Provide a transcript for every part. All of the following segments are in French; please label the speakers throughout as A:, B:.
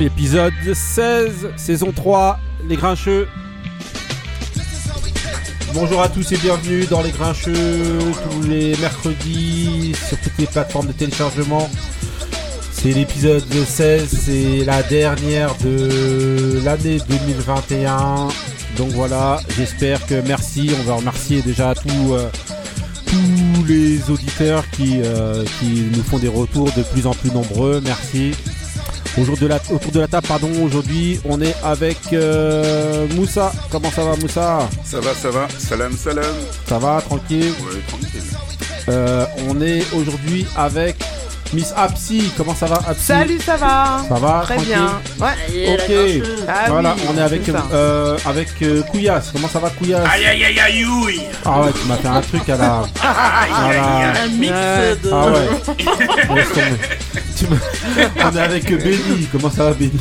A: Épisode 16, saison 3, Les Grincheux. Bonjour à tous et bienvenue dans Les Grincheux, tous les mercredis sur toutes les plateformes de téléchargement. C'est l'épisode 16, c'est la dernière de l'année 2021. Donc voilà, j'espère que merci, on va remercier déjà tous, euh, tous les auditeurs qui, euh, qui nous font des retours de plus en plus nombreux. Merci. Autour de la, autour de la table, pardon, aujourd'hui, on est avec euh, Moussa. Comment ça va, Moussa?
B: Ça va, ça va. Salam, salam.
A: Ça va, tranquille?
B: Ouais, tranquille.
A: Euh, On est aujourd'hui avec Miss Apsi. Comment ça va, Apsi
C: Salut, ça va
A: Ça va
C: Très
A: tranquille
C: bien. Ouais.
A: Ok.
C: Ah
A: voilà,
C: oui,
A: on est avec, euh, avec euh, Couillasse. Comment ça va, Couillasse
B: Aïe, aïe, aïe, aïe.
A: Ah ouais, tu m'as fait un truc à la.
B: Aïe, aïe.
D: Un mix de.
A: Ah ouais. Tu On est avec Benny. Comment ça va, Benny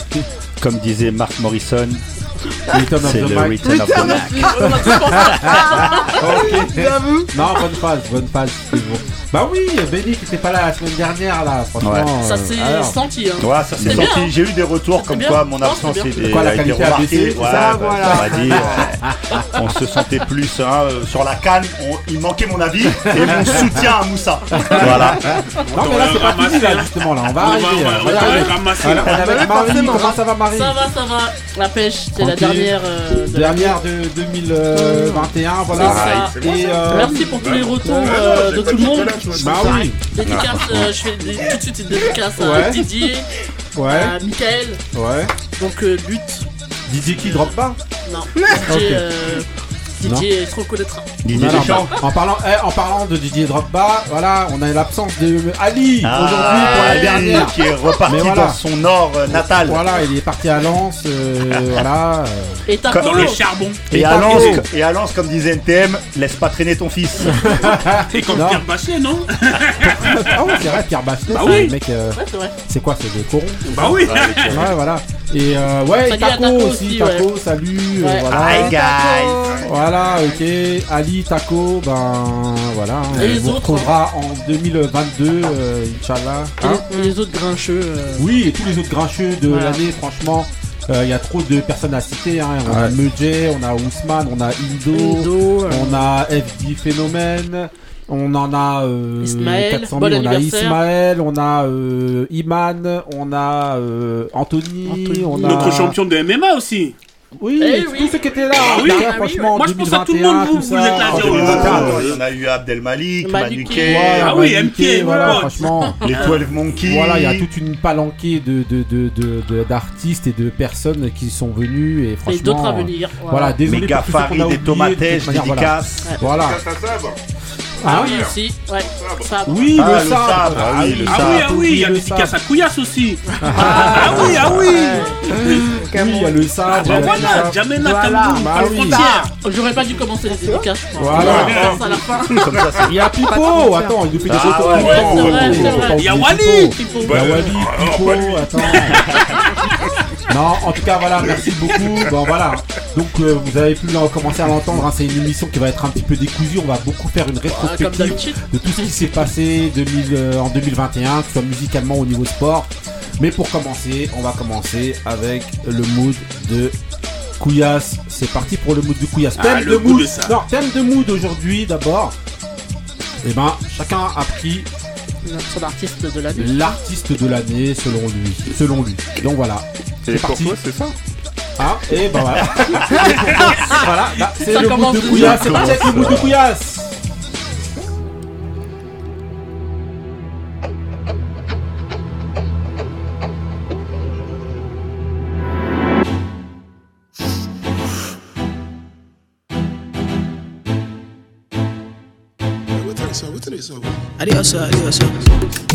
E: Comme disait Mark Morrison,
A: Return of
E: c'est
A: the
E: le
A: Mac.
E: Return of the Mac.
A: Ok. Non, bonne phase, bonne phase. c'est bon. Bah oui, Benny qui était pas là la semaine dernière là, franchement.
E: Ouais.
A: euh,
D: Ça s'est
A: alors.
D: senti. Hein.
E: Ouais, ça s'est
D: C'est bien,
E: senti.
D: hein.
E: J'ai eu des retours comme
D: bien.
E: quoi mon
D: Non,
E: absence
D: c'est bien.
E: était,
A: Quoi, la
E: a été
A: qualité a
E: remarquée. Ouais,
C: ça,
E: bah,
C: voilà.
E: on se sentait plus hein, sur la canne. on- il manquait mon avis et mon soutien à Moussa. Voilà.
A: Non, mais là c'est pas fini là justement là, on va
B: On va,
A: arriver.
B: on va,
A: arriver. Marie, comment ça va Marie
D: Ça va, ça va. La pêche, c'est la dernière. euh,
A: Dernière de 2021, voilà.
D: C'est ça.
B: C'est bon,
A: Et
B: ça.
A: euh,
D: Merci pour tous les retours de tout le monde.
B: Je me
A: Bah oui,
D: Dédicace, euh, je fais des- tout de suite une dédicace à
A: Ouais.
D: Didier,
A: ouais,
D: à Michael.
A: ouais.
D: Donc, euh, but.
A: Didier qui drop pas
D: Non.
A: Ok.
D: Didier, euh, Didier se reconnaîtra.
E: Didier
A: bah, en, parlant, eh, en parlant de Didier Drogba, voilà, on a l'absence de Ali
E: Ah,
A: aujourd'hui pour la dernière.
E: Qui est reparti
A: voilà.
E: dans son nord euh, natal.
A: Voilà, il est parti à Lens, euh, voilà. euh.
D: Et
B: le charbon.
E: Et
A: Et
E: à. Lens, et à Lens, comme disait NTM, laisse pas traîner ton fils.
B: Et comme
A: Non.
B: Pierre Bachelet, non
A: Ah oui, c'est vrai, Pierre Bachelet,
B: Bah
A: c'est
B: oui.
A: le mec, euh,
D: Ouais, c'est
A: quoi, c'est des corons
B: Bah oui.
A: Ouais, voilà. Et euh, ouais, Taco,
D: Taco
A: aussi,
D: aussi,
A: Taco, salut, euh, voilà.
E: Hi guys.
A: Voilà, ok. Ali, Taco, ben voilà.
D: Et
A: on
D: les
A: vous
D: autres,
A: retrouvera en 2022, euh, Inch'Allah. Hein
D: les- et les autres grincheux. euh,
A: oui, et tous les autres grincheux de
D: Voilà.
A: l'année, franchement. Il y a trop de personnes à citer. Hein. On a. Meujay, on a Ousmane, on a Indo,
D: Indo, euh,
A: on a FD Phénomène, on en a euh,
D: Ismaël,
A: 400
D: bon
A: 000, on a. Ismaël, on a euh, Iman, on a euh, Anthony,
D: Anthony.
A: on a
B: Notre champion de MMA aussi.
A: Oui,
D: Eh
A: tous
D: oui.
A: ceux qui étaient là.
B: Ah
A: hein,
B: oui,
A: gars,
D: ah oui,
A: franchement,
B: Moi, je pense à tout le
A: 2021,
B: monde, vous, vous êtes là,
A: En
B: Zéro.
A: 2021,
E: Oh, on a eu Abdel Malik,
D: Malik,
E: Manuké,
A: Voilà,
B: Ah oui, MK,
A: voilà, franchement.
E: les 12 Monkeys.
A: Voilà, il y a toute une palanquée de, de, de, de- de- d'artistes et de personnes qui sont venus et franchement.
D: Et d'autres à venir.
A: Voilà, désolé
E: Méga Farid et Tomates,
A: voilà.
E: dédicace.
A: Voilà.
D: Ah oui, aussi. Ouais. Ça.
A: Oui,
E: Ah,
A: le
E: le
A: sabre.
E: sabre, ah oui, le
B: Ah
E: sabre.
B: oui, ah oui, il y a
A: le
B: des
A: sabre.
B: à Couillasse aussi. Ah oui, ah oui.
A: Oui, il y a le sabre. y
B: Bah voilà. Jamena
C: Voilà,
B: Kamboum,
A: bah.
D: J'aurais pas dû commencer les pense.
A: Voilà.
D: À la fin.
A: Il y a Pipo, attends, il nous fait des
E: Ah
A: photos.
B: Il y a Wally.
A: Il y a Wally, Pipo, attends. Non, en tout cas, voilà, merci beaucoup. Bon, voilà. Donc, euh, vous avez pu en commencer à l'entendre. hein, c'est une émission qui va être un petit peu décousue. On va beaucoup faire une rétrospective de tout ce qui s'est passé 2000, euh, en 2021, que ce soit musicalement au niveau sport. Mais pour commencer, on va commencer avec le mood de Couillasse. C'est parti pour le mood de Couillasse.
B: Ah,
A: Thème de
B: mood de.
A: Non, thème de mood aujourd'hui d'abord. Eh ben, chacun a pris
D: Son artiste de l'année.
A: l'artiste de l'année selon lui. Selon lui. Donc voilà.
B: Et
A: C'est
B: pour
A: parti.
B: toi, c'est ça
A: Hein Et ben voilà. voilà, bah, c'est
D: Ça
A: le
D: commence
A: de. Couillasse. C'est parti avec le mood de Couillasse.
F: Adios, adios.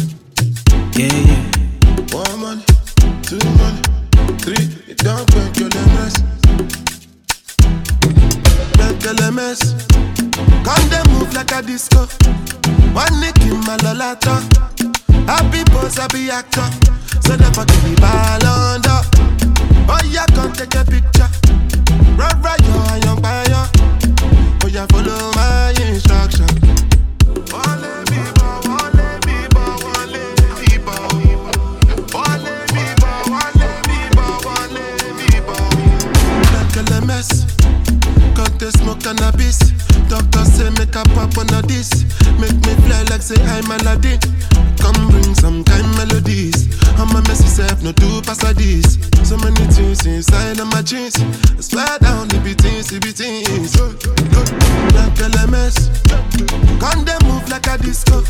G: Disco. One nick in my lolata. Happy boss, happy actor. So never give me ball under. Oh yeah, come take a picture. Right, right, yo, I young fire. Say I'm Aladdin. Come bring some kind melodies. I'm a messy self, no do pass like this. So many things inside of my jeans. I swear down, the beatings, the beatings. Like LMS. Can they move like a disco?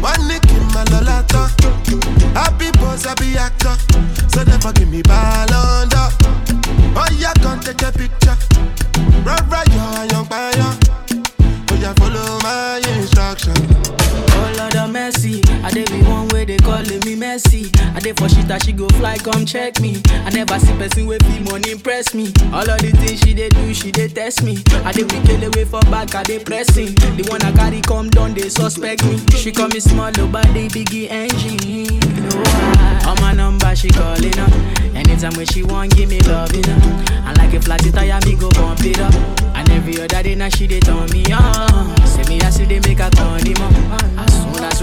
G: One nick in my lolata. Happy boss, happy actor. So they forgive me ball under. Oh, yeah, come take a picture. Right, you're a young fire. Yeah, follow my instruction.
F: Of mercy, I dey be one way they calling me messy. I dey for shit that she go fly, come check me. I never see person with feel money impress me. All of the things she dey do, she dey test me. I dey wicked away for back, I dey pressing. The one I carry come down, they suspect me. She call me small, oh, but they biggie engine. I, on my number she calling up. Anytime when she want, give me love, you know. And like a flat tire, me go bump it up. And every other day now she dey turn me on. Say me I see they make a turn him up.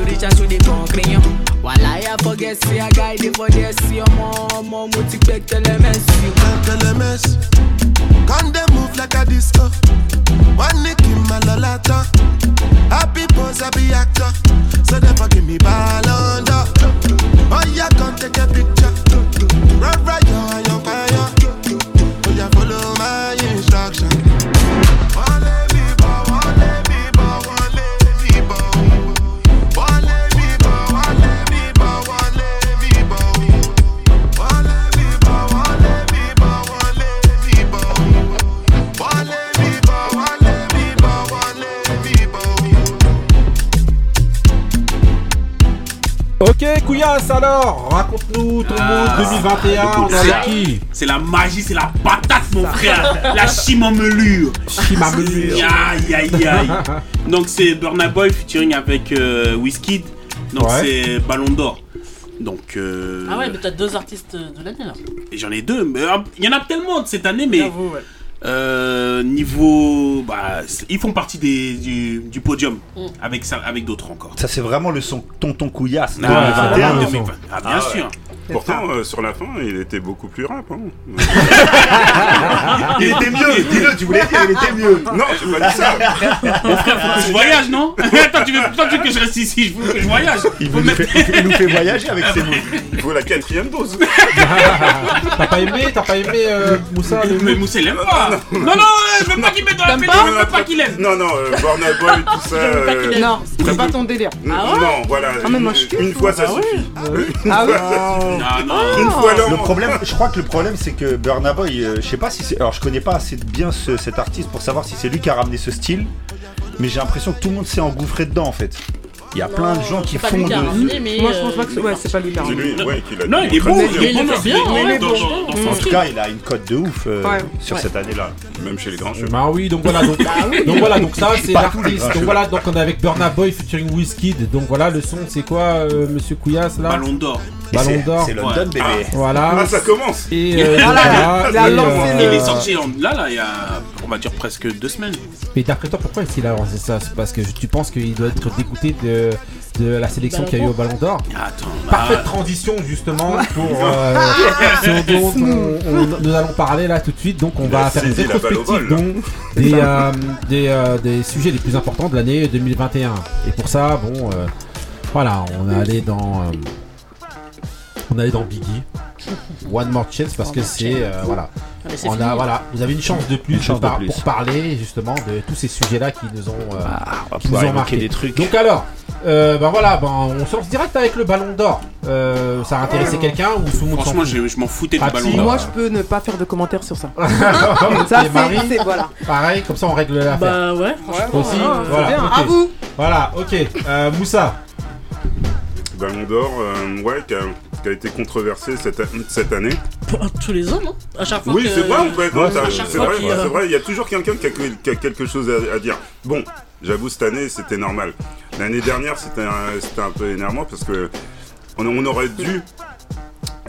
F: As reach out to the concrete, while I forget say I guide it for this, see your mom, mom, what you expect tell.
G: Like LMS. Can they move like a disco? One nick in my lolata. Happy pose, happy actor. So they forgive me ball under. Oh, yeah, come take a picture. Right, right, you're a
A: Ok, Couillasse alors, raconte-nous ton
B: Ah,
A: mood 2021. On est avec qui
B: C'est la magie, c'est la patate, mon frère. La chimamelure.
A: Chimamelure.
B: Aïe, aïe, aïe. Donc, c'est Burna Boy featuring avec euh, Wizkid. Donc,
A: Ouais.
B: c'est Ballon d'Or. Donc, euh,
D: Ah ouais, mais t'as deux artistes de l'année là.
B: et j'en ai deux. Mais euh, il y en a tellement cette année, mais
D: J'avoue, ouais.
B: Euh, niveau. Bah, ils font partie des, du, du podium
D: Mm.
B: avec, ça- avec d'autres encore.
E: Ça, c'est vraiment le son Tonton Couillasse.
B: Ah,
E: 2021.
A: vraiment le
B: 2020.
A: son.
B: Ah, bien
H: Ah ouais.
B: sûr.
H: Pourtant, euh, sur la fin, il était beaucoup plus rap. hein.
E: Il était mieux, dis-le, tu voulais dire, il était mieux.
H: non, j'ai pas dit ça.
B: Faut que je voyage, non? Attends, tu veux, toi, tu veux que je reste ici Il faut que je voyage.
E: Il,
B: Faut
E: nous
B: mettre-
E: fait, il fait- il nous fait voyager avec ses mots.
H: Il faut la quatrième dose.
A: T'as pas aimé, t'as pas aimé euh, Moussa le
B: Mais Moussa, il aime pas. Non, non, euh, je veux pas qu'il mette dans la
D: T'aimes
B: pédale,
D: pas
B: je veux pas qu'il aime.
H: Non, non, euh, Burna Boy, tout ça.
D: veux pas qu'il
H: euh,
D: aime.
C: Non, c'est pas ton délire.
H: non,
D: Ah ouais
H: non, voilà.
C: Ah, mais moi,
H: une,
C: je kiffe,
H: une fois, ça
C: moi.
H: suffit.
C: Ah oui
B: Non, non.
H: Une fois
E: Le problème, je crois que le problème, c'est que Burna Boy, euh, je sais pas si c'est. Alors, je connais pas assez bien ce- cet artiste pour savoir si c'est lui qui a ramené ce style, mais j'ai l'impression que tout le monde s'est engouffré dedans en fait. Il y a plein de gens qui font de.
D: ramené, mais.
C: Moi je pense
D: euh,
C: pas que c'est. Ouais, pas lui qui a
H: C'est
C: ramené.
H: lui, ouais, qui l'a
B: Non, il est bon, il est
D: bien,
E: En tout cas, il a une cote de ouf euh,
C: Ouais.
E: sur
D: Ouais.
E: cette année-là.
H: Même chez les grands cheveux.
A: Bah oui, donc voilà, donc, donc voilà, donc ça c'est l'artiste. Donc voilà, donc on est avec Burna Boy featuring Wizkid. Donc voilà, le son c'est quoi, euh, Monsieur Couillasse là?
B: Ballon d'or.
A: Ballon d'or.
E: C'est London,
B: Ouais.
E: bébé.
A: Voilà.
H: Ah, ça commence.
A: Et euh,
C: Voilà,
A: voilà,
C: il a
A: et,
C: lancé
A: euh,
B: Il est sorti en- là, là, il y a, on va dire presque deux semaines.
A: Mais d'après toi, pourquoi est-ce qu'il a lancé ça? C'est parce que tu penses qu'il doit être dégoûté de, de la sélection
D: Ballon
A: qu'il y a eu au Ballon d'Or?
B: Attends,
A: Parfaite
B: ah,
A: transition justement pour euh, ce dont on- on- nous allons parler là tout de suite. Donc on va faire une rétrospective donc, des, euh, des, euh, des sujets les plus importants de l'année 2021. Et pour ça, bon, euh, voilà, on est allé dans, on est allé dans Biggie. One More Chance parce que c'est euh, voilà, on
D: fini.
A: a voilà, vous avez une chance de plus,
E: de
A: par-
E: plus.
A: pour parler justement de tous ces sujets là qui nous ont euh,
E: Ah, on va
A: qui nous
E: pouvoir
A: ont marqué
E: des trucs.
A: Donc alors, euh, ben voilà, ben on se lance direct avec le Ballon d'Or. Euh, ça a intéressé quelqu'un ou tout le monde s'en
B: franchement,
A: fout
B: je, je m'en foutais du ballon
A: si.
B: d'or.
C: Moi je peux ne pas faire de commentaires sur ça. Ça c'est. Voilà.
A: pareil, comme ça on règle l'affaire.
D: Bah ouais.
A: Aussi, voilà.
C: À vous
A: Voilà, ok. Euh, Moussa,
H: Ballon d'or, euh, ouais, qui a, qui a été controversé cette, année.
D: Tous les ans, non À chaque fois
H: Oui, c'est vrai en fait. c'est vrai. Il y a toujours quelqu'un qui, a que- qui a quelque chose à, à dire. Bon, j'avoue cette année c'était normal. L'année dernière c'était un, peu énervant parce que on, on aurait dû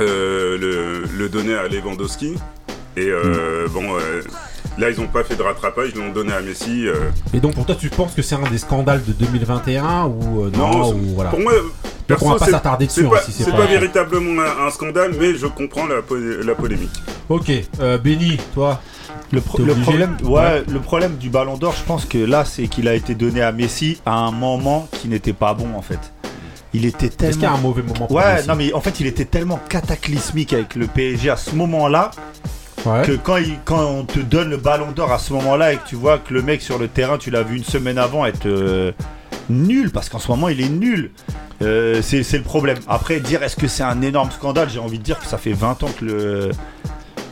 H: euh, le, le donner à Lewandowski et euh, bon. euh, Là, ils n'ont pas fait de rattrapage, ils l'ont donné à Messi. euh.
A: et donc pour toi tu penses que c'est un des scandales de 2021 ou euh, non,
H: Non,
A: ou voilà
H: Pour moi,
A: Donc
H: perso,
A: on va pas s'attarder dessus
H: c'est
A: hein, si
H: c'est pas,
A: pas.
H: véritablement un, un scandale, mais je comprends la, po- la polémique.
A: Ok, euh, Benny, toi
E: Le, pro- problème, ouais, le problème du Ballon d'Or, je pense que là, c'est qu'il a été donné à Messi à un moment qui n'était pas bon en fait. Il était
A: Est-ce qu'il y a
E: tellement.
A: un mauvais moment pour
E: Ouais,
A: Messi
E: non mais en fait, il était tellement cataclysmique avec le PSG à ce moment-là
A: Ouais.
E: que quand, il, quand on te donne le Ballon d'Or à ce moment-là et que tu vois que le mec sur le terrain, tu l'as vu une semaine avant être euh, nul parce qu'en ce moment, il est nul. Euh, c'est le problème. Après, dire est-ce que c'est un énorme scandale, j'ai envie de dire que ça fait 20 ans que le.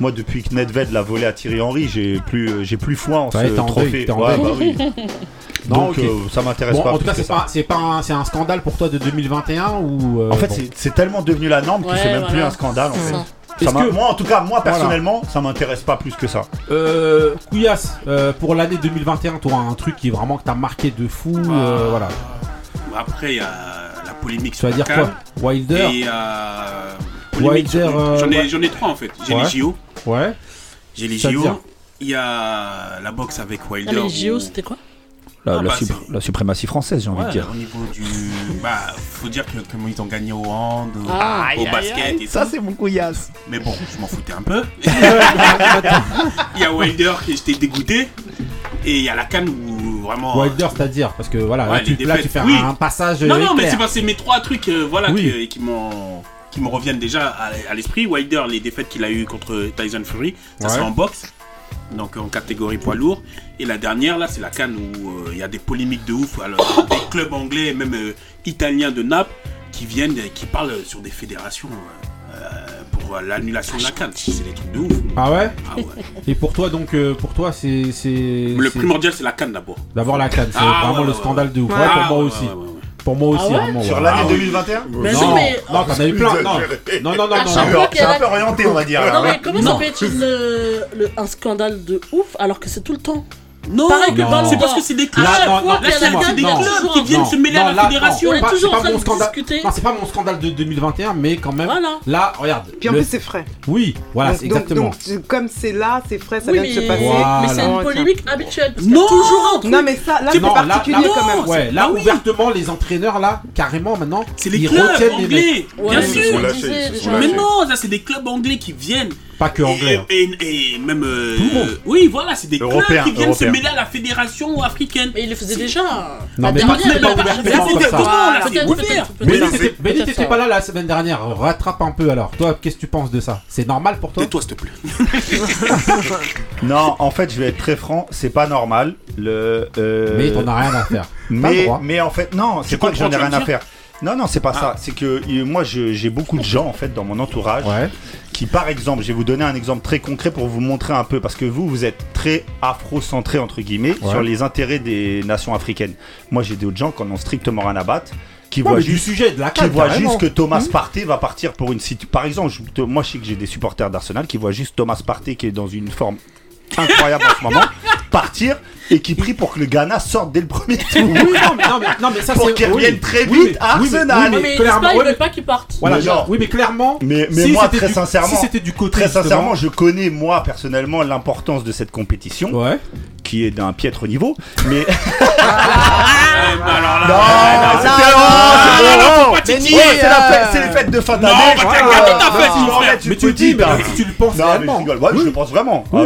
E: Moi, depuis que Nedved l'a volé à Thierry Henry, j'ai plus, j'ai plus foi en
A: Ouais,
E: ce trophée.
A: en
E: Ouais, bah oui.
A: Non,
E: Donc euh, ça m'intéresse
A: Bon,
E: pas.
A: en tout cas, c'est pas, c'est un, c'est un scandale pour toi de 2021 ou. euh,
E: En fait,
A: bon.
E: c'est- tellement devenu la norme que
I: Ouais,
E: c'est même plus un scandale en fait.
I: ça.
E: Ça
A: que-
E: Moi, en tout cas, moi
A: Voilà.
E: personnellement, ça m'intéresse pas plus que ça.
A: Euh, Couillasse, euh, pour l'année 2021, toi, un truc qui est vraiment que t'as marqué de fou, euh,
B: Ah.
A: voilà.
B: Après, il y a la polémique
A: Tu
B: sur
A: vas
B: la
A: dire quoi Wilder
B: Et euh,
A: Wilder,
B: sur-
A: euh,
B: J'en ai,
A: ouais.
B: ai trois en fait. J'ai
A: Ouais.
B: les JO.
A: Ouais.
B: J'ai les JO. Il y a la boxe avec Wilder.
I: Ah, les JO,
B: où-
I: c'était quoi
E: La,
B: Ah,
E: la
B: bah,
E: la suprématie française, j'ai envie
B: Ouais,
E: de dire.
B: au niveau du. Bah, faut dire que comment ils ont gagné au hand, au-
I: Ah.
B: au basket et tout.
E: c'est mon couillasse.
B: Mais bon, je m'en foutais un peu. Il y a Wilder qui j'étais dégoûté. Et il y a la canne où vraiment.
A: Wilder, c'est-à-dire, parce que voilà,
B: Ouais,
A: là, tu, là, fais
B: Oui.
A: un passage.
B: Non,
A: euh,
B: non, mais
A: éclair.
B: c'est pas c'est mes trois trucs euh, voilà,
A: Oui.
B: qui, qui m'ont qui me reviennent déjà à, à l'esprit. Wilder, les défaites qu'il a eues contre Tyson Fury, ça
A: Ouais.
B: c'est en boxe, donc en catégorie poids lourd. Et la dernière, là, c'est la canne où euh, il y a des polémiques de ouf. Alors, des clubs anglais, et même euh, italiens de Naples, qui viennent, euh, qui parlent sur des fédérations euh, pour l'annulation de la canne. C'est des trucs de ouf.
A: Ah ouais
B: Ah ouais.
A: Et pour toi, donc, pour toi, c'est.
B: Le primordial, c'est la canne d'abord.
A: D'avoir la canne, c'est
B: Ah,
A: vraiment
B: ouais,
A: le scandale de ouf. Ouais,
C: Ouais.
A: pour
B: Ah,
A: moi aussi. Pour moi aussi,
I: Ah ouais
A: vraiment.
E: Sur l'année
B: Ah oui.
E: 2021
I: Mais
A: non,
I: non, mais.
A: non, t'en as eu plein. Non, non, non, non,
I: À
A: non. non.
E: C'est
I: a
E: un peu orienté, on va dire.
I: Non, mais comment
B: Non.
I: ça peut être une, le- un scandale de ouf alors que c'est tout le temps
B: Non,
I: Pareil que
B: c'est parce que c'est des clubs.
A: Là, non, non, non.
I: toujours
B: qui viennent
A: Non,
B: se mêler à la
A: là,
B: fédération.
A: non,
I: On est
A: pas-
I: toujours
A: c'est
I: en
A: pas
I: train
A: mon
I: de
A: scandale.
I: discuter.
A: Non, c'est pas mon scandale de 2021, mais quand même.
I: Voilà.
A: Là, regarde.
C: Puis en
A: le-
C: plus, c'est frais.
A: Oui, voilà,
C: donc,
A: c'est
C: donc-
A: exactement.
C: donc, comme c'est là, c'est frais, ça
I: Oui,
C: vient de se passer.
A: Voilà.
I: mais c'est une polémique habituelle.
B: Non.
I: toujours un truc.
C: Non, mais ça, là, c'est
A: Non, là,
C: particulier
A: là,
C: quand même.
A: Ouais, là,
B: Ah
A: ouvertement, les entraîneurs, là, carrément, maintenant,
B: C'est les
A: ils
B: clubs
A: retiennent les mecs.
B: anglais. Bien
I: mais
B: sûr. Mais non, ça c'est des clubs anglais qui viennent.
A: Pas que anglais. hein.
B: Et, et- et même. euh,
A: Tout le monde.
B: Oui, voilà, c'est des
E: Européens,
B: clubs qui viennent
E: européens.
B: se mêler à la fédération africaine.
I: Mais il le faisait déjà.
A: Non,
I: La
A: mais
I: dernière,
A: pas-
I: il
A: pas
I: l'a pas.
B: Comment, là,
A: t'étais- pas la semaine dernière. Rattrape un peu alors. Toi, qu'est-ce que tu penses de ça? C'est normal pour toi?
B: Tais-toi, s'il te plaît.
E: Non, en fait, je vais être très franc, c'est pas normal. Le, euh,
A: Mais t'en as rien à faire.
E: Mais, mais en fait, non, c'est pas que j'en ai rien à faire. Non, non, c'est pas ça. C'est que euh, moi, j'ai beaucoup de gens en fait dans mon entourage
A: Ouais.
E: qui, par exemple, je vais vous donner un exemple très concret pour vous montrer un peu, parce que vous, vous êtes très afro-centré entre guillemets
A: Ouais.
E: sur les intérêts des nations africaines. Moi, j'ai d'autres gens qui en ont strictement rien à battre, qui
A: Non,
E: voient
A: du
E: juste
A: sujet de la
E: qui
A: canne,
E: voient
A: carrément.
E: juste que Thomas Partey va partir pour une situation. Par exemple, je- moi je sais que j'ai des supporters d'Arsenal qui voient juste Thomas Partey qui est dans une forme incroyable en ce moment partir et qui prie pour que le Ghana sorte dès le premier tour.
A: Oui, non, mais, non, mais, non, mais ça
E: Pour qu'il
A: oui.
E: revienne très
A: Oui,
E: vite
A: mais-
E: à Arsenal.
A: oui,
I: Mais
A: mais clairement,
I: pas,
A: ouais,
I: pas qu'il parte.
A: Voilà,
E: Mais non.
A: oui, mais clairement.
E: Mais, mais
A: si
E: moi
A: c'était
E: très
A: du-
E: sincèrement,
A: Si c'était du côté.
E: très sincèrement, je connais moi personnellement l'importance de cette compétition
A: Ouais.
E: Qui est d'un piètre niveau. Mais
B: alors là.
E: non,
B: non,
E: c'était
B: non, non,
E: c'est c'est la fête- c'est les fêtes de fin d'année. mais tu
A: dis, mais si tu le penses
E: Non, mais je
A: réellement.
E: je le pense vraiment. Ah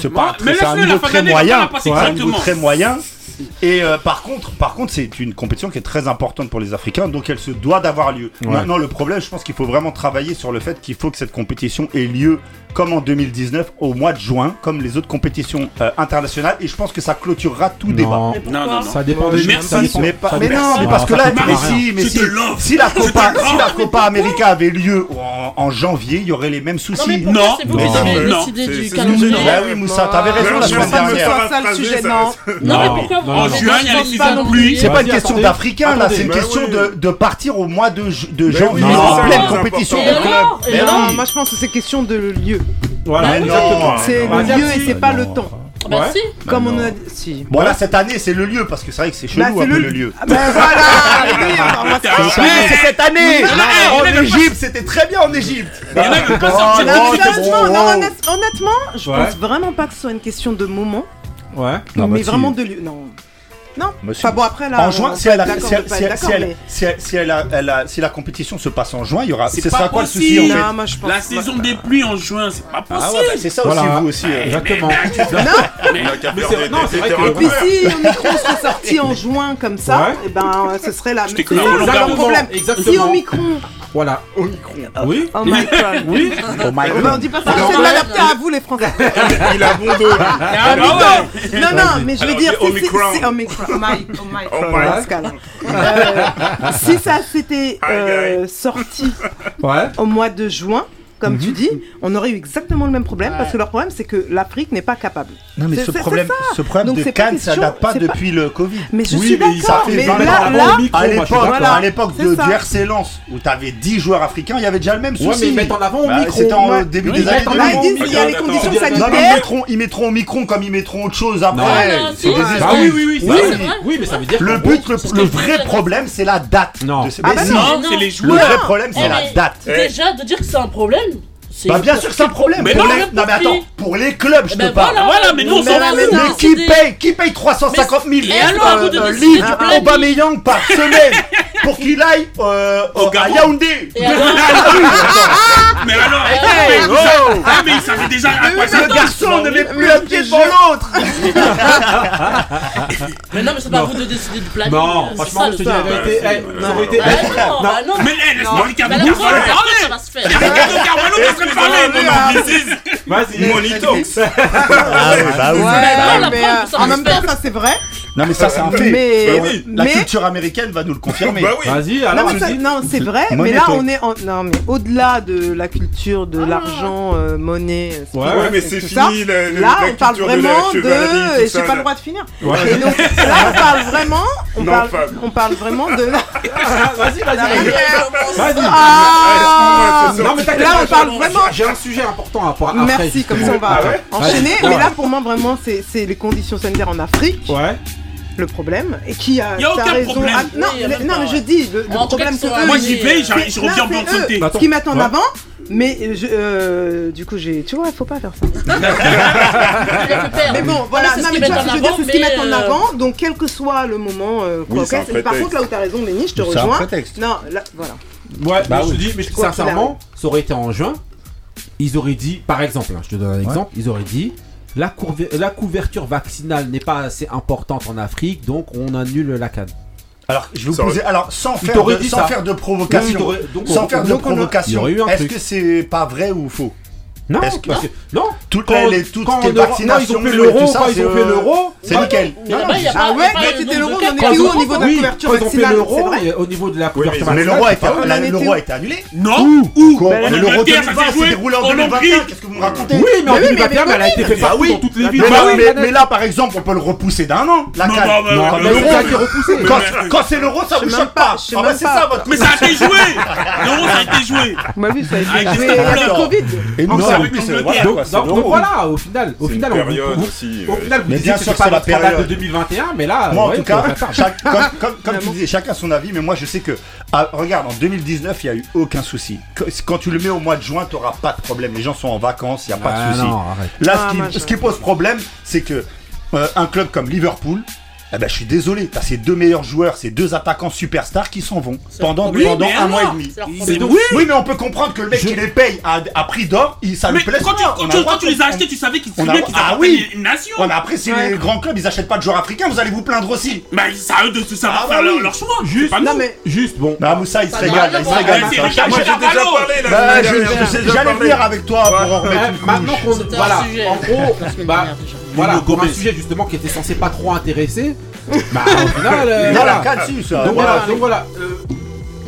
E: c'est pas un niveau très moyen. C'est un niveau très moyen. Et euh, par contre, par contre, c'est une compétition qui est très importante pour les Africains, donc elle se doit d'avoir lieu.
A: Ouais.
E: Maintenant, le problème, je pense qu'il faut vraiment travailler sur le fait qu'il faut que cette compétition ait lieu comme en 2019 au mois de juin, comme les autres compétitions euh, internationales. Et je pense que ça clôturera tout débat.
A: Non,
I: Mais
B: Non, non, non.
A: ça dépend des
B: Merci.
A: ça dépend-
E: Mais, pas-
A: ça
E: mais non, mais parce que là, mais si, mais la Copa, si la. Copa América avait lieu en, en janvier, il y aurait les mêmes
I: Non, mais
E: soucis.
B: Non,
I: c'est vous
A: non,
I: qui avez
B: non,
H: c'est-
I: du
H: c'est
I: calendrier.
E: Bah oui, Moussa, t'avais raison
H: Non,
E: la semaine dernière.
H: Ça,
C: le sujet,
H: ça-
C: non.
I: Non, mais
A: Non,
I: pourquoi
A: non,
I: vous
A: non.
B: En
A: non.
B: juin, il y a
I: Je
B: les
I: pense
B: saisons
I: pas
B: de
I: non
B: pluie.
E: C'est pas une question
A: attendez.
E: d'Africains là, c'est une
H: Bah
E: question
H: oui.
E: de, partir au mois de,
H: Mais
E: janvier en
H: c'est
E: pleine
H: c'est
E: compétition de club. Mais
C: Non, moi je pense que c'est question de lieu.
A: Voilà,
E: Mais
A: exactement.
C: C'est le lieu et c'est pas le temps.
I: Bah si.
C: Comme
E: non.
C: on a dit. Si.
E: Bon là cette année c'est le lieu parce que c'est vrai que c'est chelou
C: Là,
E: un peu
C: le-
E: le lieu.
C: Ah ben voilà
E: Mais c'est cette année
B: Non, non,
E: En Égypte c'était très bien en Égypte
B: Il y en a qui veulent pas
E: Oh,
B: sortir
E: non,
B: de
E: c'est
B: l'Égypte.
E: bon.
C: Honnêtement, non,
E: non. Monsieur.
C: Enfin bon après là.
E: En juin, si
C: la
E: si elle, si elle, si elle a, si la compétition se passe en juin, il y aura.
B: C'est pas
E: sera possible. quoi le souci en fait
B: La saison des pluies en juin, c'est pas
E: ah
B: possible.
E: Bah, c'est ça aussi vous aussi. Euh.
A: Exactement. Non.
C: Et puis si le micro serait sorti en juin comme ça, et eh ben ce serait la. C'est ça le problème.
A: Exactement.
C: Si Omicron
A: voilà,
C: Omicron. Oui.
A: Oui.
E: Oh my god.
C: Dit pas ça. C'est de l'adapter à vous les Français.
H: Il a bon dos.
B: Ah
C: non, non, mais je veux dire,
H: Omicron.
C: C'est Omicron.
H: Oh my,
C: oh my, oh my. si ça s'était euh, sorti au mois de juin, comme
A: mhm.
C: tu dis, on aurait eu exactement le même problème parce que leur problème, c'est que l'Afrique n'est pas capable.
E: Non, mais ce problème, ce problème de Cannes, ça date pas depuis le Covid.
C: Mais je
A: oui,
C: suis
A: mais, ça
E: fait
C: mais là, là, micro,
E: à l'époque de du RC Lens, où tu avais 10 joueurs africains, il y avait déjà le même souci.
A: Ouais, mais ils mettent en avant au
E: bah,
A: micro.
E: C'était en début des années 2000.
C: Ils y a les conditions sanitaires.
E: Ils mettront au micron comme ils mettront autre chose après.
I: Ah
A: oui, oui, bah
I: oui.
A: mais ça veut dire
E: Le but, le vrai problème, c'est la date.
A: Non,
C: ah bah
B: c'est les joueurs.
E: Le vrai problème, c'est la date.
I: Déjà, de dire que c'est un problème,
E: bah bien sûr que c'est un problème.
B: Mais non,
E: les... non, mais attends, pour les clubs, je
I: eh ben te
E: parle.
I: Voilà,
B: voilà mais nous on
I: Mais, mais hein,
E: qui paye Qui paye 350 000
I: Et alors,
E: euh,
I: euh,
E: livres Aubameyang par semaine pour qu'il aille euh,
B: au
E: à Yaoundé.
I: Ah,
B: mais alors
I: eh,
B: mais il savait ah, déjà à quoi
E: Le garçon bah ne met plus un pied devant l'autre.
I: Mais non, mais c'est pas à vous de décider du planning.
A: Non,
I: euh,
A: franchement, je te dis la vérité.
I: Bah,
A: bah,
I: non, non,
B: non. Eh, mais laisse-moi Ricardo Carvalho Ricardo Carvalho, ah,
A: vas-y,
H: Monitox.
E: Ah, bah
C: ah
I: bah bah
C: en même temps, ça c'est vrai.
E: Non, mais ça, c'est un fait.
C: Mais,
E: la culture américaine va nous le confirmer.
A: Vas-y.
C: Non, c'est vrai, mais là, on est en... Au-delà de la culture de l'argent, euh, monnaie.
A: Ouais,
H: ouais, mais c'est fini.
C: Là, on parle vraiment de.
H: de...
C: Et j'ai pas le droit de finir. Et donc, là, on parle vraiment. On, parle... on parle vraiment de.
A: Vas-y, vas-y. Vas-y. Non,
C: Là, on parle vraiment
A: j'ai un sujet important à part.
C: Merci, comme ça on va
H: ah
C: enchaîner. Mais là, pour moi, vraiment, c'est les conditions sanitaires en Afrique.
A: Ouais
C: le problème et qui a,
B: y a aucun
C: raison.
B: Problème.
C: Ah, non, non, mais je dis le, problème c'est eux.
B: Moi j'y vais, je reviens en bonne santé.
A: Bah,
C: qui m'attend
A: ouais.
C: avant mais euh, je, euh, du coup, j'ai. Tu vois, faut pas faire ça. mais bon, voilà. Non, mais tu vois, ce je veux c'est ce qu'ils mettent en avant. Donc, quel que soit le moment. Euh, quoi. Par contre, là où t'as raison, Benny, je te rejoins. Non, là, voilà.
A: Ouais,
E: bah,
A: je te dis, mais sincèrement, ça aurait été en juin ils auraient dit, par exemple, hein, je te donne un exemple, ils auraient dit, la, couverture vaccinale n'est pas assez importante en Afrique, donc on annule la canne.
E: Alors, je vais vous poser, alors, sans, faire de, provocation, sans faire de provocation, est-ce que c'est pas vrai ou faux?
A: Non, parce que, non.
E: Toute
A: quand, la,
E: les, toutes
A: quand
E: les vaccinations,
A: ils ont fait l'euro, quand ils ont fait
E: euh,
A: l'euro,
E: c'est
A: bah,
E: nickel.
C: Ah ouais, quand c'était l'euro, on était où au niveau de la couverture vaccinale
A: l'euro, au niveau de la couverture.
H: Mais
E: l'euro a été annulé.
B: Non. Où
C: bah,
E: L'euro 2020,
B: c'était
E: roulé en 2021. Qu'est-ce que vous me racontez
A: Oui, mais en 2021, elle a été fait
E: bah
A: partout dans toutes les villes.
E: Mais là, par exemple, on peut le repousser d'un an. La canne. Quand c'est l'euro, ça vous choque
C: pas.
B: Mais ça a été joué. L'euro, ça a été joué.
C: Ma vie, ça a été joué. Avec le Covid
A: donc, voilà, au final, au final, on, vous,
H: aussi,
A: au
H: euh,
A: final,
E: mais bien sûr, c'est la
A: période de 2021, mais là,
E: en tout cas, comme tu disais, chacun son avis, mais moi je sais que, ah, regarde, en 2019, il n'y a eu aucun souci. Quand tu le mets au mois de juin, tu n'auras pas de problème. Les gens sont en vacances, il n'y a pas de
A: ah souci.
E: Là, ce
C: ah,
E: qui pose problème, c'est que euh, un club comme Liverpool eh ben, je suis désolé, t'as ces deux meilleurs joueurs, ces deux attaquants superstars qui s'en vont pendant, pendant un mois et demi. Oui. mais on peut comprendre que le mec je... qui les paye à, à prix d'or, ça lui plaît
B: quand. Tu, les as achetés, tu savais qu'ils voulaient qu'ils
E: ah, oui.
B: une nation.
E: Ouais, mais après, si
C: ouais.
E: les grands clubs ils achètent pas de joueurs africains, vous allez vous plaindre aussi.
B: Bah, c'est à eux de savoir
E: ah,
B: faire leur, leur, choix.
A: Juste,
C: non, mais
A: juste, bon.
E: Bah, Moussa, il se régale, il se régale. J'allais venir avec toi pour en remettre.
A: Maintenant qu'on. Voilà, en gros, voilà, pour un sujet justement qui était censé pas trop intéresser. bah, au final. Euh, voilà,
E: ça.
A: Donc
E: voilà,
A: donc voilà.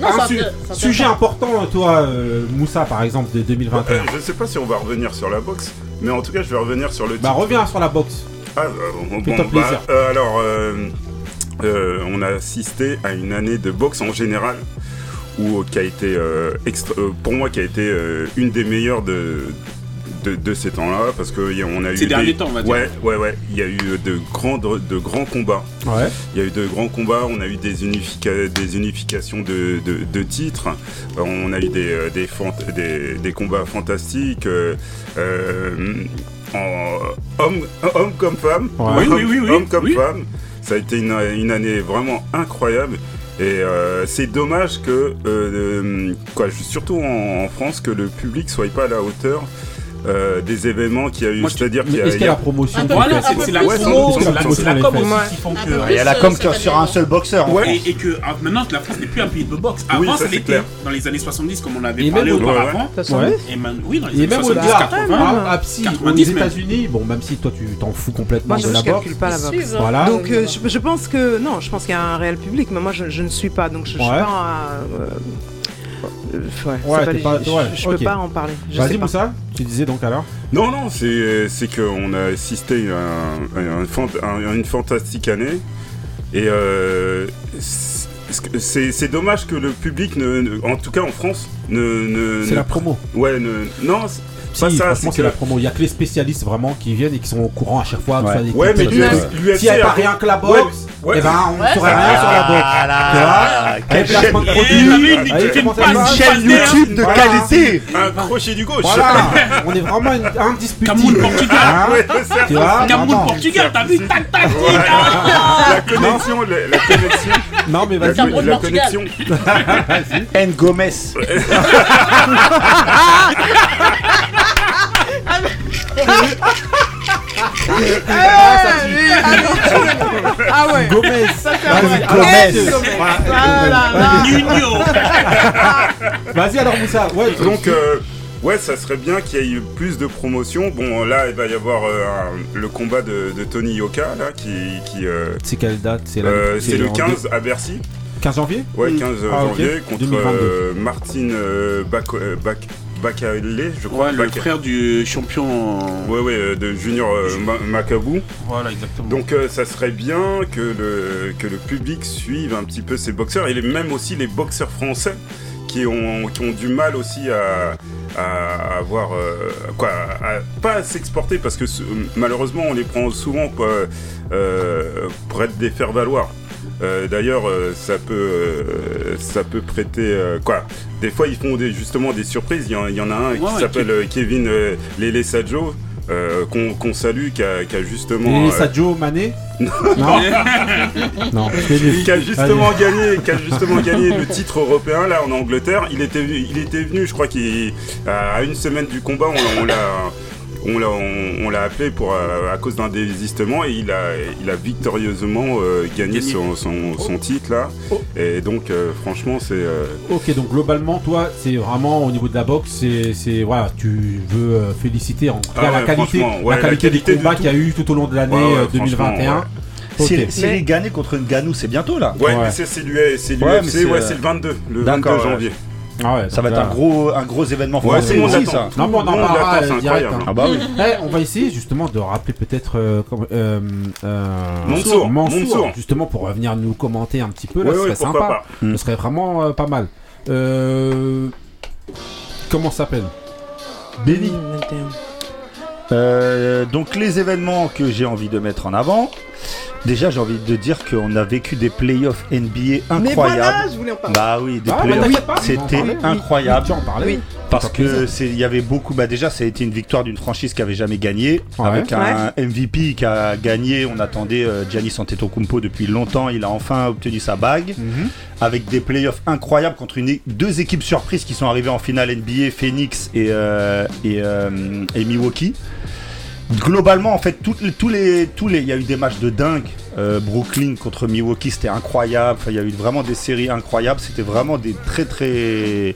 A: Euh, sujet important, euh, toi, euh, Moussa, par exemple, de 2021.
H: Je je sais pas si on va revenir sur la boxe, mais en tout cas, je vais revenir sur le.
A: Bah, reviens sur la boxe.
H: Ah, bah, bon, bon, bah,
A: plaisir.
H: Bah, alors, on a assisté à une année de boxe en général ou qui a été pour moi qui a été une des meilleures de, de, de ces temps-là, parce que y a- on a eu
B: Ces
H: des-
B: derniers temps, on va dire.
H: Ouais, ouais, ouais. Il y a eu de grands, de grands combats.
A: Ouais.
H: Il y a eu de grands combats, on a eu des, unifica- des unifications de, de- de titres, on a eu des, euh, des, fant- des, des combats fantastiques, euh, euh, en homme, homme comme femme,
A: Ouais.
B: Oui, oui, oui, oui,
H: homme comme
B: oui.
H: femme. Ça a été une, une année vraiment incroyable. Et euh, c'est dommage que, euh, quoi, surtout en, en France, que le public soit pas à la hauteur euh, des événements qu'il y a eu. C'est-à-dire qu'il y a.
A: est-ce
H: il
A: qu'il
H: y
A: a la promotion
B: Voilà, c'est la
H: Ouais,
B: promo,
H: sans-
B: c'est la- com aussi qui font que.
E: Il y a la com sur un seul boxeur.
B: Et, que ah, maintenant la France n'est plus un pays de boxe. Avant,
H: ça,
B: l'était. Dans les années 70, comme on avait
A: Et
B: parlé
A: même au-
B: auparavant. Oui, dans les années
A: même
B: 70,
A: au-delà,
B: 80.
A: à, à Psy, aux
B: 90 même.
A: États-Unis, bon, même si toi tu t'en fous complètement de la
C: je
A: boxe.
C: calcule pas la boxe.
I: hein.
A: Voilà.
C: Donc euh, je, pense que non, je pense qu'il y a un réel public, mais moi je, ne suis pas, donc je, suis pas. Euh, euh, ouais,
A: Ouais,
C: c'est
A: t'es
C: les-
A: pas-
C: je,
A: ouais,
C: je
A: ok.
C: peux pas en parler.
A: Vas-y. Moussa, tu disais donc alors
H: Non, non, c'est c'est qu'on a assisté à, un- un fant- à une fantastique année. Et euh, c'est- dommage que le public, ne, ne- en tout cas en France, ne. ne
A: C'est
H: ne-
A: la promo.
H: Ouais, ne, non,
A: Si,
H: pas ça.
A: franchement,
H: c'est que-
A: la promo. Il y a que les spécialistes vraiment qui viennent et qui sont au courant à chaque fois.
E: Ouais.
H: mais l'UFC.
A: S'il n'y avait pas rien que la boxe,
H: Ouais.
A: eh ben on ne
I: Ouais,
A: saurait rien sur la boxe.
E: Ah quelle chaîne,
A: comment
B: une
E: chaîne YouTube de
A: Voilà.
E: qualité.
H: Un crochet du gauche.
A: Voilà, on est vraiment.
B: Cameroun, Portugal.
A: Hein
H: Ouais, certes.
A: Tu vois
B: Cameroun,
A: vraiment.
B: Portugal, t'as vu Tac, tac.
H: La connexion, la, connexion,
A: Non, mais vas-y.
H: La
I: Portugal.
H: connexion.
E: N. Gomez.
C: Ah ouais.
A: Gomez. Vas-y, alors,
E: Gomez.
C: Ah.
B: Nuno.
A: Vas-y alors Moussa. Ouais,
H: Donc, euh, ouais, ça serait bien qu'il y ait eu plus de promotion. Bon, là, il va y avoir euh, un- le combat de, de Tony Yoka, là, qui. qui euh,
A: c'est quelle date? C'est
H: euh, c'est le
A: en
H: 15 à Bercy.
A: 15 janvier?
H: Ouais,
B: Mm.
H: 15
A: Ah,
H: janvier contre
A: 2022.
H: euh, Martine euh, Bac- euh, Bac- Bacalé, je crois.
B: Ouais, le frère du champion.
H: Ouais, ouais, euh, de Junior euh, Ma- Macabou.
B: Voilà, exactement.
H: Donc euh, ça serait bien que le, que le public suive un petit peu ces boxeurs et les- même aussi les boxeurs français qui ont, qui ont du mal aussi à, à avoir euh, quoi à- pas à s'exporter parce que malheureusement on les prend souvent quoi, euh, pour être des faire valoir. D'ailleurs, euh, ça peut, euh, ça peut prêter euh, quoi. Des fois, ils font des, justement des surprises. Il y en, il y en a un qui
B: ouais,
H: s'appelle euh, Kevin euh, Lele Sadjo, euh, qu'on salue, qui a, qui a justement,
A: Et
H: euh,
A: Sadio Mané Non. non. lu.
H: qui a justement gagné, qui a justement gagné le titre européen là en Angleterre. Il était, venu- il était venu, je crois qu'il à une semaine du combat, on l'a, on l'a, on, on l'a appelé pour euh, à cause d'un désistement et il a, il a victorieusement euh, gagné
B: Gagné.
H: son, son, son titre là. Et donc euh, franchement c'est euh,
A: Ok, donc globalement, toi, c'est vraiment au niveau de la boxe, c'est, c'est voilà, tu veux féliciter en tout cas
H: Ah
A: la
H: ouais,
A: qualité,
H: ouais,
A: la
H: la
A: qualité
H: qualité
A: des
H: de
A: combats
H: tout.
A: qu'il y a eu tout au long de l'année
H: Ouais, ouais,
A: euh,
H: franchement,
A: 2021.
H: ouais.
A: Ok.
E: Cyril Cyril
C: Mais-
E: Gannet contre Nganou, c'est bientôt là.
H: ouais,
A: Ouais.
H: mais c'est c'est l'UFC,
E: Ouais, mais c'est, euh,
H: le 22, le 22
E: D'accord, ouais.
H: janvier.
A: Ah ouais,
E: Ça va être un gros, un gros événement
H: Ouais,
E: français aussi, ça.
A: Non, mais on en parlera euh, direct.
H: incroyable.
A: hein.
E: Ah bah oui.
A: Eh, on va essayer justement de rappeler peut-être euh, euh, euh,
H: Mansour,
A: Mansour,
H: Mansour.
A: justement pour revenir nous commenter un petit peu là,
H: Ouais,
A: ce serait sympa.
H: pas.
E: Mm.
A: Ce serait vraiment euh, pas mal. Euh, comment ça s'appelle? Benny.
E: Euh, donc les événements que j'ai envie de mettre en avant. Déjà, j'ai envie de dire qu'on a vécu des playoffs NBA
C: Mais
E: incroyables.
C: voilà, je voulais en parler.
E: Bah oui, des
A: Ah,
E: playoffs, c'était
A: oui.
E: incroyable.
A: Oui, tu en parlais.
C: Oui.
E: Parce que c'est, il y avait beaucoup. Bah déjà, ça a été une victoire d'une franchise qui avait jamais gagné,
A: Ouais.
E: avec un MVP qui a gagné. On attendait euh, Giannis Antetokounmpo depuis longtemps. Il a enfin obtenu sa bague,
A: Mhm.
E: avec des playoffs incroyables contre une, deux équipes surprises qui sont arrivées en finale NBA, Phoenix et euh, et, euh, et Milwaukee. Globalement, en fait, toutes les- tous les, tous les, il y a eu des matchs de dingue. Euh, Brooklyn contre Milwaukee, c'était incroyable. Enfin, il y a eu vraiment des séries incroyables. C'était vraiment des très très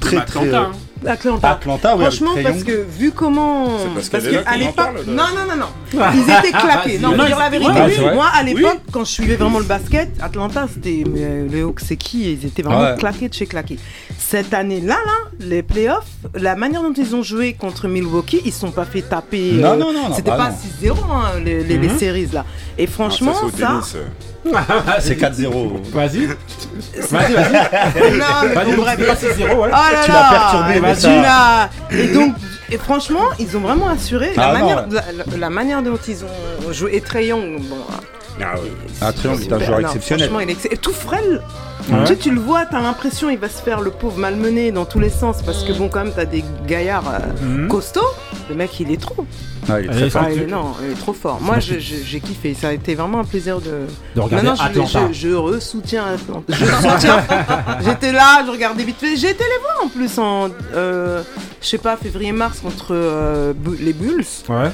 E: très
B: Même
E: très.
B: Atlanta,
E: euh,
B: hein.
C: Atlanta.
E: Atlanta, ouais, avec
C: Franchement, parce que vu comment.
H: C'est parce là
C: qu'à l'époque. Non, non, non, non. Ils étaient claqués. Non,
B: Non,
C: faut
B: ils
C: dire la vérité.
B: ouais.
C: Moi, à l'époque, quand je suivais vraiment le basket, Atlanta, c'était. Mais euh, le Hawks, c'est qui? Ils étaient vraiment
E: Ouais.
C: claqués de chez claqués. Cette année-là, là, les playoffs, la manière dont ils ont joué contre Milwaukee, ils se sont pas fait taper.
E: Non,
C: euh,
E: non, non, non,
C: C'était
E: bah
C: pas
E: non.
C: 6-0, hein, les, les, les
A: Mhm.
C: séries, là. Et franchement,
H: ça, c'est au
C: ça.
H: tennis, euh.
E: C'est 4-0.
A: Vas-y. Vas-y, vas-y.
C: non, mais
A: Vas-y,
C: bref.
A: c'est pas 6-0, ouais.
C: Oh là
E: Tu l'as perturbé,
C: l'as- Et donc, et franchement, ils ont vraiment assuré la,
E: Ah non,
C: manière,
E: ouais.
C: la, manière dont ils ont joué. Et Trae Young, bon,
H: Ah ouais.
E: Ah, Triangle est un joueur
C: Non,
E: exceptionnel.
C: Franchement, il est ex- et tout frêle.
A: Ouais.
C: Tu sais, tu le vois, t'as l'impression il va se faire le pauvre malmené dans tous les sens parce que bon, quand même, t'as des gaillards euh,
A: Mhm.
C: costauds. Le mec, il est trop.
E: Ah, il est très fort.
C: Ah, il est, non, il est trop fort. Moi, je- je- j'ai kiffé. Ça a été vraiment un plaisir de.
A: De regarder
C: Maintenant, je, je, je Atlanta. Je soutiens. J'étais là, je regardais vite fait. J'ai été les voir en plus en, euh, je sais pas, février-mars contre euh, les Bulls.
A: Ouais.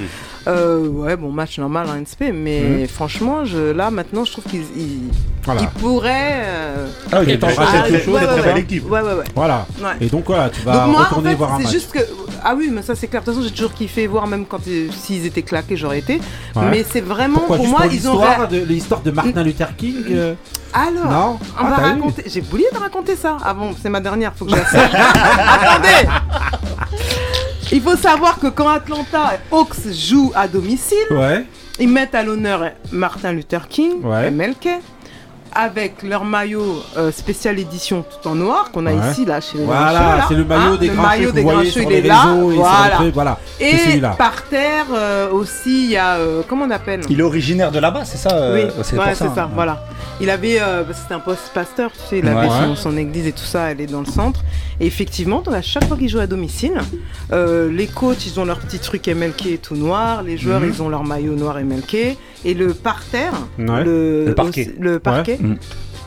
C: Euh, ouais, bon, match normal en NSP, mais
A: Mhm.
C: franchement, je, là, maintenant, je trouve qu'ils ils,
A: Voilà.
C: ils pourraient. euh,
E: Ah,
A: Et t'en
E: très
A: rachètes quelque chose,
C: ouais,
E: très
C: ouais, ouais. Ouais.
A: Voilà. Et donc voilà, tu vas retourner voir un
C: c'est
A: match.
C: juste que ah oui, mais ça c'est clair. De toute façon, j'ai toujours kiffé voir même quand euh, s'ils étaient claqués, j'aurais été. Mais c'est vraiment pour moi, ils ont.
A: l'histoire de l'histoire de Martin Luther King euh,
C: Alors,
A: Non
C: on
A: Ah,
C: va raconter. J'ai oublié de raconter ça. Ah bon, c'est ma dernière, faut que j'assure. Attendez. Il faut savoir que quand Atlanta Hawks joue à domicile,
A: Ouais.
C: ils mettent à l'honneur Martin Luther King,
A: Ouais.
C: MLK, avec leur maillot euh, spécial édition tout en noir qu'on a
A: Ouais.
C: ici là chez les
A: Voilà, c'est le maillot
C: Hein,
A: des
C: le
A: grincheux
C: maillot
A: que
C: des
A: vous voyez sur
C: il
A: les
C: est là,
A: réseaux et
C: voilà.
A: truc, voilà.
C: Et par terre euh, aussi, il y a euh, comment on appelle?
E: Il est originaire de là-bas, c'est ça euh,
C: Oui,
E: c'est
C: ouais,
E: pour
C: c'est
E: ça.
C: ça,
E: hein.
C: voilà. Il avait, euh, que c'était un poste pasteur, tu sais, il avait
E: Ouais.
C: son, son église et tout ça, elle est dans le centre. Et effectivement, à chaque fois qu'ils jouent à domicile, euh, les coachs, ils ont leur petit truc MLK tout noir, les joueurs,
A: Mhm.
C: ils ont leur maillot noir MLK, et le parterre,
A: Ouais.
C: le,
E: Le parquet.
C: aussi- le parquet.
A: Ouais.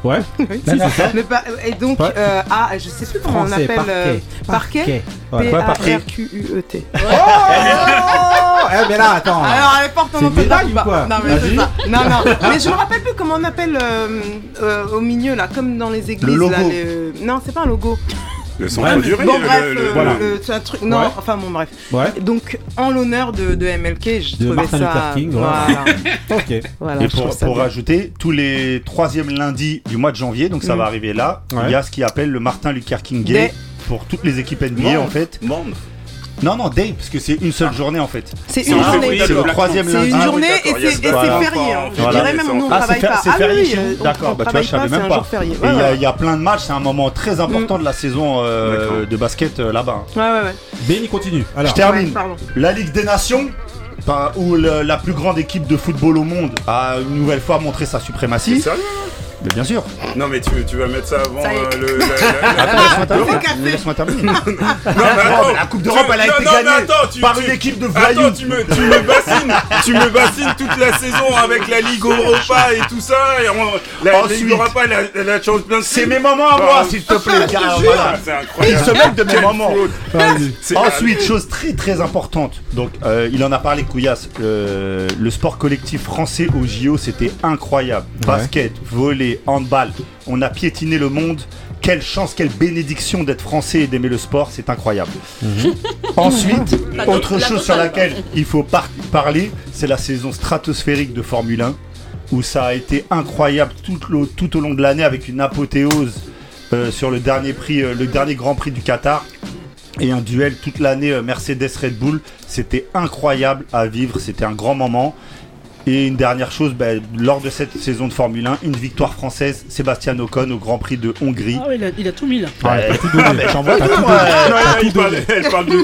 C: Oui,
A: Si, c'est ça.
C: le par- et donc,
A: Ouais.
C: euh, ah, je sais plus comment on appelle euh,
A: parquet.
C: parquet.
E: Ouais, parquet.
C: P-A-R-Q-U-E-T.
A: Oh Eh mais là, attends.
C: Alors, elle orthographe
A: médaille
C: ou pas Non, mais c'est ça. Non, non. Mais je me rappelle plus comment on appelle euh, euh, au milieu, là, comme dans les églises.
E: logo.
C: Là, le- Non, c'est pas un logo.
H: Le son
A: Ouais,
H: duré,
C: bon,
H: le-
C: bref,
H: le-
C: euh,
H: le-
A: voilà.
C: le- c'est un truc. Non,
A: Ouais.
C: enfin, bon, bref.
A: Ouais.
C: Donc, en l'honneur de, de MLK, je
A: De
C: trouvais
A: Martin
C: ça.
A: Luther King, ouais.
C: voilà.
A: Ok.
C: voilà
E: Et pour, pour rajouter, tous les troisièmes lundis du mois de janvier, donc ça
C: Mm.
E: va arriver là,
A: Ouais.
E: il y a ce qui appelle le Martin Luther King Day
C: Day.
E: pour toutes les équipes NBA
H: Non.
E: en fait.
H: Monde.
E: Non, non, Day, parce que c'est une seule journée en fait.
C: C'est une journée.
E: C'est le troisième.
C: C'est une
H: Ah
C: journée et
H: d'accord, il y a
C: c'est
H: ce
C: et c'est
E: Voilà.
C: férié. hein. Je
E: Voilà.
C: dirais même, nous, on
E: Ah, c'est
C: travaille pas.
E: c'est
C: Ah oui,
E: férié D'accord, bah tu vois, je savais même pas. Et il y, a- plein de matchs, c'est un moment très important de la saison euh, de basket euh, là-bas.
C: Ouais, ouais, ouais.
A: Benny continue. Alors.
E: Je termine. La Ligue des Nations, où le- la plus grande équipe de football au monde a une nouvelle fois montré sa suprématie.
H: sérieux
E: Mais bien sûr.
H: Non, mais tu, tu vas mettre ça avant
C: Ça y est.
H: euh, le. la- la- la-
E: Attends, laisse-moi
C: c'est
E: terminer.
C: café.
E: Laisse-moi terminer.
H: Non, mais
E: Non,
H: attends,
E: mais la Coupe d'Europe,
H: tu-
E: elle a
H: non,
E: été
H: non, mais
E: gagnée
H: attends, tu-
E: par
H: tu-
E: une équipe de voyous.
H: Attends, tu me, tu me bassines, tu me bassines toute la saison avec la Ligue Europa et tout ça. Et on- la
E: Ensuite.
H: Ligue Europa, la, la Champions League.
E: C'est mes moments à moi,
H: Ah,
E: s'il te plaît. Ah, voilà.
H: C'est incroyable.
E: il se moque de mes moments.
H: C'est-
E: Ensuite, chose très très importante. Donc, euh, il en a parlé, Couillasse. euh, le sport collectif français au JO, c'était incroyable. Basket, volley, handball. On a piétiné le monde. Quelle chance, quelle bénédiction d'être français et d'aimer le sport, c'est incroyable. Ensuite,
D: La
E: autre chose sur laquelle il faut par- parler, c'est la saison stratosphérique de Formule 1, où ça a été incroyable tout, le- tout au long de l'année avec une apothéose euh, sur le dernier prix, euh, le dernier Grand Prix du Qatar et un duel toute l'année euh, Mercedes Red Bull. C'était incroyable à vivre, c'était un grand moment. Et une dernière chose, ben, lors de cette saison de Formule 1, une victoire française, Sébastien Ocon au Grand Prix de Hongrie.
D: Ah ouais, il a, il a tout mis là.
A: Ouais, t'as tout donné.
E: Ah, mais j'en vois
A: T'as tout donné.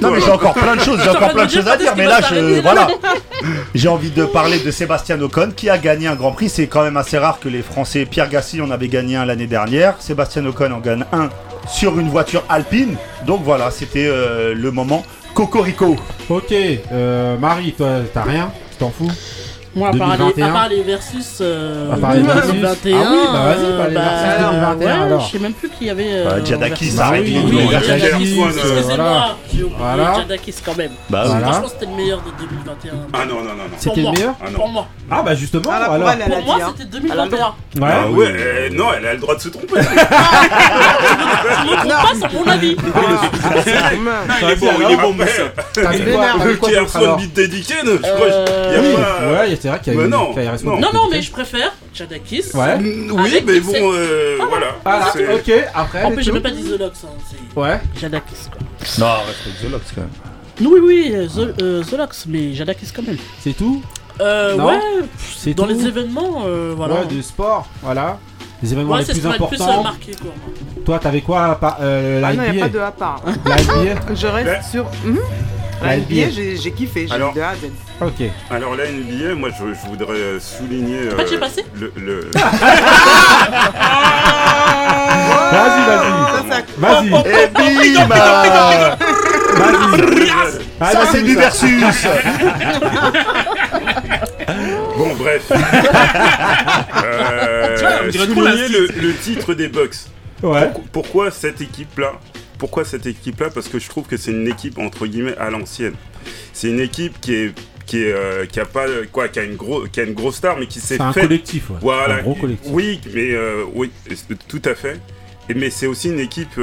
H: Non,
E: mais j'ai encore plein de choses, j'ai encore plein
D: de
E: choses à dire, mais là je voilà, j'ai envie de parler de Sébastien Ocon qui a gagné un Grand Prix. C'est quand même assez rare que les Français. Pierre Gasly en avait gagné un l'année dernière. Sébastien Ocon en gagne un sur une voiture alpine. Donc voilà, c'était euh, le moment Cocorico.
A: Ok, euh, Marie, toi, t'as rien? Tu t'en fous?
D: Moi, à part, les,
A: 2021.
D: à part les versus euh,
A: À part les versus.
D: 2021.
A: Ah oui, bah vas-y, bah les
D: euh,
A: versus
D: bah,
A: 2021,
D: ouais,
A: alors.
D: Je sais même plus qui y avait. euh,
E: Bah, ça
A: Bah
E: arrête les
A: oui, euh,
D: Excusez-moi,
A: voilà.
D: quand même.
E: Bah
A: Voilà.
D: Franchement, c'était le meilleur de 2021.
H: Ah non, non, non, non.
A: C'était
D: Pour
A: le
D: moi.
A: meilleur
H: Ah non.
D: Pour moi.
A: Ah bah justement,
C: Ah,
A: alors.
D: Pour moi,
C: hein.
D: c'était
C: Elle a le
D: 2021.
C: droit.
A: Ouais.
H: Ah ouais, euh, non, elle a le droit de se tromper.
D: Je me trompe pas, c'est mon avis.
H: Il est bon, il est bon, Moussa.
A: T'as vu quoi
H: Qui a reçu une bite dédicaine Je crois
D: Euh,
H: qu'il y
A: Oui,
H: a pas.
A: ouais, a eu
H: non,
A: a
H: non.
D: Non, non, mais je préfère Giannakis.
A: Ouais.
H: Oui,
D: Avec
H: mais bon, euh, voilà.
A: Voilà,
H: C'est-
A: ok, après.
D: En plus, j'ai même pas dit The Locks. Hein, c'est
A: Ouais.
D: Giannakis, quoi.
E: Non, respecte The Locks quand même.
D: Oui, oui, euh, The, euh, The Locks, mais Giannakis quand même.
A: C'est tout
D: Euh,
A: Non,
D: ouais,
A: C'est
D: dans
A: tout
D: les événements, euh, voilà.
A: Ouais, de sport, voilà. Les événements
D: Ouais,
A: les
D: c'est ce
A: plus
D: euh,
A: importants.
D: marqué, quoi.
A: Toi, t'avais quoi à part- euh, la
C: Ah non, il n'y a pas de à part.
A: La NBA
C: Je reste sur. Mhm.
E: La
C: La
E: NBA.
C: NBA, j'ai j'ai kiffé, j'ai
H: Alors-
C: de A à Z.
A: Ok.
H: Alors la NBA, moi je, je voudrais euh, souligner
I: Pas que j'ai passé
H: le, le-
A: Vas-y, vas-y. Vas-y.
E: Et bim
A: Vas-y. Ah,
E: Ça c'est du versus
H: bon bref. Euh, souligner le, le titre des Bucks.
A: Ouais.
H: Pourquoi, pourquoi cette équipe-là Pourquoi cette équipe-là? Parce que je trouve que c'est une équipe entre guillemets à l'ancienne. C'est une équipe qui est qui est euh, qui a pas quoi qui a une gros qui a une grosse star mais qui s'est
A: C'est un
H: fait
A: collectif. ouais.
H: voilà
A: Un gros collectif.
H: oui mais euh, oui tout à fait Et- mais c'est aussi une équipe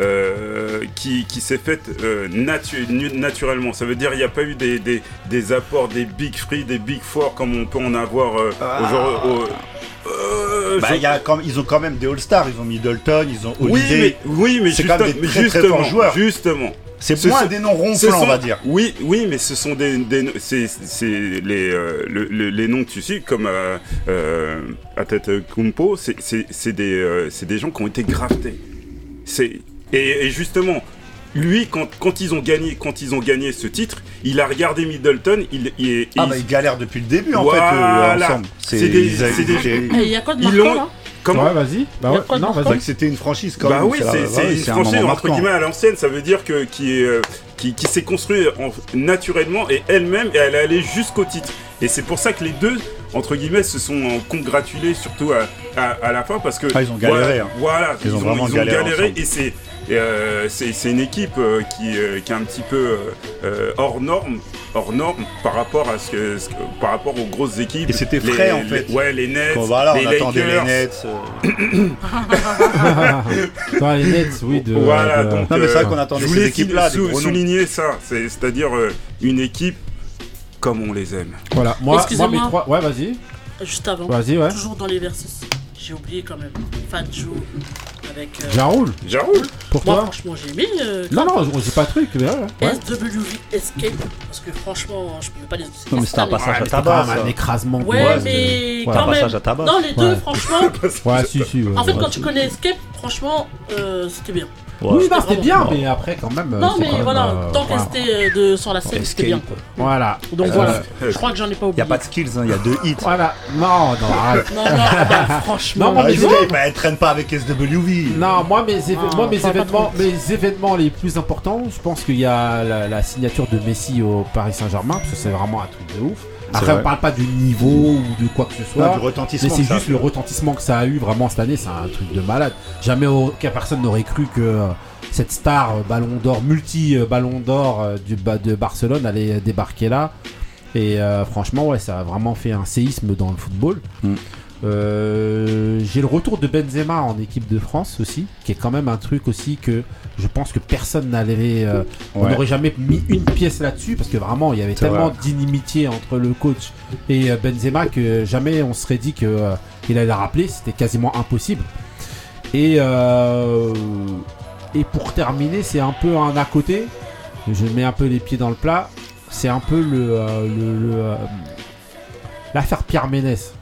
H: euh, qui, qui s'est faite euh, natu- naturellement. Ça veut dire qu'il n'y a pas eu des, des, des apports, des big three, des big four comme on peut en avoir euh,
E: Ah.
H: aujourd'hui. au- euh,
E: Bah,
H: je-
E: il y a quand- ils ont quand même des All-Stars, ils ont Middleton, ils ont
H: oui,
E: Holiday.
H: mais, oui, mais,
E: C'est
H: juste-
E: quand même des très, très
H: justement,
E: joueurs.
H: justement.
E: C'est
H: Ce
E: moins
H: sont-
E: des noms ronflants,
H: sont-
E: on va dire.
H: Oui, oui, mais ce sont des, des c'est, c'est les, euh, le- le- les noms que tu cites comme euh, euh, Kumpo, c'est, c'est, c'est des, euh, c'est des gens qui ont été graftés. C'est et, et justement. Lui, quand, quand ils ont gagné, quand ils ont gagné ce titre, il a regardé Middleton. Il, il, il-
E: Ah bah ils galèrent depuis le début en fait euh, ensemble.
H: C'est des-
I: Eh, Il y a quoi de marquant là
H: comment
A: Ouais, vas-y. Bah ouais. Non, vas-y.
E: que c'était une franchise quand
H: Bah
E: même.
H: oui,
E: la-
H: c'est une
E: c'est un
H: franchise
E: moment
H: entre guillemets à l'ancienne. Ça veut dire que qui est euh, qui, qui s'est construit en- naturellement et elle-même et elle est allée jusqu'au titre. Et c'est pour ça que les deux entre guillemets se sont euh, congratulés surtout à, à, à la fin parce que
E: Ah, ils ont galéré,
H: Voilà,
E: hein.
H: voilà,
E: Ils ont vraiment galéré ensemble.
H: et c'est euh, c'est une équipe euh, qui, euh, qui est un petit peu hors norme hors norme par rapport à ce que, ce que- par rapport aux grosses équipes
E: Et c'était
H: Les-
E: frais, en
H: les-
E: fait.
H: ouais les Nets
E: Bon, voilà,
H: les
E: on attendait les
H: Lakers.
E: Nets. euh,
A: les Nets, oui. De,
H: Voilà,
A: de-
H: donc
E: Non, mais c'est vrai qu'on attendait
H: je voulais
E: ces équipes-là,
H: sou-
E: noms.
H: souligner ça, c'est- c'est-à-dire euh, une équipe comme on les aime.
A: Voilà. Moi, moi, mes trois. Ouais, vas-y.
I: Juste avant.
A: Vas-y, ouais.
I: Toujours dans les versus. J'ai oublié quand même. Fat Joe avec. euh,
A: J'enroule.
H: J'enroule.
A: Pour
I: Moi,
A: toi
I: franchement, j'ai aimé. euh,
A: Non, non, on dit pas de truc. Mais ouais. ouais.
I: SWV Escape. Parce que franchement, je pouvais pas les.
E: Non, mais c'était un
I: cette
E: passage à tabac.
A: quand un écrasement.
I: Ouais,
A: Ouais,
I: mais
A: Ouais,
E: un
I: quand même.
E: passage à tabac.
I: Non, les deux,
A: Ouais.
I: franchement.
A: Ouais, si, si. ouais,
I: En fait,
A: ouais.
I: quand tu connais Escape, franchement, euh, c'était bien.
A: Oui, non, c'était bien, mais après, quand même.
I: Non,
A: c'est
I: mais voilà,
A: euh,
I: tant qu'elle
A: voilà.
I: était euh, de, sur la scène, c'était bien.
A: Voilà.
I: Donc
A: Euh,
I: voilà, je crois que j'en ai pas
E: Il n'y
I: oublié.
E: a pas de skills, hein, il y a deux hits.
A: Voilà. Non, non.
I: Non, non, bah, franchement.
A: Non,
E: Ah,
A: mais vois-
E: bah, elle traîne pas avec SWV.
A: Non, moi mes,
I: Ah,
A: moi, mes événements, mes événements les plus importants, je pense qu'il y a la, la signature de Messi au Paris Saint-Germain, parce que c'est vraiment un truc de ouf. Après, on parle pas du niveau ou de quoi que ce soit.
E: Non, du
A: mais
E: retentissement.
A: c'est
E: ça.
A: juste le retentissement que ça a eu vraiment cette année, c'est un truc de malade. Jamais aucun personne n'aurait cru que euh, cette star euh, Ballon d'Or, multi euh, Ballon d'Or de Barcelone allait débarquer là. Et euh, franchement, ouais, ça a vraiment fait un séisme dans le football.
E: Mm.
A: Euh, J'ai le retour de Benzema en équipe de France aussi, qui est quand même un truc aussi que je pense que personne n'allait. euh, On n'aurait jamais mis une pièce là-dessus parce que vraiment il y avait tellement
E: vrai.
A: d'inimitié entre le coach et euh, Benzema que jamais on serait dit que euh, allait la rappeler. C'était quasiment impossible. Et euh, et pour terminer, c'est un peu un à côté. Je mets un peu les pieds dans le plat. C'est un peu le le- le, l'affaire Pierre Ménès.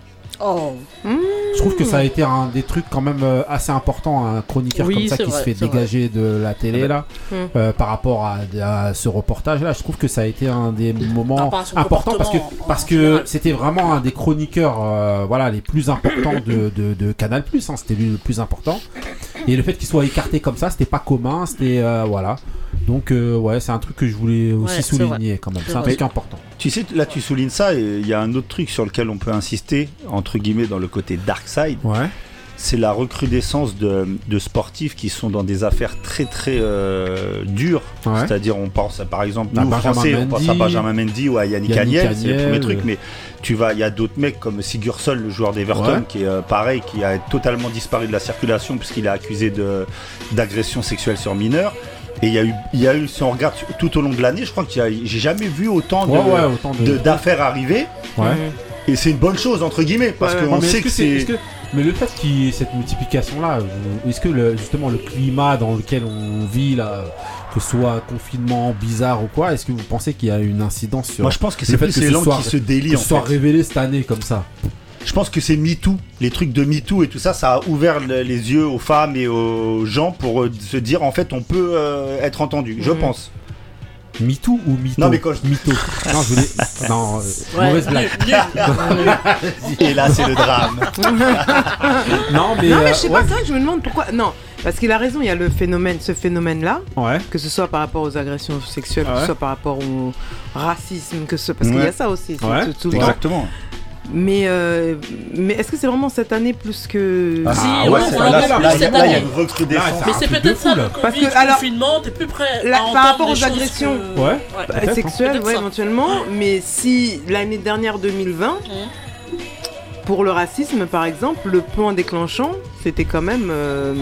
I: Oh,
A: Je trouve que ça a été un des trucs quand même euh, assez important, un chroniqueur
I: Oui,
A: comme ça qui se fait dégager de la télé là,
I: Hmm.
A: euh, par rapport à, à ce reportage là. Je trouve que ça a été un des moments
I: à son
A: importants parce que parce que c'était vraiment un des chroniqueurs euh, voilà les plus importants de, de, de Canal Plus. c'était lui le plus important. Et le fait qu'il soit écarté comme ça, c'était pas commun, c'était euh, voilà. Donc euh, ouais, c'est un truc que je voulais aussi
I: Ouais,
A: souligner quand même.
I: C'est
A: un truc important.
E: Tu sais, là tu soulignes ça, et il y a un autre truc sur lequel on peut insister, entre guillemets, dans le côté dark side,
A: Ouais.
E: c'est la recrudescence de, de sportifs qui sont dans des affaires très très euh, dures.
A: Ouais.
E: C'est-à-dire, on pense à, par exemple,
A: À
E: nous Français, on pense à. Benjamin Mendy ou à Yannick,
A: Yannick
E: Agnel, c'est le premier truc, mais tu vas, il y a d'autres mecs comme Sigurdsson, le joueur d'Everton,
A: Ouais.
E: qui est euh, pareil, qui a totalement disparu de la circulation puisqu'il est accusé de d'agression sexuelle sur mineurs. Et il y a eu, il y a eu, si on regarde tout au long de l'année, je crois que j'ai jamais vu autant de- d'affaires arriver. Et c'est une bonne chose entre guillemets parce qu'on sait que
A: c'est- Mais le fait qu'il y ait cette multiplication-là, est-ce que le- justement le climat dans lequel on vit là, que ce soit confinement bizarre ou quoi, est-ce que vous pensez qu'il y a une incidence sur
E: Moi je pense que
A: le
E: c'est
A: fait
E: plus
A: que ce
E: langues
A: soit-
E: qui se délient
A: que
E: en
A: ce soit
E: fait.
A: révélé cette année comme ça?
E: je pense que c'est MeToo, les trucs de MeToo et tout ça, ça a ouvert les yeux aux femmes et aux gens pour euh, se dire en fait on peut euh, être entendu, je
I: mmh.
E: pense.
A: MeToo ou MeToo
E: Non mais quand je...
A: MeToo. non, je voulais... Non, euh, mauvaise blague.
E: et là c'est le drame.
A: non mais...
C: Non mais je sais euh, pas,
A: ouais.
C: ça, je me demande pourquoi... Non. Parce qu'il a raison, il y a le phénomène, ce phénomène-là, que ce soit par rapport aux agressions sexuelles, que ce soit par rapport au racisme, que ce, parce qu'il y a ça aussi, tout, tout, hein.
E: Exactement.
C: Mais, euh, mais est-ce que c'est vraiment cette année plus que.
D: Si,
E: ouais,
D: on
E: l'a
D: plus
E: là,
D: cette année.
A: Là,
D: mais c'est peut-être ça,
C: Parce que, alors,
D: confinement, t'es plus prêt
C: la,
D: à
C: Par rapport aux agressions bah,
D: sexuelles,
C: ouais, éventuellement. Mais si l'année dernière, 2020, mmh. pour le racisme, par exemple, le point déclenchant, c'était quand même. Euh,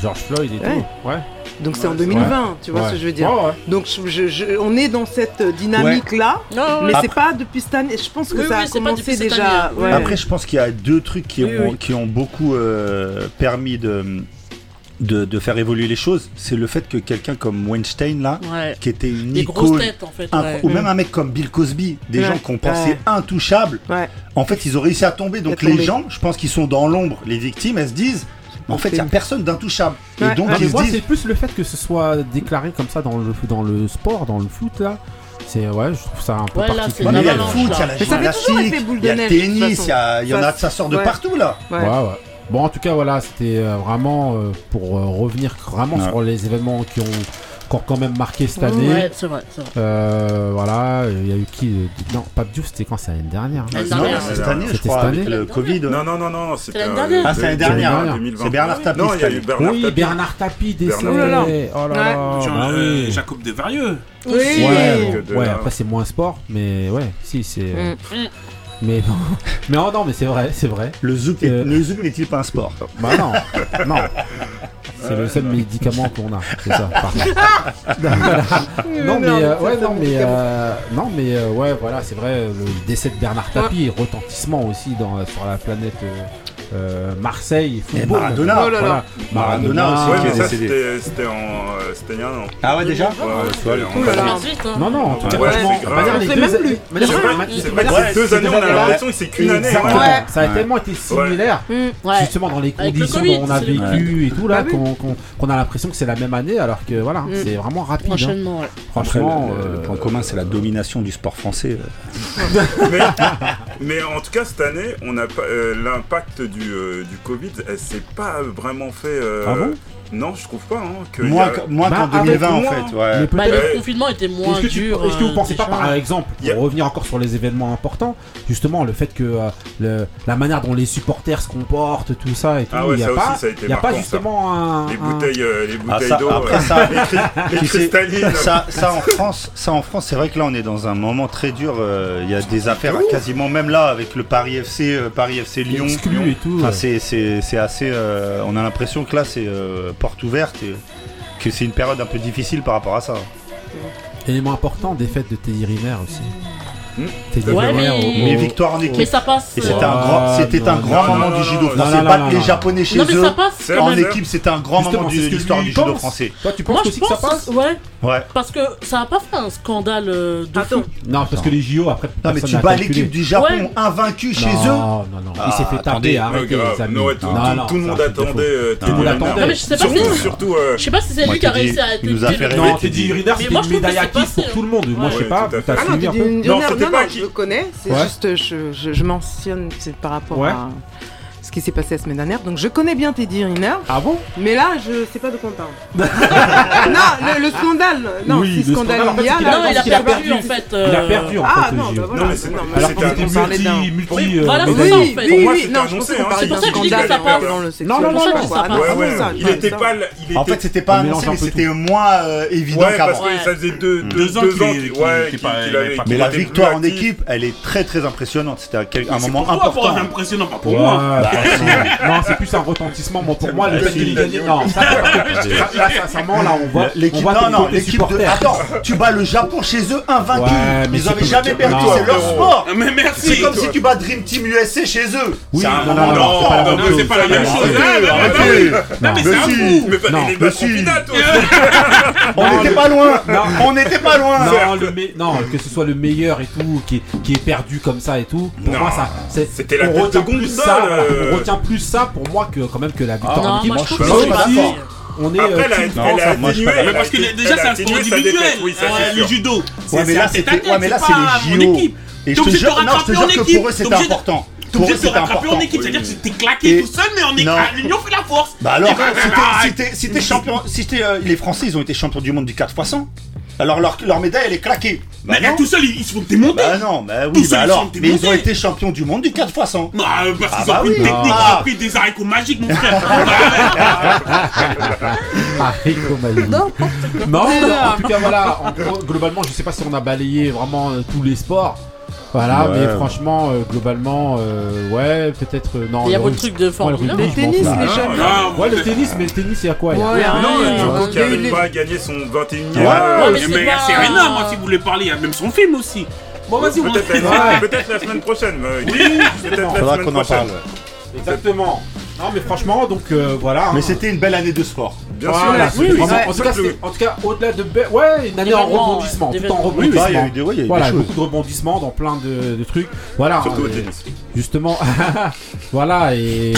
A: George Floyd et tout. Ouais.
C: Donc c'est en 2020, tu vois ce que je veux dire. Donc on est dans cette euh, dynamique là, mais c'est pas depuis cette année. Je pense que ça a commencé déjà.
E: Après, je pense qu'il y a deux trucs qui, ont, beaucoup euh, permis de, faire évoluer les choses, c'est le fait que quelqu'un comme Weinstein, là, qui était une
D: des
E: icône,
D: têtes, en fait,
E: ou même mm. un mec comme Bill Cosby, des gens qu'on pensait intouchables, en fait, ils ont réussi à tomber. Donc les gens, je pense qu'ils sont dans l'ombre, les victimes, elles se disent, en fait, il n'y a personne d'intouchable. Et donc,
A: non,
E: ils
A: moi, c'est plus le fait que ce soit déclaré comme ça dans le, dans le sport, dans le foot, là. C'est ouais, je trouve ça un peu
D: ouais,
A: particulier.
E: il y a le foot, il y a la gymnastique, il y a le tennis, il y, en a, ça sort de partout là.
C: ouais.
A: ouais. Bon, en tout cas, voilà, c'était euh, vraiment euh, pour euh, revenir vraiment sur les événements qui ont qui ont quand même marqué cette année.
D: Ouais, c'est vrai, c'est vrai.
A: Euh, voilà, il y a eu qui euh, Non, Pape Diouf, c'était quand C'est l'année dernière. Hein
D: l'année dernière.
E: Cette année, je crois,
A: cette année.
E: avec le Covid.
H: Non, non, non, non, c'était
D: l'année
H: euh,
D: dernière.
E: Ah, c'est l'année dernière. C'est Bernard Tapie.
H: Non, il y a eu Bernard Tapie.
A: Oui, Bernard Tapie, décédé.
C: Oh là là.
A: Oh là là.
B: Jacob Desvarieux.
C: Oui.
A: Ouais, après c'est moins sport, mais ouais, si c'est. Mm. Euh,
C: mm.
A: Mais non, mais oh non, mais c'est vrai, c'est vrai.
E: Le zouk,
A: euh,
E: le n'est-il pas un sport?
A: Bah non, non. C'est le seul euh, médicament qu'on a, c'est ça. non, mais, euh, ouais, non, mais, non, mais ouais, voilà, c'est vrai. Le décès de Bernard Tapie, ah. retentissement aussi dans, euh, sur la planète. Euh, Marseille, football.
E: Maradona,
C: oh là là.
A: Voilà.
E: Maradona, Maradona, aussi
H: ouais. C'était en euh, an.
E: Ah ouais déjà
H: ouais,
A: Non non, on
C: pas
A: deux années,
H: on a l'impression que c'est qu'une année.
A: Ça a tellement été similaire
D: mmh,
A: justement dans les conditions qu'on a vécu et tout là
C: bah
A: qu'on a l'impression que c'est la même année alors que voilà,
C: mmh.
A: c'est vraiment rapide. Hein. Franchement,
E: le
A: euh,
E: point commun c'est la domination du sport français.
H: Mais en tout cas cette année, on a euh, l'impact du euh, du, Covid, elle s'est pas vraiment fait. Euh,
E: ah
H: non, je trouve pas. Hein, que
E: moins
A: bah,
E: qu'en 2020, en fait. Ouais.
D: Le bah, confinement était moins
A: est-ce que
D: dur.
A: Est-ce que vous
D: euh,
A: pensez pas, par exemple, pour revenir encore sur les événements importants, justement, le fait que euh, la manière dont les supporters se comportent, tout ça et
H: ah tout,
A: il n'y a, pas, justement un,
H: Les bouteilles, bouteilles d'eau,
E: ça...
H: les.
E: Ça, en France, c'est vrai que là, on est dans un moment très dur. Euh, il y a des affaires quasiment, même là, avec le Paris FC, Paris FC Lyon. C'est assez. On a l'impression que là, c'est porte ouverte que c'est une période un peu difficile par rapport à ça.
A: Élément important des fêtes de Teddy aussi. Mmh.
D: Ouais, mais...
A: Hein,
E: victoire en équipe.
D: Mais ça passe.
E: C'était un grand, ah,
A: c'était
E: un grand moment du judo français. Battre les Japonais chez eux en équipe, c'était un grand moment de l'histoire du judo français.
A: Toi, tu penses aussi que ça passe
D: Ouais.
E: Ouais.
D: Parce que ça n'a pas fait un scandale euh, de
C: Attends.
A: Non, parce que les JO après.
E: Non, mais tu bats l'équipe du Japon
D: ouais.
E: invaincue chez eux.
A: Non, non, non. Il s'est fait ah,
H: tarder.
A: Arrêtez, les amis.
H: Tout, le monde attendait.
A: Tout le monde attendait.
D: Non, mais je sais pas
H: surtout, euh,
D: Je sais pas si c'est lui qui a réussi à.
E: Il nous a fait rêver.
A: Non,
E: Teddy
A: Riner, c'était une médaille acquise pour tout le monde. Moi, je sais pas.
C: Non,
H: non,
C: non,
H: qui...
C: je connais, c'est juste, je, je, mentionne, par rapport à qui s'est passé la semaine dernière. Donc je connais bien Teddy Riner.
A: Ah bon?
C: Mais là, je sais pas de quoi on parle. non, le, le, scandale. Non,
A: oui,
C: si scandale,
A: scandale
C: il y a.
A: Euh,
C: non,
A: euh,
D: euh, il a perdu en ah, fait.
A: Il a perdu en fait.
C: Ah
A: non,
C: bah voilà.
H: Non, mais c'est
A: Alors multi, multi.
D: Voilà, c'est ça en fait.
C: Oui, oui, hein,
H: hein,
C: non,
D: c'est pour ça que je dis que ça passe.
A: Non, non, non.
H: Il était pas.
E: En fait, c'était pas annoncé, mais c'était moins évident qu'avant.
H: parce que ça faisait deux
B: ans qu'il
E: Mais la victoire en équipe, elle est très très impressionnante. C'était un moment important.
B: Impressionnant, pas pour moi
A: non, c'est plus un retentissement. Moi, pour moi, le fait qu'il gagne, non, ça, là, sincèrement, là, on voit
E: l'équipe. Non, non, l'équipe de. Attends, tu bats le Japon chez eux, invaincu. Ils
A: n'avaient
E: jamais perdu, c'est leur sport.
B: Mais merci.
E: C'est comme si tu bats Dream Team USA chez eux.
A: Oui, non, non, non, c'est pas la même chose. Non,
B: mais c'est un fou.
H: Mais
E: pas
H: finale, toi.
E: On n'était pas loin. On n'était pas loin.
A: Non, que ce soit le meilleur et tout, qui est perdu comme ça et tout. Pour moi, ça,
H: c'était la tête de
A: ça
E: te jure, non, je te
B: rattraper
E: jure
B: en
E: que
B: équipe.
E: pour eux,
B: T'es
E: c'était
B: obligé de-
E: important.
B: T'es
E: Pour eux,
B: obligé de te rattraper en
E: important.
B: équipe, c'est-à-dire que t'es claqué
E: Et-
B: tout seul, mais on est
E: Non.
B: à l'union fait la force.
E: Bah alors,
B: Et
E: si t'es-
B: ah,
E: t'es t'es champion, si t'es, euh, les Français, ils ont été champions du monde du 4 x 100. Alors leur, leur médaille, elle est claquée. Bah
B: Mais
E: non.
B: tout seul, ils ils se font démonter.
E: Bah non, bah oui, bah
B: ils
E: alors.
B: sont
E: Mais ils ont été champions du monde du 4 x 100.
B: Bah, euh, parce
E: Ah
B: qu'ils
E: bah
B: ont pris
E: oui.
B: une technique,
E: Ah.
B: ils ont pris des haricots magiques, mon frère.
A: Ah, Rico Mali. Non, en tout cas, voilà. en globalement, je sais pas si on a balayé vraiment euh, tous les sports. Voilà,
E: Ouais.
A: mais franchement, euh, globalement, euh, ouais, peut-être. euh, non,
D: Il y a votre truc de
A: ouais,
D: Formule
A: le
D: 1.
A: rugby,
C: Le tennis, les
H: Ah,
C: jeunes.
B: non,
A: Ouais, le tennis, mais le tennis, il y a quoi il y a
C: Ouais, hein,
H: Non,
C: euh,
H: Djoko qui
C: il y a eu
H: arrive
C: les-
H: pas à gagner son 21 e
A: Ouais,
B: Ouais,
D: mais c'est
B: il y a
D: pas-
B: Serena, moi, si vous voulez parler, il y a même son film aussi. Bon, vas-y, on
H: Peut-être
A: Ouais.
H: la, peut-être la semaine prochaine. euh, Peut-être la
E: Faudra
H: semaine
E: qu'on en
H: prochaine.
E: parle.
A: Exactement. Non, mais franchement, donc euh, voilà.
E: Mais
A: hein.
E: c'était une belle année de sport.
H: Bien
A: Voilà,
H: sûr.
C: oui, ouais.
A: en, tout cas, en tout cas, au-delà de be- ouais, une année en rebondissement,
D: ouais,
A: tout en
D: d'événements.
E: Oui, bah, il y a
A: rebondissement.
E: eu des, ouais, il y a eu
A: Voilà, beaucoup de rebondissements dans plein de, de trucs. Voilà.
H: Surtout au
A: euh,
H: tennis.
A: Justement, voilà et,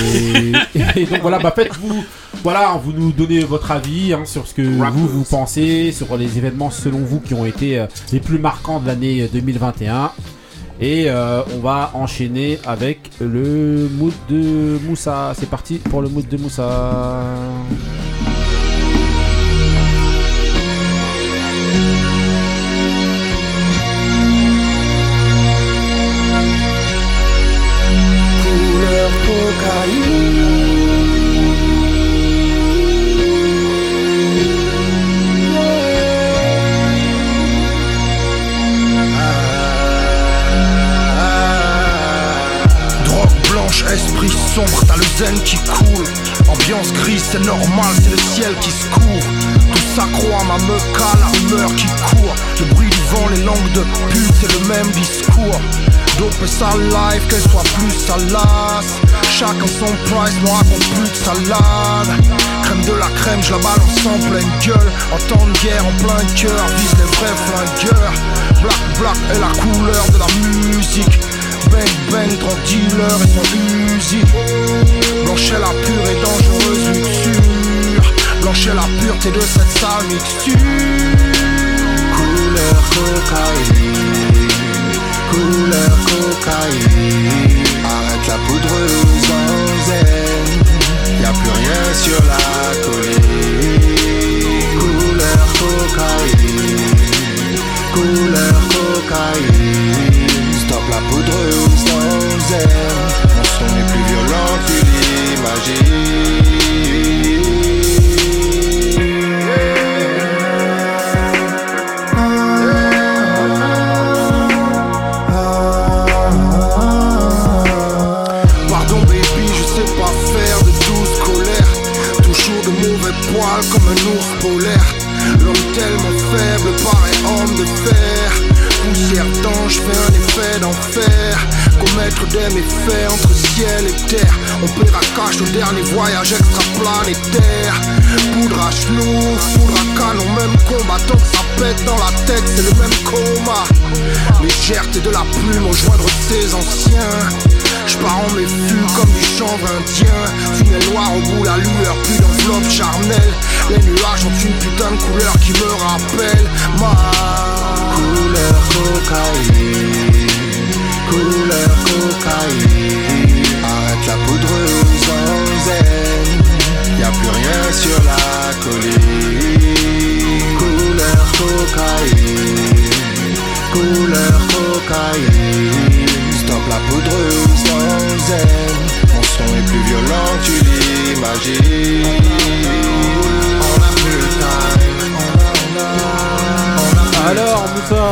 A: et donc voilà, bah faites-vous, voilà, vous nous donnez votre avis hein, sur ce que vous vous pensez sur les événements selon vous qui ont été euh, les plus marquants de l'année 2021. Et euh, on va enchaîner avec le mood de Moussa. C'est parti pour le mood de Moussa.
G: Zen qui coule. Ambiance grise, c'est normal, c'est le ciel qui se couvre. Tout s'accroît, ma meuca, la rumeur qui court. Le bruit du vent, les langues de pute, c'est le même discours. Dope sa life, qu'elle soit plus salace. Chacun son price, moi raconte plus de salade. Crème de la crème, je la balance en pleine gueule. En temps de guerre, en plein cœur, vise les vrais flingueurs. Black, black est la couleur de la musique. Bang, bang, trop dealer et son Uzi. Blanche est la pure et dangereuse luxure. Blanche est la pureté de cette sale mixture. Couleur cocaïne, couleur cocaïne. Arrête la poudreuse en zen. Y'a plus rien sur la colline. Couleur cocaïne, couleur cocaïne. La. Mon son est plus violent que l'imagine. Des méfaits entre ciel et terre. On paiera cash au dernier voyage extraplanétaire Poudre à genoux, poudre à canon Même combattant que ça pète dans la tête C'est le même coma. Légèreté de la plume au joindre ses anciens. Je pars en méfus comme du chanvre indien Tunnel noir au bout la lueur Plus d'enveloppe charnelle. Les nuages ont une putain de couleur qui me rappelle Ma couleur cocaïne Couleur cocaïne. Arrête la poudreuse en zen. Y'a plus rien sur la colline. Couleur cocaïne. Couleur cocaïne. Stop la poudreuse zen. Mon son est plus violent tu l'imagines. On a plus le time On a, a, a
A: Alors Moussa,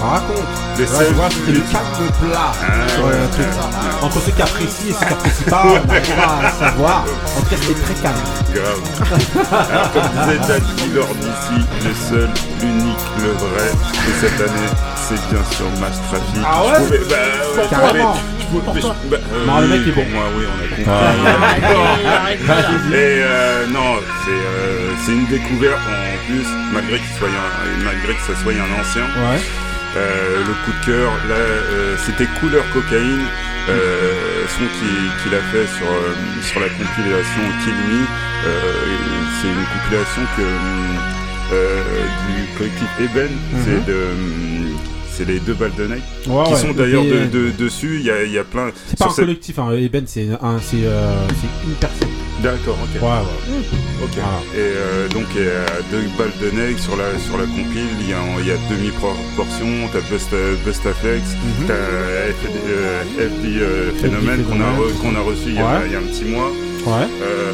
A: raconte. Ouais,
H: scènes-
A: tu vois, c'était le calme plat.
H: Ah,
A: sur
H: ouais,
A: truc.
H: ouais.
A: Entre ceux qui apprécient et ceux qui apprécient pas, on n'arrive pas à savoir. En tout cas, c'était très calme.
H: Grave. Alors, comme disait Daddy lors d'ici, le seul, l'unique, le vrai de cette année, c'est bien sûr Mass Traffic.
A: Ah
H: Je
A: ouais
H: pouvais- bah, ouais,
A: Carrément.
H: je pouvais- bah, euh,
A: Non, le mec est bon.
H: moi, oui, on a compris.
D: Arrête, arrête,
H: Et euh, non, c'est euh, c'est une découverte en plus, malgré, qu'il soit un, malgré que ce soit un ancien.
A: Ouais.
H: Euh, le coup de cœur, là, euh, c'était Couleur Cocaïne, euh, son qui- qu'il a fait sur, sur la compilation Kill Me. C'est une compilation que du collectif Eben,
A: Mhm.
H: c'est de c'est les deux balles de
A: Ouais,
H: qui
A: ouais,
H: sont d'ailleurs de, dessus. Il y a, y a plein.
A: C'est pas un
H: cette-
A: collectif, hein. Eben, c'est un, c'est, euh, une personne.
H: D'accord, ok.
A: Voilà.
H: Et euh, donc il y a deux balles de Nike sur la sur la compile. Il y a, il y a demi proportion. T'as Busta, Bustaflex,
A: Mhm.
H: t'as FD, euh, FD, euh, Phénomène qu'on a re- qu'on a reçu il y a,
A: Ouais.
H: il y a un petit mois.
A: Ouais.
H: Euh,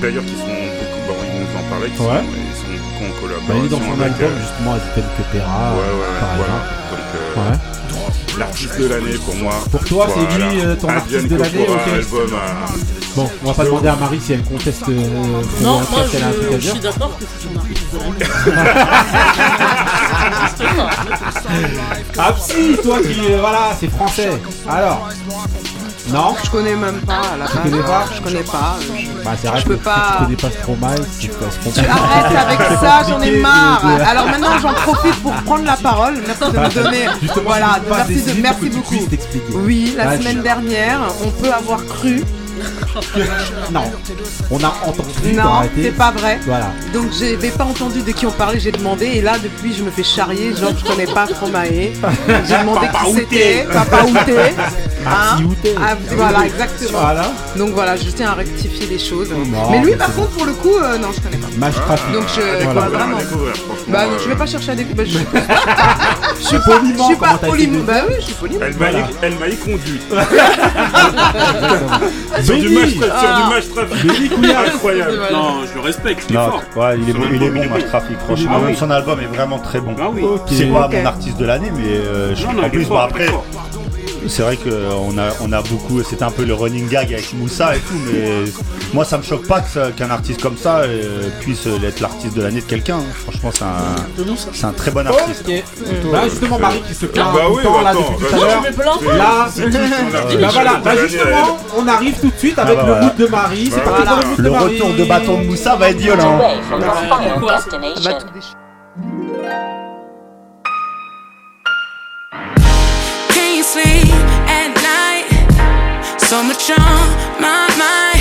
H: D'ailleurs, qui sont beaucoup. Bon, ils nous en parlaient. Qui
A: Ouais.
H: sont, ils sont beaucoup en
A: Bah,
H: collaboration
A: il est dans son
H: avec.
A: album,
H: euh,
A: justement, avec quelques Pera.
H: Ouais, ouais,
A: par
H: voilà.
A: exemple.
H: Donc, euh,
A: Ouais.
H: l'artiste de l'année pour moi.
A: Pour toi, c'est lui, euh, ton
H: Adrian
A: artiste de l'année,
H: Corpora,
A: ok.
H: album à-
A: Bon, on va pas demander à Marie si elle conteste. euh,
D: Non, moi
A: si elle a un truc à
D: je, je suis d'accord que c'est l'année.
A: Ah, si, toi qui. euh, voilà, c'est français. Alors. Non
C: Je connais même pas à la
A: Tu
C: base.
A: connais pas
C: Je connais pas. je-
A: Bah, c'est vrai
C: Je
A: que
C: peux pas-
A: tu connais pas Stromae, c'est pas
C: Tu
A: Stromae.
C: arrêtes avec
A: C'est
C: ça, j'en ai marre.
A: de-
C: Alors maintenant, j'en profite pour prendre la parole. Merci de me donner.
A: Justement,
C: Voilà, merci, de, merci beaucoup. Oui, la semaine dernière, on peut avoir cru.
A: Non, on a entendu.
C: Non, c'est pas vrai.
A: Voilà.
C: Donc j'avais pas entendu de qui on parlait, j'ai demandé et là depuis je me fais charrier, genre je connais pas Stromae. J'ai demandé
A: Papa
C: qui
A: Outé.
C: c'était, Papa Outé.
A: Outé.
C: Ah, voilà, exactement.
A: Voilà.
C: Donc voilà, je tiens à rectifier les choses.
A: Non,
C: mais lui
A: mais
C: par contre pour le coup, euh, non je connais pas.
A: Match trafic.
C: Donc je voilà, vraiment. Bah
H: euh,
C: je vais pas chercher à découvrir. Je, je suis pas, je suis pas poliment. Bah oui, je suis poliment.
H: Elle m'a
A: Voilà.
H: elle m'a y conduit. Sur du match,
C: Ah.
H: du match trafic.
A: Couillard.
H: Incroyable.
B: Non, je le respecte, il est
E: Non,
B: fort.
E: ouais, il est, bon, il est
H: album,
E: bon,
H: il est
E: Match. Trafic, franchement.
B: Ah.
E: Même son album est vraiment très bon.
B: Ah.
E: C'est pas mon artiste de l'année, mais euh, je en plus, bon, après. C'est vrai qu'on a, on a beaucoup, c'était un peu le running gag avec Moussa et tout, mais moi ça me choque pas qu'un artiste comme ça euh, puisse être l'artiste de l'année de quelqu'un. hein. Franchement, c'est un, c'est un très bon artiste.
A: Ok. Là, justement, Marie qui se plaint
H: Bah oui,
A: temps
H: attends,
A: depuis tout
H: bah
A: à l'heure. Là, bah voilà, bah justement, on arrive tout de suite avec
E: Ah bah
A: le
E: voilà.
A: mood de Marie. C'est
H: Voilà.
A: le de Marie.
E: retour de bâton de Moussa va être violent.
J: Can you at night? So much on my mind,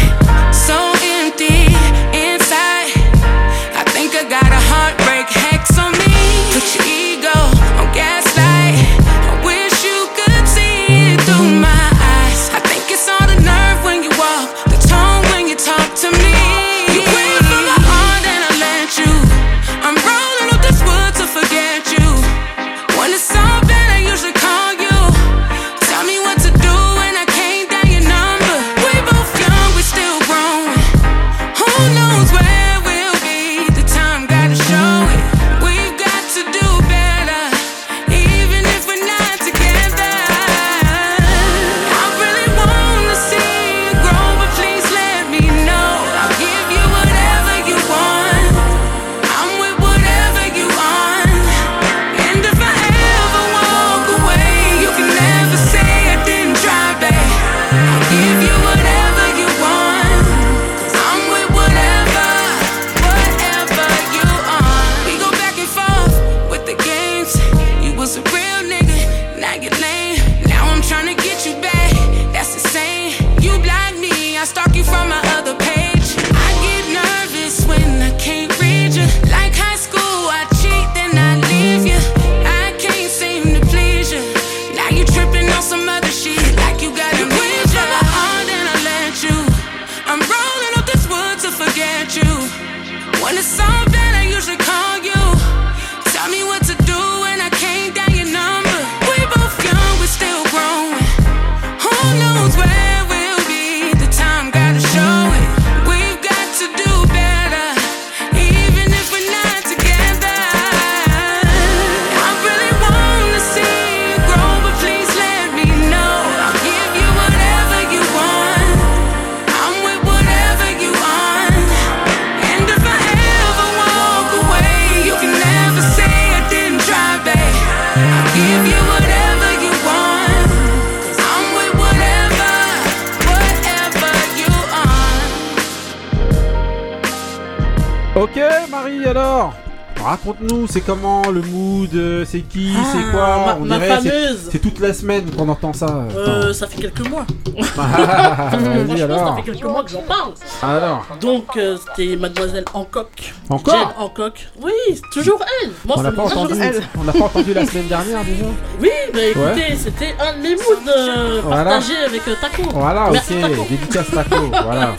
A: Raconte-nous, c'est comment le mood, euh, c'est qui,
D: Ah,
A: c'est quoi
D: ma-
A: On
D: ma
A: dirait,
D: fameuse.
A: C'est toute la semaine qu'on entend ça.
D: Euh, ça fait quelques mois.
A: Ah,
D: Franchement,
A: alors.
D: ça fait quelques mois que j'en parle.
A: Alors,
D: Donc, euh, c'était Mademoiselle Hancock.
A: Encore
D: Jane Hancock. Oui, c'est toujours elle. Moi,
A: on l'a
D: c'est
A: pas entendu.
D: elle.
A: On l'a pas entendu la semaine dernière déjà.
D: Oui, mais écoutez,
A: Ouais.
D: c'était un de mes moods euh,
A: Voilà.
D: partagés avec euh, Taco.
A: Voilà,
D: Merci,
A: ok,
D: Taco.
A: dédicace taco. voilà.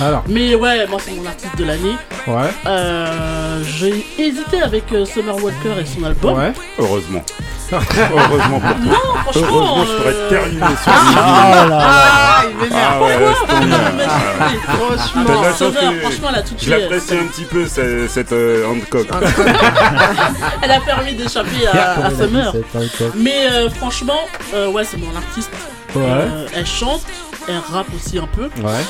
A: Alors,
D: Mais ouais, moi c'est mon artiste de l'année.
A: ouais,
D: Euh, J'ai hésité avec euh, Summer Walker et son album.
A: ouais.
H: Heureusement. Heureusement pour toi.
D: Non.
H: Heureusement, je pourrais
D: euh,
H: terminer sur
E: Ah là là.
C: Ah, il m'énerve.
H: Ah de
D: franchement, franchement, elle a tout
H: Je l'apprécie un petit peu, cette, cette euh, Hancock.
D: Elle a permis d'échapper à, à Summer. Mais euh, franchement, euh, ouais, c'est mon artiste.
A: Ouais.
D: Euh, elle chante, elle rappe aussi un peu.
A: Ouais.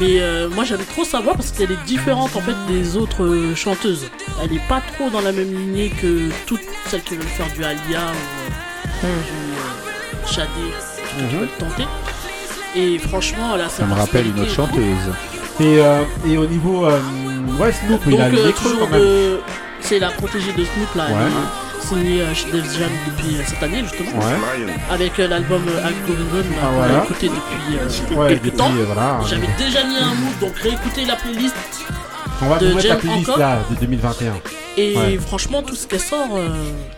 D: Mais euh, moi j'aime trop savoir parce qu'elle est différente en fait des autres euh, chanteuses. Elle est pas trop dans la même lignée que toutes celles qui veulent faire du Alia ou euh, du Shadé, qui
A: Mhm.
D: veulent tenter. Et franchement, sa
E: Ça me rappelle une autre chanteuse.
A: Et, euh, et au niveau. euh, ouais, Snoop, il a le
D: euh, toujours de... C'est la protégée de Snoop là,
A: Ouais.
D: elle est signée chez Def Jam depuis cette année justement.
A: Ouais.
D: Avec l'album euh, Algorithm
A: Ah, voilà.
D: écouté depuis euh,
A: Ouais,
D: quelques
A: depuis,
D: temps.
A: voilà.
D: J'avais déjà mis un move, donc réécoutez la playlist.
A: On va
D: de
A: vous mettre la playlist là de 2021.
D: Et
A: Ouais.
D: franchement, tout ce qu'elle sort, euh,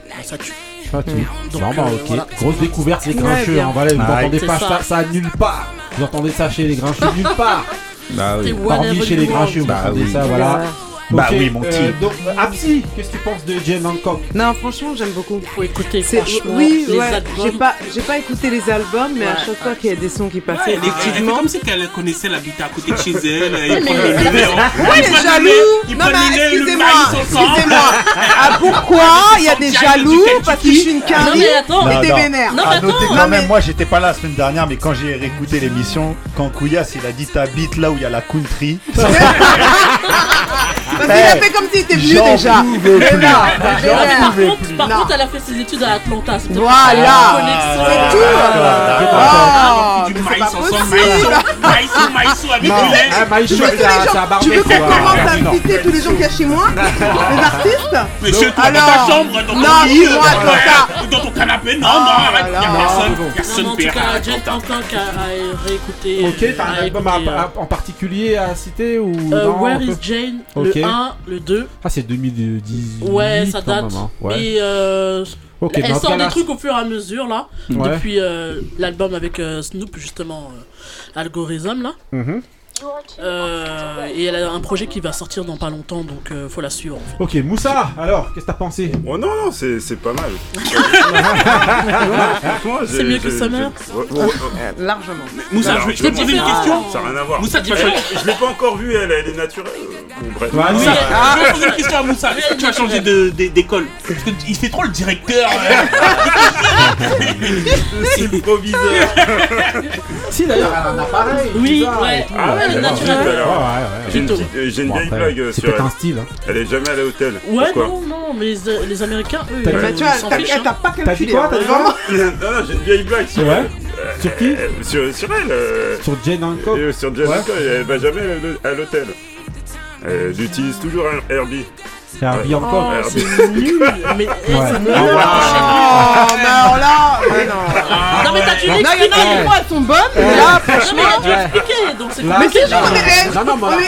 D: bah, ça tue.
A: Ah, tu...
D: Donc,
A: non, bah,
D: euh,
A: ok.
D: voilà.
A: Grosse découverte, les grincheux. hein, voilà, vous n'entendez
D: C'est
A: pas
D: ça.
A: ça. nulle part. Vous entendez ça chez les grincheux nulle part.
E: Bah
D: C'est
E: oui.
A: Hormis
D: whatever
A: chez les grincheux, vous
E: Bah
A: entendez
E: oui.
A: ça, voilà.
E: Bah oui, mon petit.
A: euh, donc, Absi, qu'est-ce que tu penses de Jen Hancock
C: Non, franchement, j'aime beaucoup.
D: Faut écouter,
C: C'est
D: franchement,
C: oui,
D: les
C: ouais.
D: albums.
C: J'ai pas, j'ai pas écouté les albums, mais à
D: Ouais.
C: chaque fois qu'il y a des sons qui
B: Ouais,
C: passaient,
B: elle, est- elle fait
C: effectivement.
B: comme si qu'elle connaissait l'habitat à côté de chez elle.
D: mais
B: prennent
D: elle
B: le nez.
C: Ouais,
B: le
C: jaloux. mais excusez-moi, excusez-moi. Ah, pourquoi il y a des jaloux parce que je suis une
D: Non,
C: carie
D: mais attends,
C: et
E: Non,
C: t'es
E: non.
C: vénère.
E: À
D: mais
E: noter
D: attends.
E: quand
C: Non,
E: même,
C: mais-
E: moi j'étais pas là la semaine dernière, mais quand j'ai réécouté l'émission, quand Kouyas il a dit t'habites là où il y a la country.
C: Parce qu'il a fait comme s'il était venu
E: J'en
C: déjà.
D: par contre, elle a fait ses études à Atlanta.
C: Voilà. C'est tout.
A: Ah,
C: c'est pas possible.
A: ah, Maïchou,
C: Tu veux, qu'on commence
A: Ah,
C: à
A: non.
C: me citer tous les gens qu'il y a chez moi Les artistes
B: Mais chez toi, dans ta chambre, dans ton
C: non,
B: lit, dans ton canapé, non, non, arrête,
C: là
B: y a personne, personne
D: en tout
B: perd.
D: cas, Jen Hancock a, a réécouté.
A: Ok, t'as un album
D: écouté, euh,
A: en particulier à citer ou
D: euh, Where is Jane?
A: Ok.
D: Le 1, le 2.
A: Ah, c'est 2018.
D: Ouais, ça date.
A: même, hein. Ouais.
D: Mais euh, elle sort des trucs au fur et à mesure là.
A: Ouais.
D: Depuis euh, l'album avec euh, Snoop, justement, euh, Algorithm là.
A: Mhm.
D: Euh, et elle a un projet qui va sortir dans pas longtemps, donc euh, faut la suivre. en fait.
A: Ok, Moussa, alors, qu'est-ce que t'as pensé?
H: Oh non, non, c'est c'est pas mal.
D: C'est mieux que Summer
C: Largement.
B: Moussa, je vais- te poser une question.
H: Ça n'a rien à voir.
B: Moussa.
H: Je l'ai pas encore vue, elle, elle est naturelle. Bon, bref.
B: Moussa,
A: oui.
B: je vais poser une question à Moussa. Est-ce que tu vas changer de- de- d'école? Parce qu'il fait trop le directeur.
H: C'est le proviseur.
A: Si, d'ailleurs, elle en a pareil.
D: Oui, ouais. Ah ouais,
A: ouais,
D: le
A: ouais,
D: naturel.
H: J'ai une, vieille blague
A: C'est
H: sur elle.
A: un style. hein.
H: Elle est jamais allée à l'hôtel.
D: Ouais,
H: Pourquoi
D: non, non, mais les, les Américains, eux,
C: Bah, tu t'as-
D: hein.
C: pas
A: T'as dit
C: calculé. hein,
A: T'as dit.
H: Non, non, j'ai une vieille blague sur elle.
A: Sur qui
H: Euh, sur, elle. euh,
A: Sur Jane Hancock
H: euh, sur Jessica,
A: Ouais.
H: elle va jamais à l'hôtel. Elle utilise toujours un Herbie.
A: C'est un
H: Ouais.
A: Hancock.
D: Oh, c'est nul. Mais eh,
A: Ouais.
D: c'est nul.
A: Ah,
C: Oh, mais alors là, mais non.
D: Non, mais t'as dû
C: Non, en
D: l'expliquer.
C: fois, elles sont bonnes, mais là,
D: Non,
C: franchement.
D: mais t'as dû expliquer. Donc c'est.
C: Mais c'est
D: genre.
C: mais
A: Non, non, mais on- compris.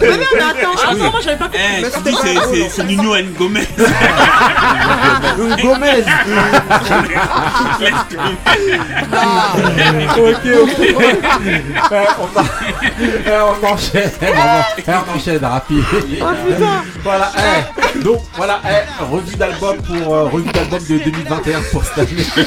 C: Mais non, mais attends.
D: Ah, attends, moi j'avais pas compris.
B: Eh,
C: Mais
B: c'est-. Nuno N. Gomez.
A: Gomez Ok, ok. On, en- Ouais, on enchaîne. On, en- on enchaîne rapide. Voilà, eh, donc voilà, eh, revue d'album pour euh, revue d'album de 2021 pour cette année.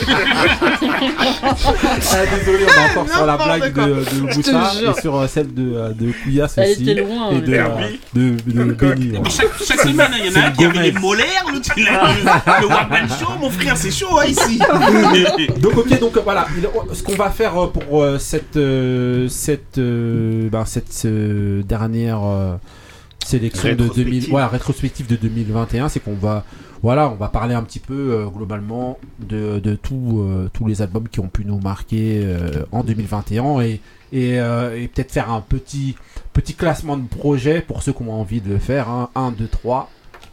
A: Eh, désolé, on est encore sur la blague de, de Moussa et sur euh, celle de, euh, de Kouyas
D: Elle
A: aussi.
D: était loin,
A: et de, euh, de, de, Benny, ouais.
B: Mais chaque, chaque semaine, il y en a un qui avait les molaires, l'autre il a le, le Show. Mon frère, c'est chaud hein, ici.
A: Donc ok donc euh, voilà il- ce qu'on va faire euh, pour euh, cette euh, cette euh, ben, cette euh, dernière euh, sélection de
E: Rétrospective.
A: 2000 voilà rétrospective de 2021 c'est qu'on va voilà on va parler un petit peu euh, globalement de, de tout, euh, tous les albums qui ont pu nous marquer euh, en 2021 et et, euh, et peut-être faire un petit petit classement de projets pour ceux qui ont envie de le faire hein. 1 2 3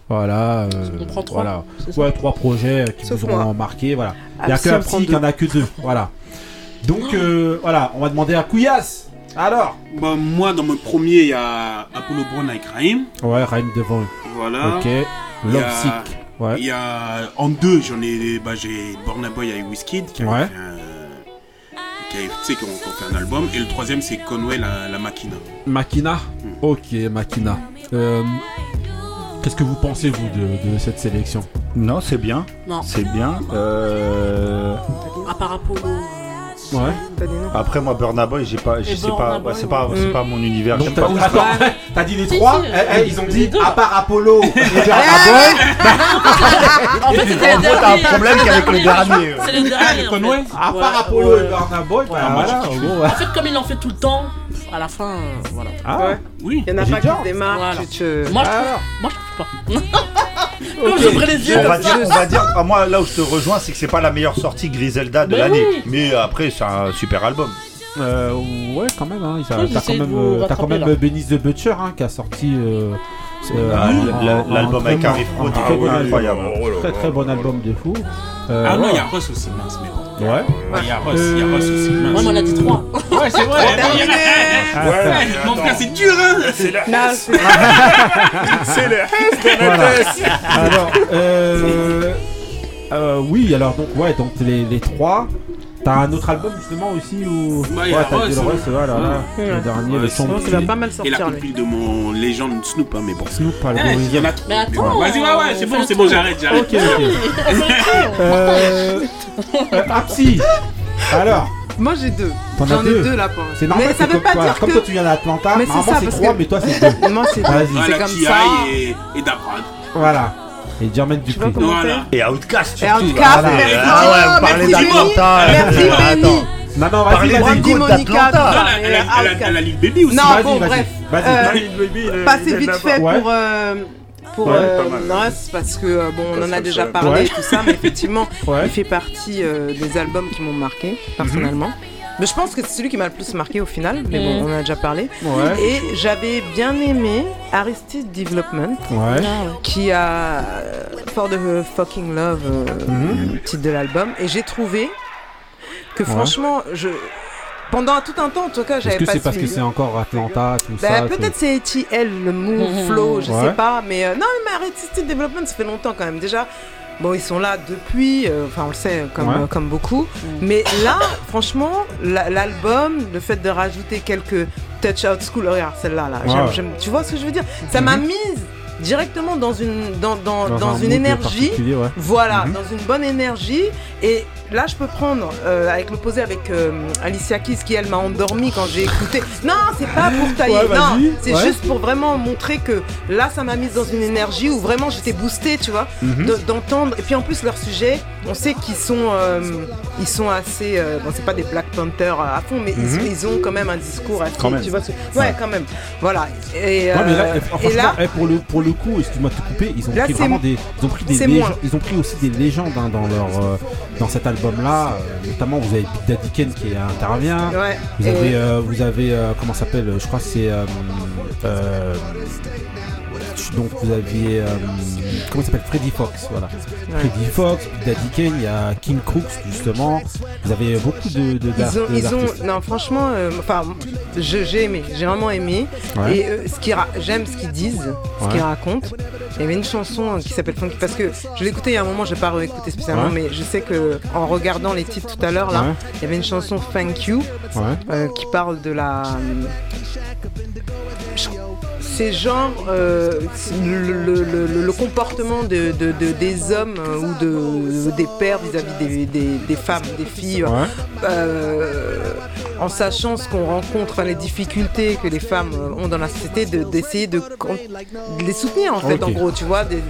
A: Voilà. euh,
D: On prend trois,
A: Voilà. Ouais, trois projets qui
C: Sauf
A: vous ont marqué. Voilà. Il n'y a
C: Absi prend
A: qui
C: deux.
A: en a que deux. Voilà. Donc euh, voilà, on va demander à Couillasse. Alors
B: Bah, moi, dans mon premier, il y a Apollo Brown avec Raïm.
A: Ouais, Raïm devant.
B: Voilà.
A: Ok.
B: Il y
A: Love
B: a-
A: Sick. Ouais.
B: Il y a en deux, j'en ai, bah, j'ai Born Boy avec Wizkid qui a
A: Ouais.
B: fait un, qui a, tu sais, qui ont, qui ont fait un album. Et le troisième, c'est Conway la, la Machina.
A: Makina
B: Hmm.
A: Ok, Makina. Euh, Qu'est-ce que vous pensez, vous, de, de cette sélection?
E: Non, c'est bien.
D: Non.
E: C'est bien. Euh,
D: À part Apollo.
A: Ouais.
C: T'as dit non
E: Après, moi, Burna Boy, j'ai pas, je sais pas, ouais, c'est pas,
C: ouais.
E: c'est pas mon univers.
A: Donc,
E: j'aime
A: t'as
E: pas.
A: attends, t'as dit les
D: Si,
A: trois
D: si,
A: Eh, eh, Ils ont dit à part Apollo et Burna Boy.
D: En fait, c'était
E: En
D: le
E: gros, t'as un
D: dernier.
E: problème qu'avec le dernier.
D: C'est le dernier. en
B: Conway
D: fait.
A: À part Apollo et Burna Boy, bah, voilà, en gros, ouais.
D: En fait, comme il en fait tout le temps, à la fin, euh, voilà.
A: Ah,
C: Ouais.
B: Oui.
C: Il y en a pas qui
A: déjà-
C: se démarquent.
D: Voilà.
C: tu te-
D: Moi, je
A: Alors.
D: trouve, moi, je trouve pas. Comme les yeux.
E: On va dire, on va dire, ah, moi là où je te rejoins, c'est que c'est pas la meilleure sortie Griselda de
D: Mais
E: l'année.
D: oui.
E: Mais après, c'est un super album.
A: Euh, ouais, quand même. Hein, t'as quand même, euh, t'as quand même
D: là.
A: Benny the Butcher hein, qui a sorti euh, euh,
E: Ah, l'album avec
A: très
E: Harry Fraud,
A: un
E: ah
A: très
E: oui,
A: bon album.
E: incroyable.
A: Très très bon album de fou. Euh,
B: Ah non, il y a. Ross aussi, mince, mais bon.
A: Ouais.
B: Il y a Ross, il y a Ross aussi,
A: Euh.
D: Ouais, mais on a dit trois.
B: Ouais, c'est vrai. Ouais, mon frère, c'est dur, hein. C'est la
C: Non, c'est-
H: C'est le
A: Voilà. Alors, euh, euh, oui, alors donc ouais, donc les, les trois. T'as un autre album justement aussi où
B: Bah,
A: ouais, t'as
B: Ross,
A: le. Ross, voilà,
C: Ouais.
A: le dernier,
B: Ouais,
A: le son
C: ça va pas mal
B: Et la
C: sortir
B: copine de mon légende Snoop, hein, mais bon.
A: Snoop
B: Eh, Il y en
A: algorithme.
B: a trop.
D: Mais attends.
B: Vas-y, ouais, ouais, c'est
D: on
B: bon, c'est
D: le
B: bon, j'arrête, j'arrête.
A: Ok, ok. Euh, euh, Apsi. Alors,
C: Moi j'ai deux.
A: T'en as
C: J'en ai
A: deux.
C: deux là pour
A: c'est normal.
C: Mais ça
A: que
C: veut
A: comme,
C: pas
A: voilà,
C: dire
A: comme
C: que.
A: toi tu viens d'Atlanta,
C: Mais c'est
A: normalement
C: ça,
A: c'est trois,
C: que-
A: mais toi c'est deux.
C: Moi c'est
A: Vas-y.
B: Ah,
C: c'est comme ça.
B: et, et.
A: Voilà. Et Jermaine Dupri.
B: Voilà.
E: Et Outcast
C: Et. Outcast,
E: Voilà.
C: merci.
E: Ah ouais, vous parlez
C: merci,
E: d'Atlanta.
C: Merci,
E: euh,
C: Benny.
E: Attends.
A: Non, non, vas-y,
E: des
A: vas-y.
E: Gouttes
C: Monica.
E: d'Atlanta.
B: Non, elle, a Lil Baby aussi.
C: Non, bon, bref.
A: Vas-y.
C: Euh, Passer vite fait pour. euh, Pour
A: Ouais,
C: euh,
H: pas mal.
C: Russ, parce que euh, bon, on en a déjà parlé
A: Ouais.
C: et tout ça, mais effectivement,
A: Ouais.
C: il fait partie euh, des albums qui m'ont marqué personnellement. Mais je pense que c'est celui qui m'a le plus marqué au final, mais bon,
D: Mhm.
C: on en a déjà parlé.
A: Ouais.
C: Et j'avais bien aimé Aristide Development,
A: Ouais.
C: qui a euh, For the Fucking Love, euh,
A: Mhm.
C: le titre de l'album. Et j'ai trouvé que franchement, je pendant tout un temps, en tout cas,
A: Est-ce
C: j'avais
A: que
C: pas
A: c'est parce que c'est encore Atlanta, tout
C: Bah,
A: ça
C: peut-être c'est ATL, le move,
D: Mhm.
C: flow, je
A: Ouais.
C: sais pas. Mais euh, non, mais Artistic Development, ça fait longtemps quand même. Déjà, bon, ils sont là depuis, euh, enfin, on le sait, comme,
A: Ouais.
C: euh, comme beaucoup. Mais là, franchement, la- l'album, le fait de rajouter quelques touch out school, regarde celle-là, là, tu vois ce que je veux dire? Ça m'a mise directement dans une, dans, dans,
A: Dans
C: dans
A: un
C: une énergie.
A: ouais.
C: Voilà,
A: Mhm.
C: dans une bonne énergie. Et là, je peux prendre, euh, avec l'opposé avec euh, Alicia Keys, qui elle m'a endormi quand j'ai écouté. Non, c'est pas pour tailler,
A: Ouais,
C: non, c'est
A: ouais.
C: juste pour vraiment montrer que là, ça m'a mise dans une énergie où vraiment j'étais boostée, tu vois,
A: Mhm.
C: de- d'entendre. Et puis en plus, leur sujet, on sait qu'ils sont, euh, ils sont assez. euh, bon, c'est pas des Black Panthers à fond, mais ils-
A: Mhm.
C: ils, ont quand même un discours assez.
E: Quand même.
C: Tu vois, ce- ouais, quand même. Voilà. Et,
A: mais là,
C: euh,
A: eh,
C: et
A: franchement,
C: là,
A: pour, le, pour le coup, excuse-moi de te couper, ils ont
C: Là,
A: pris vraiment des, ils ont pris des légendes- ils ont pris aussi des légendes hein, dans leur, euh, dans cet album-là. euh, notamment, vous avez Big Daddy Kane qui intervient.
C: ouais.
A: Vous
C: Et-
A: avez, euh, vous avez euh, comment ça s'appelle? Je crois que c'est. Donc vous aviez. euh, comment s'appelle? Freddy Fox, voilà. Freddy Fox, Daddy Kane, il y a King Crooks justement. Vous avez beaucoup de. de
C: Ils ont, ils
A: d'artistes.
C: ont, non, franchement, euh, enfin, j'ai aimé, j'ai vraiment aimé.
A: Ouais.
C: Et euh, ce qui j'aime ce qu'ils disent, ce qu'ils racontent. Il y avait une chanson euh, qui s'appelle Funky parce que je l'ai écouté il y a un moment, je n'ai pas réécouté spécialement, mais je sais que en regardant les titres tout à l'heure là, il y avait une chanson Thank You qui parle de la. je- C'est genre euh, le, le- le- le- le comportement de, de- de- des hommes euh, ou de, des pères vis-à-vis des, des- des femmes, des filles,
A: Ouais.
C: euh, en sachant ce qu'on rencontre, enfin, les difficultés que les femmes euh, ont dans la société, de- d'essayer de, les soutenir en fait, en gros, tu vois. des-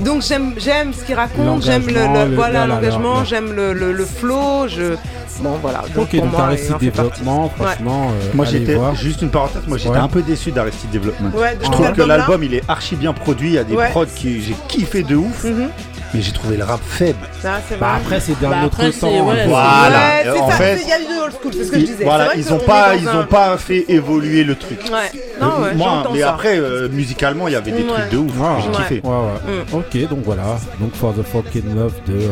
C: donc j'aime j'aime ce qu'ils racontent, j'aime le,
A: L'engagement,
C: le-
A: le-
C: voilà l'engagement, j'aime le, le, le flow, je bon voilà. Donc
A: Ok,
C: pour
A: donc
C: moi,
A: développement, franchement. euh,
E: Moi
A: allez
E: j'étais
A: voir.
E: juste une parenthèse, moi j'étais
A: Ouais.
E: un peu déçu d'Aristide Development.
C: Ouais, de
E: Je trouve que l'album il est archi bien produit, il y a des
C: Ouais.
E: prods qui j'ai kiffé de ouf.
C: Mhm.
E: Mais j'ai trouvé le rap faible.
C: Ah,
A: Bah après, c'est d'un
D: Bah
A: autre
D: après,
A: temps.
D: ouais,
E: Voilà.
C: Ouais,
E: en
C: ça,
E: fait,
C: il y a du old school, c'est ce que je
E: ils-
C: disais.
E: Voilà, ils
C: qu'on
E: ont
C: est
E: pas, ils
C: un-
E: ont pas fait évoluer le truc.
C: Ouais, non, ouais,
E: Moi, mais
C: ça.
E: après, euh, musicalement, il y avait des
C: Ouais.
E: trucs de ouf. J'ai
A: ouais.
E: kiffé.
A: Ouais, ouais. Ok, donc voilà. Donc For the Fucking Love de, euh,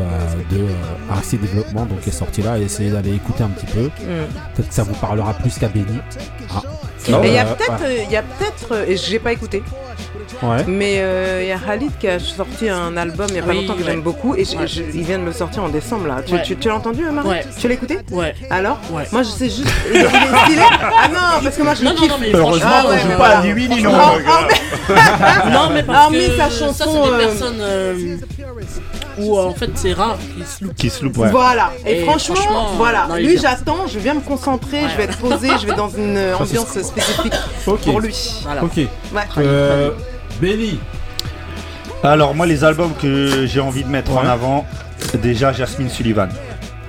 A: de euh, RC Développement donc, est sorti là. Essayez d'aller écouter un petit peu. Peut-être que ça vous parlera plus qu'à Benny. Ah.
C: Et il y a
A: Euh,
C: peut-être,
A: ouais.
C: euh, il y a peut-être, euh, et j'ai pas écouté,
A: Ouais.
C: mais euh, il y a Khalid qui a sorti un album il y a pas
D: Oui,
C: longtemps que
D: ouais.
C: j'aime beaucoup, et je-
D: Ouais.
C: je- il vient de le sortir en décembre là. Tu,
D: Ouais.
C: tu- tu l'as entendu, Marie
D: Ouais.
C: Tu l'as écouté
D: Ouais.
C: Alors
D: Ouais.
C: Moi je sais juste. Il est stylé Ah non, parce que moi je
D: Non, non,
C: kiffe.
D: non, mais
E: Heureusement
C: Ah
E: qu'on
C: ouais,
E: joue
C: mais
E: pas à
C: voilà.
E: ni oui ni non. Le gars.
D: Non, mais parce
C: Hormis
D: que
C: sa
D: ça,
C: chanson,
D: c'est des
C: euh,
D: personnes euh, où en fait c'est rare qu'ils se loupent.
E: Qui se loupe, ouais.
C: Voilà, et,
D: Et
C: franchement,
D: franchement,
C: voilà,
D: non,
C: lui j'attends, je viens me concentrer, je vais être posé, je vais dans une ambiance spécifique pour lui.
D: Voilà.
A: Ok.
C: Ouais.
A: Euh, Benny.
E: Alors moi les albums que j'ai envie de mettre en avant, déjà Jasmine Sullivan.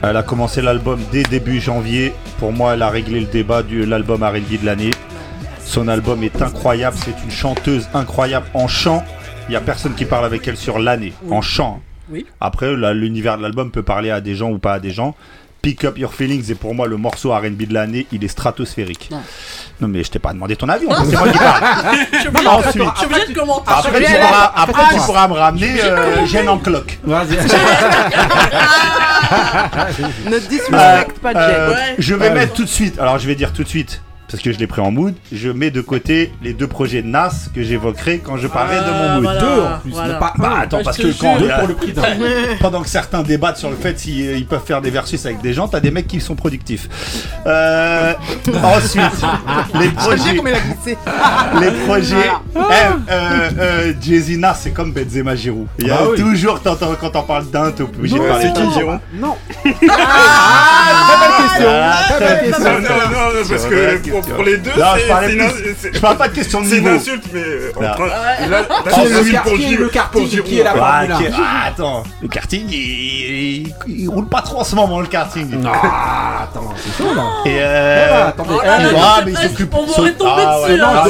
E: Elle a commencé l'album dès début janvier. Pour moi, elle a réglé le débat de l'album R&B de l'année. Son album est incroyable. C'est une chanteuse incroyable en chant. Il n'y a personne qui parle avec elle sur l'année en chant.
D: Oui.
E: Après, l'univers de l'album peut parler à des gens ou pas à des gens. Pick Up Your Feelings est pour moi le morceau R&B de l'année. Il est stratosphérique.
D: Non.
E: Non mais je t'ai pas demandé ton avis. en fait, C'est moi qui parle.
D: Je suis obligé- de commenter.
E: Après, tu pourras, après, tu pourras me ramener euh, Gêne en cloque.
A: Vas-y.
C: Ne disrespect pas
E: Euh,
C: Jen.
D: Ouais.
E: Je vais
A: Ouais.
E: mettre tout de suite, alors je vais dire tout de suite, parce que je l'ai pris en mood, je mets de côté les deux projets de Nas que j'évoquerai quand je parlerai de mon
D: Ah,
E: mood.
D: voilà,
A: Deux en plus,
D: voilà.
A: pas
E: Bah attends,
D: Ouais,
E: parce que quand
A: Deux pour le prix d'un.
E: pendant que certains débattent sur le fait s'ils ils peuvent faire des versus avec des gens, t'as des mecs qui sont productifs. Euh, ensuite, les projets, les projets. Eh, euh, euh, Jay-Z Nas, c'est comme Benzema Giroud. Il y a
A: Bah oui.
E: toujours t'entends- quand on parle d'un, t'es obligé de
A: Non,
E: parler
H: c'est
E: de
H: qui, Giroud
A: Non.
E: Ah,
A: Très
E: très
A: belle
E: belle
A: question.
H: Non, non, non, parce que pour, les deux,
E: Non, je parlais Je parle pas de question de
H: c'est une
E: niveau.
H: insulte, mais euh. Là, là, c'est une
A: le
H: insulte
A: karting,
H: Giroud.
A: le karting,
H: pour Giroud.
A: qui est la
E: Ah. Ah, attends, le karting, il, il, il roule pas trop en ce moment, le karting.
A: Ah, attends, c'est chaud là.
E: Et euh...
A: attendez.
D: Oh là là,
E: il s'occupe-
D: On m'aurait tombé
E: Ah,
D: dessus là.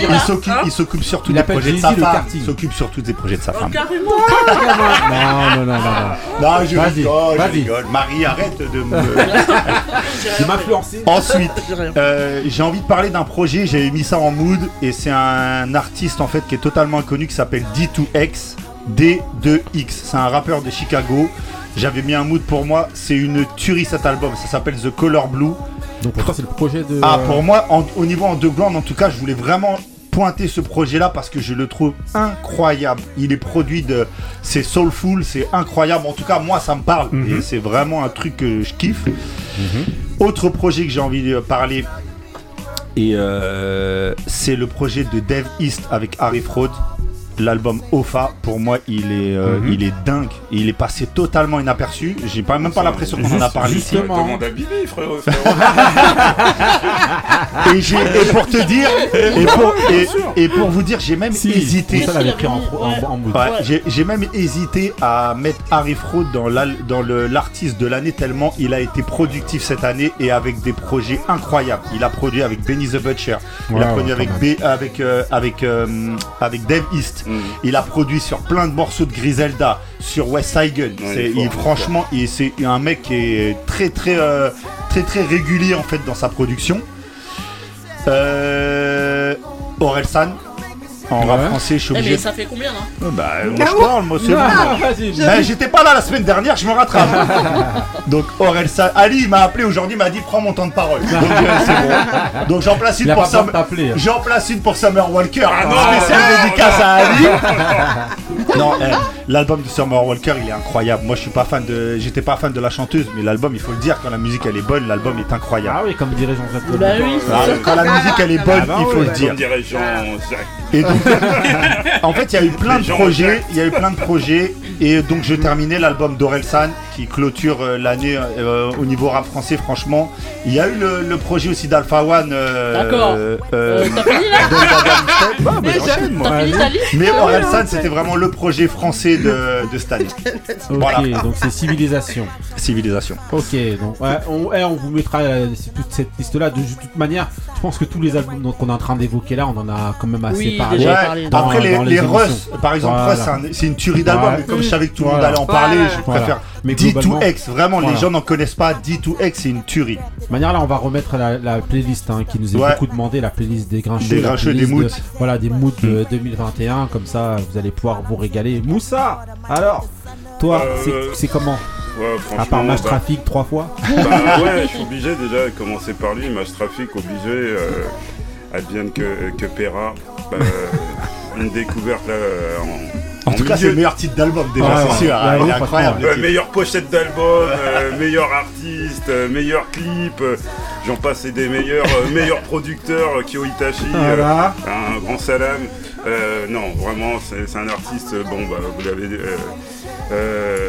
E: il
D: là.
E: s'occupe, il s'occupe surtout des projets de sa
A: le
E: femme. Il s'occupe surtout des projets de sa
D: Oh,
E: femme.
D: Carrément.
A: Non, non, non, non, non.
E: Je
A: Vas-y,
E: rigole, je
A: vas-y.
E: rigole. Marie, arrête de me.
A: De m'influencer.
E: Ensuite,
D: rien.
E: euh, j'ai envie de parler d'un projet, j'avais mis ça en mood, et c'est un artiste en fait qui est totalement inconnu qui s'appelle D2X. D2X, c'est un rappeur de Chicago. J'avais mis un mood pour moi, c'est une tuerie cet album, ça s'appelle The Color Blue.
A: Donc pour toi, c'est le projet de.
E: Ah, pour moi, en- au niveau underground, en tout cas, je voulais vraiment pointer ce projet-là parce que je le trouve incroyable. Il est produit de. C'est soulful, c'est incroyable. En tout cas, moi, ça me parle.
A: Mhm.
E: Et c'est vraiment un truc que je kiffe. Autre projet que j'ai envie de parler. Et euh, c'est le projet de Dave East avec Harry Fraud. L'album Ofa, pour moi, il est, euh,
A: Mhm.
E: il est dingue. Il est passé totalement inaperçu. J'ai pas, même pas l'impression qu'on en a parlé ici.
A: justement.
H: Demande à Bibi, frérot.
E: Et, pour te dire, et pour, et, et pour vous dire, j'ai même
A: Si,
E: hésité.
A: Ça l'avait pris en, en, en mood.
E: Ouais, j'ai- même hésité à mettre Harry Fraud dans l'artiste de l'année tellement il a été productif cette année et avec des projets incroyables. Il a produit avec Benny the Butcher, il a produit avec B- avec euh, avec euh, avec Dave East. Il a produit sur plein de morceaux de Griselda, sur West Side Gun.
H: Ouais,
E: C'est-
H: il
E: il- franchement, il- c'est un mec qui est très très euh, très très régulier en fait dans sa production. Euh, Orelsan. En rap
A: Ouais.
E: français, je suis
D: Eh,
E: obligé.
D: mais ça fait combien là
E: Bah, moi je parle, moi c'est bon.
A: Ah.
E: Ben, j'étais pas là la semaine dernière, je me rattrape. Donc Orelsan, Ali il m'a appelé aujourd'hui, il m'a dit prends mon temps de parole. Donc euh, c'est bon. Donc j'en place une pour
A: t'appeler. hein.
E: J'en place une pour Summer Walker.
H: Ah
E: un
H: non,
E: spécial
H: non,
E: dédicace à Ali. non, eh, l'album de Summer Walker il est incroyable. Moi je suis pas fan de, j'étais pas fan de la chanteuse, mais l'album il faut le dire quand la musique elle est bonne, l'album est incroyable.
A: Ah oui, comme dirait Jean-Jacques
D: Bah oui,
E: Ah,
D: c'est ça.
E: Quand la musique elle est bonne,
A: Ah bah
E: il faut
A: ouais.
E: le dire.
H: Comme dirait Jean-Jacques.
E: En fait, il y a eu plein de
H: Les
E: projets, il y a eu plein de projets, et donc je terminais l'album d'Orelsan, qui clôture euh, l'année euh, au niveau rap français, franchement. Il y a eu le, le projet aussi d'Alpha One. euh,
D: D'accord.
E: euh,
D: Euh, t'as fini, là.
E: Ouais, mais j'enchaîne, moi.
D: T'as fini ta liste
E: Mais
D: Ouais,
E: Orelsan,
D: ouais.
E: c'était vraiment le projet français de, de cette année.
A: Ok,
E: Voilà.
A: donc c'est civilisation.
E: Civilisation.
A: Ok, donc ouais, on, eh, on vous mettra euh, toute cette liste-là. De, de toute manière, je pense que tous les albums dont on est en train d'évoquer là, on en a quand même assez
D: Oui,
A: parlé.
D: déjà
E: Ouais,
D: parlé.
A: dans-
E: Après, les, les
A: émissions.
E: Russ, par exemple,
A: Voilà.
E: Russ, c'est un- c'est une tuerie d'album,
A: Ouais.
E: mais comme je savais que tout le monde allait en parler,
C: Voilà.
E: je
A: Voilà.
E: préfère
A: Mais globalement-
E: D2X. Vraiment,
A: Voilà.
E: les gens n'en connaissent pas. D2X, c'est une tuerie.
A: De toute manière, là, on va remettre la, la playlist hein, qui nous est
E: Ouais.
A: beaucoup demandé, la playlist des grincheux.
E: Des grincheux, des moods.
A: de- voilà, des moods de 2021. Comme ça, vous allez pouvoir vous régaler. Moussa, alors, toi,
H: Euh,
A: c'est- comment?
H: Ouais,
A: À part Match
H: bah-
A: Traffic trois fois?
H: Bah ouais, je suis obligé déjà de commencer par lui. Match Traffic, obligé. Euh, advienne que, que Pera. Euh, une découverte là euh, en,
E: En tout cas, c'est le meilleur titre d'album, déjà, c'est sûr. hein, il est
A: franchement,
E: incroyable. le
H: Euh, meilleure pochette d'album, euh, meilleur artiste, euh, meilleur clip, euh, j'en passe et des meilleurs, euh, meilleurs producteurs, Kyo Itachi, euh,
A: Voilà.
H: un grand salam. Euh, non, vraiment, c'est un artiste, bon, bah, vous l'avez. Euh, euh,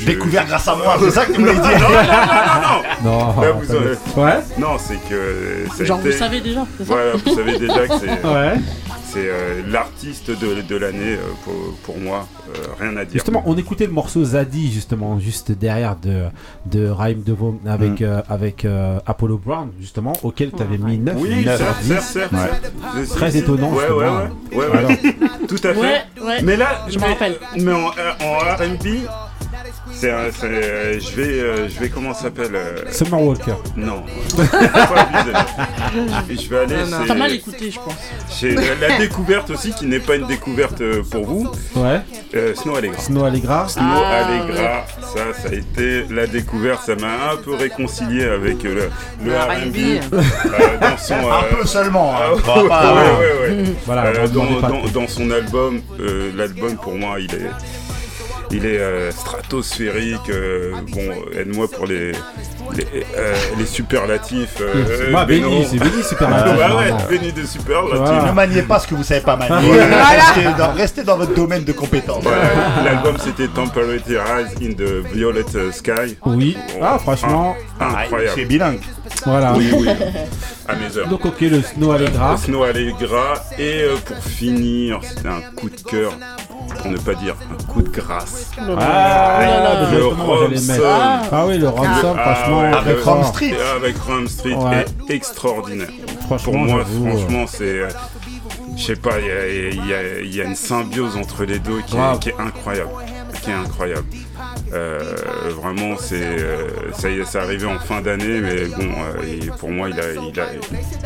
H: je-
E: Découvert grâce à moi, c'est ça que tu voulais dire
H: non, non, non, non,
A: Non,
H: Là, vous
A: pas
H: aurez-
A: de- Ouais
H: non, c'est que.
D: Genre,
H: été-
D: vous savez déjà, c'est ça
H: Voilà, vous savez déjà que c'est
A: Ouais.
H: C'est, euh, l'artiste de, de l'année euh, pour, pour moi, euh, rien à dire.
A: Justement, on écoutait le morceau Zadie, justement, juste derrière de, de Raïm Devon avec,
E: Mm.
A: euh, avec euh, Apollo Brown, justement, auquel tu avais mis 9.
H: Oui,
A: 9
H: certes,
A: 10.
H: certes, certes.
A: Ouais.
H: Je-
A: Très étonnant,
H: Ouais, ouais, ouais, ouais, ouais.
A: Alors.
H: Tout à fait.
D: Ouais, ouais.
H: Mais là,
D: Je me rappelle.
H: Mais en, en RB, c'est, un- c'est, euh, je vais, euh, je vais comment ça s'appelle euh,
A: Summer Walker.
H: Non. Je vais aller.
C: Non, non.
H: c'est-
D: T'as mal écouté, je pense.
H: Chez la, la découverte aussi, qui n'est pas une découverte euh, pour vous,
A: Ouais.
H: euh, Snow Allegra.
A: Snow Allegra.
H: Snow
D: Ah,
H: Allegra, ça, ça a été la découverte. Ça m'a un peu réconcilié avec le, le
C: Le
H: R&B
C: R&B.
H: euh, dans son.
E: Un
H: euh,
E: peu seulement. hein.
H: ah, ouais, ouais, ouais.
A: Voilà,
H: dans, son album, euh, l'album pour moi, il est, il est euh, stratosphérique. euh, bon, aide-moi pour les, les, euh, les superlatifs. euh,
A: Moi,
H: Beno.
A: Béni, c'est Béni, super
H: Ouais,
A: Latif,
H: ouais,
A: normalement.
H: béni de superlatifs.
A: Voilà.
E: Ne maniez pas ce que vous savez pas manier.
H: Voilà.
E: Restez, dans, restez dans votre domaine de compétence.
H: Voilà, L'album c'était Temporary Rise in the Violet Sky.
A: Oui. Ah, franchement,
H: Ah,
E: C'est
H: incroyable.
E: bilingue.
A: voilà.
H: Oui, oui. À mes heures.
A: Donc, ok, le Snow Allegra.
H: Snow Allegra. Et euh, pour finir, c'était un coup de cœur, pour ne pas dire un coup de grâce.
A: Ah,
D: Oh là là.
A: mais
H: Le
A: le.
H: Ransom.
A: Ah oui, le ransom,
H: Ah,
A: franchement.
H: ouais,
E: Street.
H: Avec Ram Street
A: Ouais.
H: est extraordinaire. Pour moi, franchement, c'est. euh, Je sais pas, il y a, y y une symbiose entre les deux qui
A: Grave.
H: est, qui est incroyable. Qui est incroyable. Euh, vraiment, c'est euh, ça y est, c'est arrivé en fin d'année, mais bon, euh, et pour moi, il a, il a,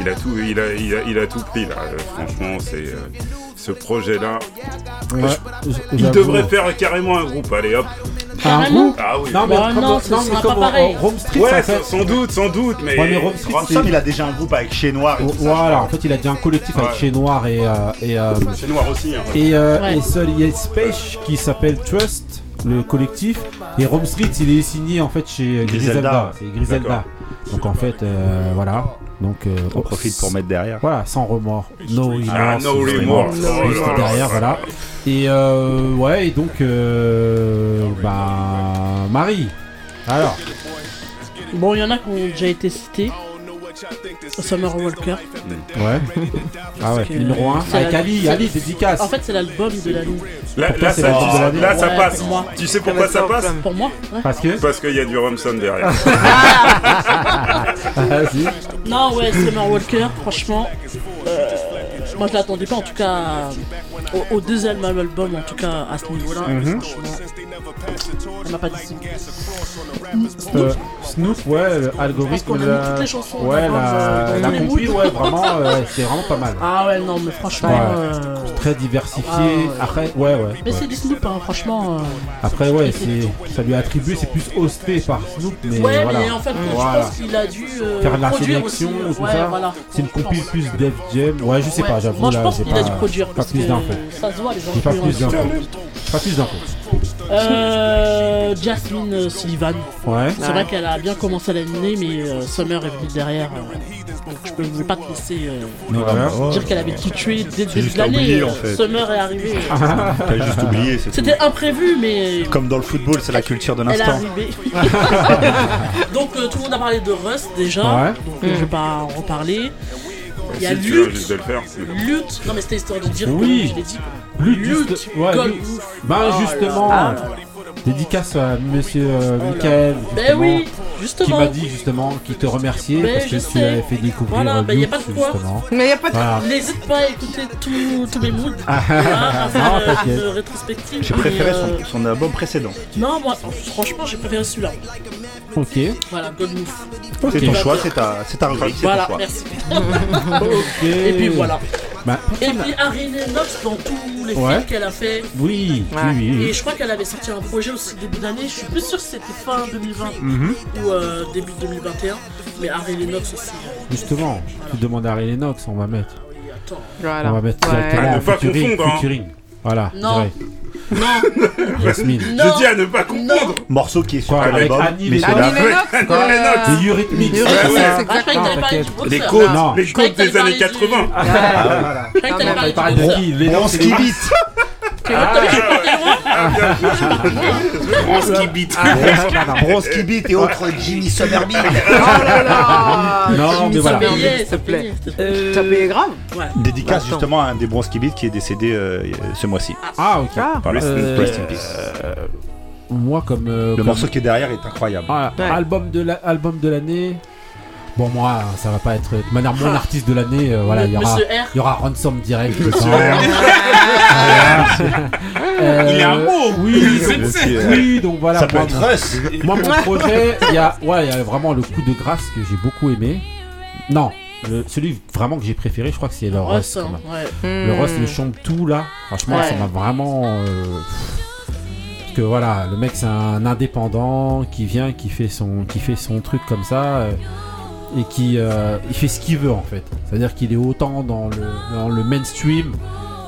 H: il a tout, il a, il a, il a tout pris là. Euh, franchement, c'est euh, ce projet-là.
A: ouais,
H: Il devrait faire carrément un groupe. Allez, hop.
A: Groupe
H: Ah oui.
A: Non, mais
D: Bah non, ce
A: non,
D: sera pas pareil.
A: Rome Street,
H: Ouais,
A: fait.
H: sans doute, sans doute, mais.
A: Ouais, mais Rome Street,
E: Ransom, il a déjà un groupe avec Chez Noir et tout ça.
A: Voilà, en fait, il a déjà un collectif avec. Chez Noir et, euh, et, euh,
H: C'est noir aussi. Hein.
A: et, euh,
D: Ouais.
A: et seul, il y a Space qui s'appelle Trust, le collectif. Et Rome Street, il est signé en fait chez Griselda. C'est. Donc en fait, euh, voilà. Donc euh,
E: On profite pour mettre derrière.
A: Voilà, sans remords. No remorse.
H: Ah, no remorse.
A: Juste derrière, voilà. Et euh, ouais, et donc, euh, bah, Marie. Alors,
D: Bon, il y en a qui ont déjà été cités. Summer Walker.
A: ouais. Ah ouais,
D: que
A: numéro 1.
D: c'est
A: Avec Ali,
D: c'est-
A: Ali, dédicace.
D: En fait, c'est l'album de l'année.
H: Là, là, ça,
A: l'année.
H: là, ça passe.
D: pour moi.
H: Tu sais pourquoi ça passe
D: Pour moi, ouais.
A: Parce que.
H: Parce qu'il y a du Romson derrière.
A: Vas-y.
D: Non, ouais, Summer Walker, franchement, euh, moi je l'attendais pas, en tout cas, au, au deuxième album, en tout cas, à ce niveau-là.
A: Mhm.
D: M'a pas.
A: Euh, Snoop, ouais, algorithme. La-
D: toutes les chansons
A: Ouais, la, la ouais, vraiment, euh, c'est vraiment pas mal.
D: Ah ouais, non, mais franchement.
A: Ouais.
D: euh,
A: Très diversifié.
D: Ah ouais.
A: Après, ouais, ouais.
D: Mais
A: ouais.
D: c'est du Snoop, hein, franchement.
A: Après, ouais, c'est, ça lui a attribué, c'est plus hosté par Snoop, mais
D: Ouais,
A: voilà.
D: mais en fait,
A: Voilà.
D: je pense qu'il a dû
A: Faire de la sélection, tout ça. C'est une
D: pense.
A: plus Def Jam. Ouais, je sais pas, j'avoue.
D: Moi, je
A: là,
D: pense qu'il a
A: pas-
D: dû produire.
A: Pas
D: parce
A: plus
D: que
A: d'infos.
D: Ça se voit, les
A: J'ai pas plus d'infos. Pas plus d'infos.
D: Euh, Jasmine Sullivan.
A: Ouais.
D: C'est vrai qu'elle a bien commencé l'année, mais euh, Summer est venue derrière. euh, donc je ne veux pas te laisser euh, dire qu'elle avait tout tué dès le début de l'année.
E: oublié, en fait.
D: Summer est arrivée.
E: T'as juste oublié.
D: C'était imprévu, mais
E: Comme dans le football, c'est la culture de
D: elle est
E: l'instant.
D: arrivée. donc euh, tout le monde a parlé de Rust déjà.
A: Ouais.
D: Donc je vais pas en reparler. Il y a
H: Si vais le faire.
D: Lutte. Non mais c'était histoire de dire
A: Oui.
D: que je l'ai dit.
A: Lutte,
D: Lutte.
A: juste- ouais, Lutte.
D: Roof.
A: Ben
D: Oh
A: justement,
D: là là.
A: Dédicace à monsieur euh. Michael,
D: Ben
A: justement,
D: oui,
A: qui
D: justement.
A: m'a dit justement qu'il te remerciait
D: Ben,
A: parce que tu
D: sais.
A: avais fait découvrir
D: Voilà,
A: euh,
D: ben, y a
A: Lutte,
D: pas de quoi.
A: justement.
C: Mais y a pas de.
A: Voilà.
D: N'hésite pas à écouter tous mes moods.
A: Ah,
D: faire
A: non,
D: euh, une rétrospective.
E: J'ai préféré
D: euh,
E: son, son album précédent.
D: Non, moi, franchement, j'ai préféré celui-là.
A: Ok.
D: Voilà, God Move.
E: C'est ton choix, c'est ta, c'est ta rubrique, ton
D: Voilà,
E: choix.
D: merci.
A: Ok.
D: Et puis voilà.
A: Bah,
D: Et puis Harry Lennox dans tous les
A: Ouais.
D: films qu'elle a fait.
A: oui,
C: Ouais.
A: oui, oui,
D: Et je crois qu'elle avait sorti un projet aussi début d'année. Je suis plus sûr que c'était fin 2020
A: Mhm.
D: ou euh, début 2021. Mais Harry Lennox aussi.
A: Justement, tu demandes à Ray Lennox, on va mettre.
D: oui, attends.
C: Voilà.
A: On va mettre
C: Ouais.
H: À ne pas
A: featuring,
H: confondre, hein.
A: Voilà,
D: Non.
A: direct.
D: Non,
A: Jasmine.
D: non.
H: Je dis à ne pas confondre.
E: Morceau qui est sur
A: Quoi,
E: quel
A: avec
E: album
A: Annie Lennox. Des Eurythmics.
H: Les côtes, les côtes des années
D: parler du-
H: 80.
A: Ah, voilà.
D: Je croyais que t'allais
A: On
D: parler
A: parle de qui
E: qui
A: les-
D: fait loin.
H: Bronze qui beat.
E: Bronze qui beat et autres Jimmy Somerville.
C: Oh là là
A: Non,
C: Jimmy
A: mais voilà.
C: S'il te
D: ça
C: plaît.
D: te
A: Euh,
C: Ça payait grave.
E: Dédicace
C: Attends.
E: justement à un des Bronze qui beat qui est décédé euh, ce mois-ci.
A: Ah, ok.
C: Ah.
A: Euh. Moi, comme. euh,
E: Le morceau qui est derrière est incroyable.
A: Ah, album de l'année. Bon, moi, ça va pas être. De manière, mon artiste de l'année, euh, voilà, il y aura. Il y aura Ransom direct. Euh,
B: Il est un mot.
A: Oui,
B: C'est-
A: donc-
E: c'est-
A: oui, donc voilà.
E: Ça peut
A: moi,
E: être
A: mon-
E: Russ.
A: Moi, mon projet, il y a, ouais, il y a vraiment le coup de grâce que j'ai beaucoup aimé. Non, le- celui vraiment que j'ai préféré, je crois que c'est le Rust.
D: Russ, hein, ouais.
A: Le
C: Hmm.
A: Rust, le chante tout là. Franchement,
D: Ouais.
A: ça m'a vraiment. euh, Parce que voilà, le mec c'est un indépendant qui vient, qui fait son, qui fait son truc comme ça. euh, Et qui euh, il fait ce qu'il veut en fait. C'est-à-dire qu'il est autant dans le, dans le mainstream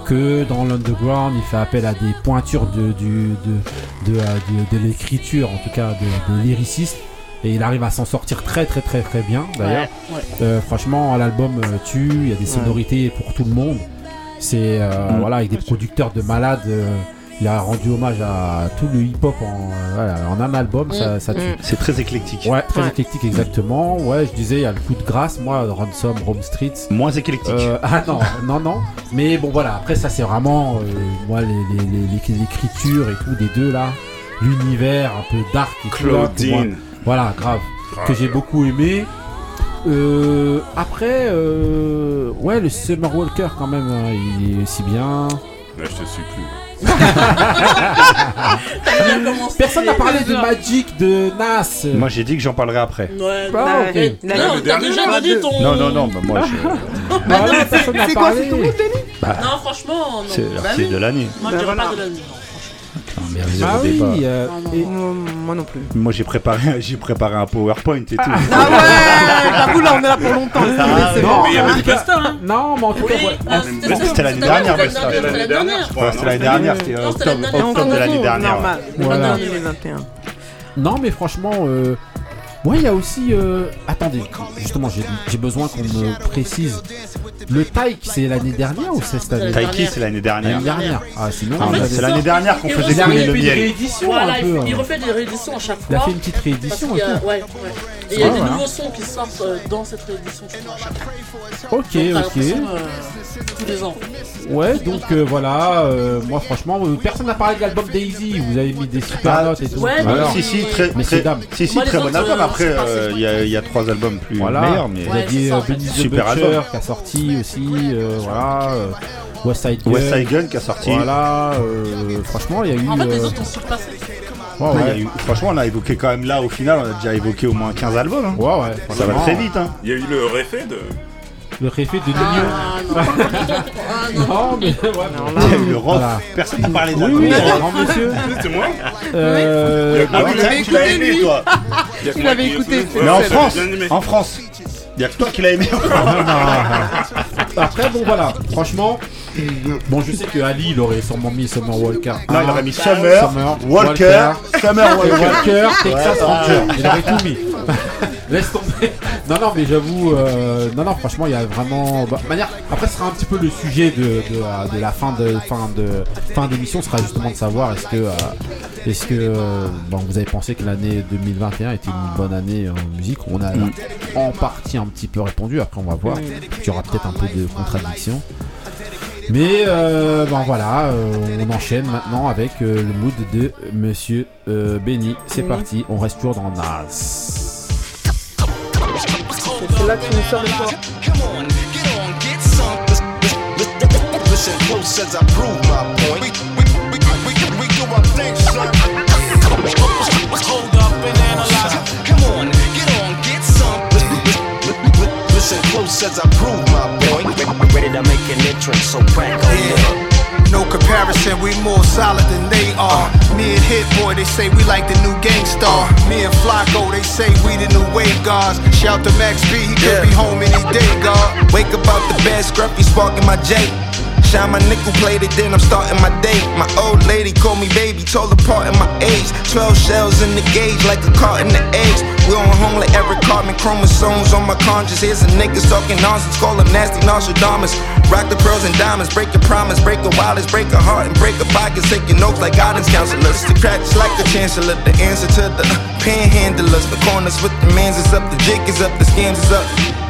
A: que dans l'underground. Il fait appel à des pointures de, du, de, de, euh, de- de l'écriture, en tout cas de, de lyriciste. Et il arrive à s'en sortir très très très très bien d'ailleurs.
D: Ouais, ouais.
A: Euh, franchement, l'album euh, tue, il y a des sonorités pour tout le monde. C'est euh,
E: Mm.
A: voilà avec des producteurs de malades. Il a rendu hommage à tout le hip-hop en, euh, voilà, en un album, ça, ça tue.
C: Mm.
E: C'est très éclectique.
A: Ouais, très
C: Ouais.
A: éclectique exactement. Ouais, je disais, il y a le coup de grâce. Moi, Ransom, Rome Streets.
E: Moins éclectique.
A: Euh, ah non, non, non. Mais bon, voilà. Après, ça, c'est vraiment, euh, moi, les, les- les- les- l'écriture et tout des deux là, l'univers un peu dark et tout là. pour moi.
H: Claudine.
A: Voilà, grave. Que j'ai beaucoup aimé. Euh, après, euh, ouais, le Summer Walker quand même, hein, il est aussi bien.
H: Là, je te suis plus.
A: Personne n'a parlé de Magic de Nas.
E: Moi j'ai dit que j'en parlerai après.
D: Ouais,
A: Ah, ok.
D: eh,
C: La-
D: non,
H: le
D: t'as
H: dernier,
D: déjà ton.
E: Non, non, non, bah moi je.
A: Bah non, personne n'a
C: C'est quoi, c'est ton
A: parlé.
C: goût, Denis
D: Non, franchement, non.
E: C'est
D: Bah
E: l'artiste de l'année.
D: Moi, je
C: Bah
D: dirais pas de l'année.
E: Ah, mais
A: Ah
E: débat.
A: oui. euh,
D: Non,
A: et-
D: non.
C: Moi, non plus.
E: Moi j'ai préparé, j'ai préparé un PowerPoint et tout.
C: Ah ouais J'avoue, là, on est là pour longtemps.
A: non,
C: bon.
B: Mais il y avait
A: en
B: du
A: tout cas-
B: Basta, hein.
A: Non, mais en tout cas,
D: Oui, ah,
E: c'était l'année dernière,
D: c'était l'année
H: L'année dernière,
E: c'était l'année dernière, c'était octobre, de l'année dernière.
C: Normal.
A: Voilà.
C: Normal, 2021.
A: Non, mais franchement, euh, moi, il y a aussi. euh, Attendez, justement, j'ai besoin qu'on me précise. Le Taïk, c'est l'année dernière ou c'est cette année
D: Taïk.
E: Taiki c'est l'année dernière.
A: L'année dernière. Ah, sinon,
E: Ah, c'est l'année dernière qu'on faisait couler le miel.
D: Voilà,
A: un
D: il,
A: peu.
D: il
A: hein.
D: refait des rééditions à chaque
A: Il a
D: fois.
A: fait une petite
D: Parce
A: réédition
D: ouais, ouais. Et il y a
A: Ah,
D: des
A: voilà.
D: nouveaux sons qui sortent euh, dans cette réédition je crois.
A: Ok, ok.
D: euh, tous les ans.
A: Ouais, donc euh, voilà. euh, moi, franchement, euh, personne n'a parlé de l'album Daisy. Vous avez mis des super
E: Ah,
A: notes et tout.
D: ouais, mais
A: Alors,
E: Si, si, très,
A: Messieurs,
E: très, si, si,
D: Moi,
E: très bon
D: autres,
E: album.
D: euh,
E: Après, euh, il y, a- il y a trois albums plus
A: Voilà.
E: meilleurs, mais
D: Ouais,
A: euh,
D: en fait.
A: Benny the
E: Super
A: Butcher qui a sorti aussi. euh, voilà. euh, West Side Gun.
E: West Side Gun qui a sorti.
A: Voilà. euh, franchement, il y a eu.
D: En fait, les autres ont surpassé.
A: Ouais,
E: Ouais, eu- franchement, on a évoqué quand même là, au final, on a déjà évoqué au moins 15 albums. hein.
A: Ouais, ouais.
E: Ça va très vite. Hein.
H: Il y a eu le réfé de.
A: Le réfé de Nino.
D: Ah, non. Ah, non.
A: Non, mais ouais.
E: Il y a eu le rock.
A: Voilà.
E: Personne n'a parlé de
A: Oui,
E: la
A: oui, grand monsieur.
H: C'est moi
A: Euh,
E: Ah oui,
C: Il l'avait
E: tu l'as
C: écouté,
E: aimé, toi.
C: Tu
H: moi
C: l'avais écouté,
E: Mais en France, en France, il y a que toi qui l'as aimé.
A: Après, bon, voilà. Franchement, Bon, je sais que Ali, il aurait sûrement mis Summer Walker.
E: Non, il
A: un,
E: aurait mis Summer, Walker, Summer Walker.
A: Walker, Texas
E: Ouais,
A: Ranger.
E: ouais.
A: Il aurait tout mis. Laisse tomber. Non, non, mais j'avoue, euh, non, non, franchement, il y a vraiment. bah, manière... Après, ce sera un petit peu le sujet de, de, de la fin de fin de fin d'émission, sera justement de savoir est-ce que euh, est-ce que euh, bon, vous avez pensé que l'année 2021 était une bonne année en musique On a
E: Mm.
A: en partie un petit peu répondu. Après, on va voir. Il y aura peut-être un peu de contradiction. Mais euh, bon voilà, euh, on enchaîne maintenant avec euh, le mood de Monsieur euh, Benny. C'est parti, on reste toujours dans Nas.
C: C'est là que tu nous sors le soir.
K: Listen close as I prove my Ready to make an entrance, so crack on
G: No comparison, we more solid than they are. Me and Hit Boy, they say we like the new gangstar. Me and Flacco, they say we the new wave guards. Shout to Max B, he could be home any day, God.
L: Wake up out the bed, scruffy sparking my J. Shine my nickel plated, then I'm starting my day. My old lady called me baby, told apart in my age. 12 shells in the gauge, like a carton of eggs. We on home like Eric Cartman, chromosomes on my conscience. Here's a niggas talking nonsense, call them nasty Nostradamus. Rock the pearls and diamonds, break your promise, break your wildest, break a heart and break a pocket. Take your notes like guidance counselors. The cracks like the chancellor, the answer to the panhandlers. The corners with the mans is up, the jig is up, the scams is up.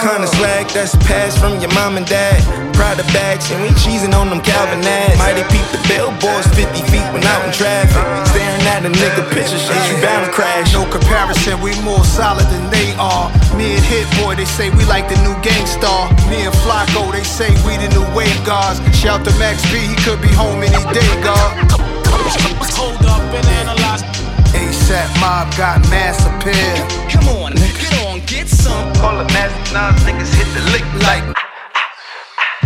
L: Kinda swag that's passed from your mom and dad. Prada bags, and we cheesing on them Calvin ads. Mighty peep the billboards 50 feet when out in traffic. Staring at a nigga picture, shit, you bound to crash.
G: No comparison, we more solid than they are. Me and Hit Boy, they say we like the new gangstar. Me and Flacco, they say we the new wave guards. Shout to Max B, he could be home any day, God.
K: Hold up and analyze.
G: ASAP Mob got mass appeal.
K: Come on, get on, get some.
L: Call the nasty Nas niggas hit the lick like.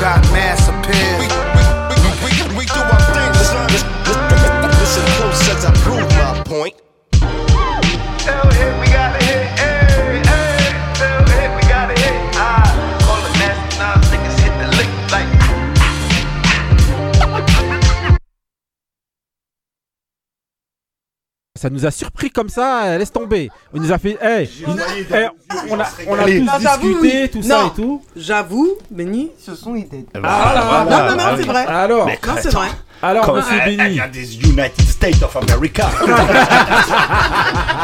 G: Got mass appeal.
K: We,
A: Ça nous a surpris comme ça, euh, laisse tomber. On nous a fait.
E: yeux,
A: on a, on tous discuté,
C: oui.
A: tout ça et tout.
C: J'avoue, Benny, ce son il était.
E: Eh ben,
A: Ah,
C: non, non, non, c'est vrai.
A: Alors,
E: Mais
C: Non, c'est vrai.
A: Alors,
E: Comme
A: monsieur
E: il
A: Benny.
E: y a des United States of America.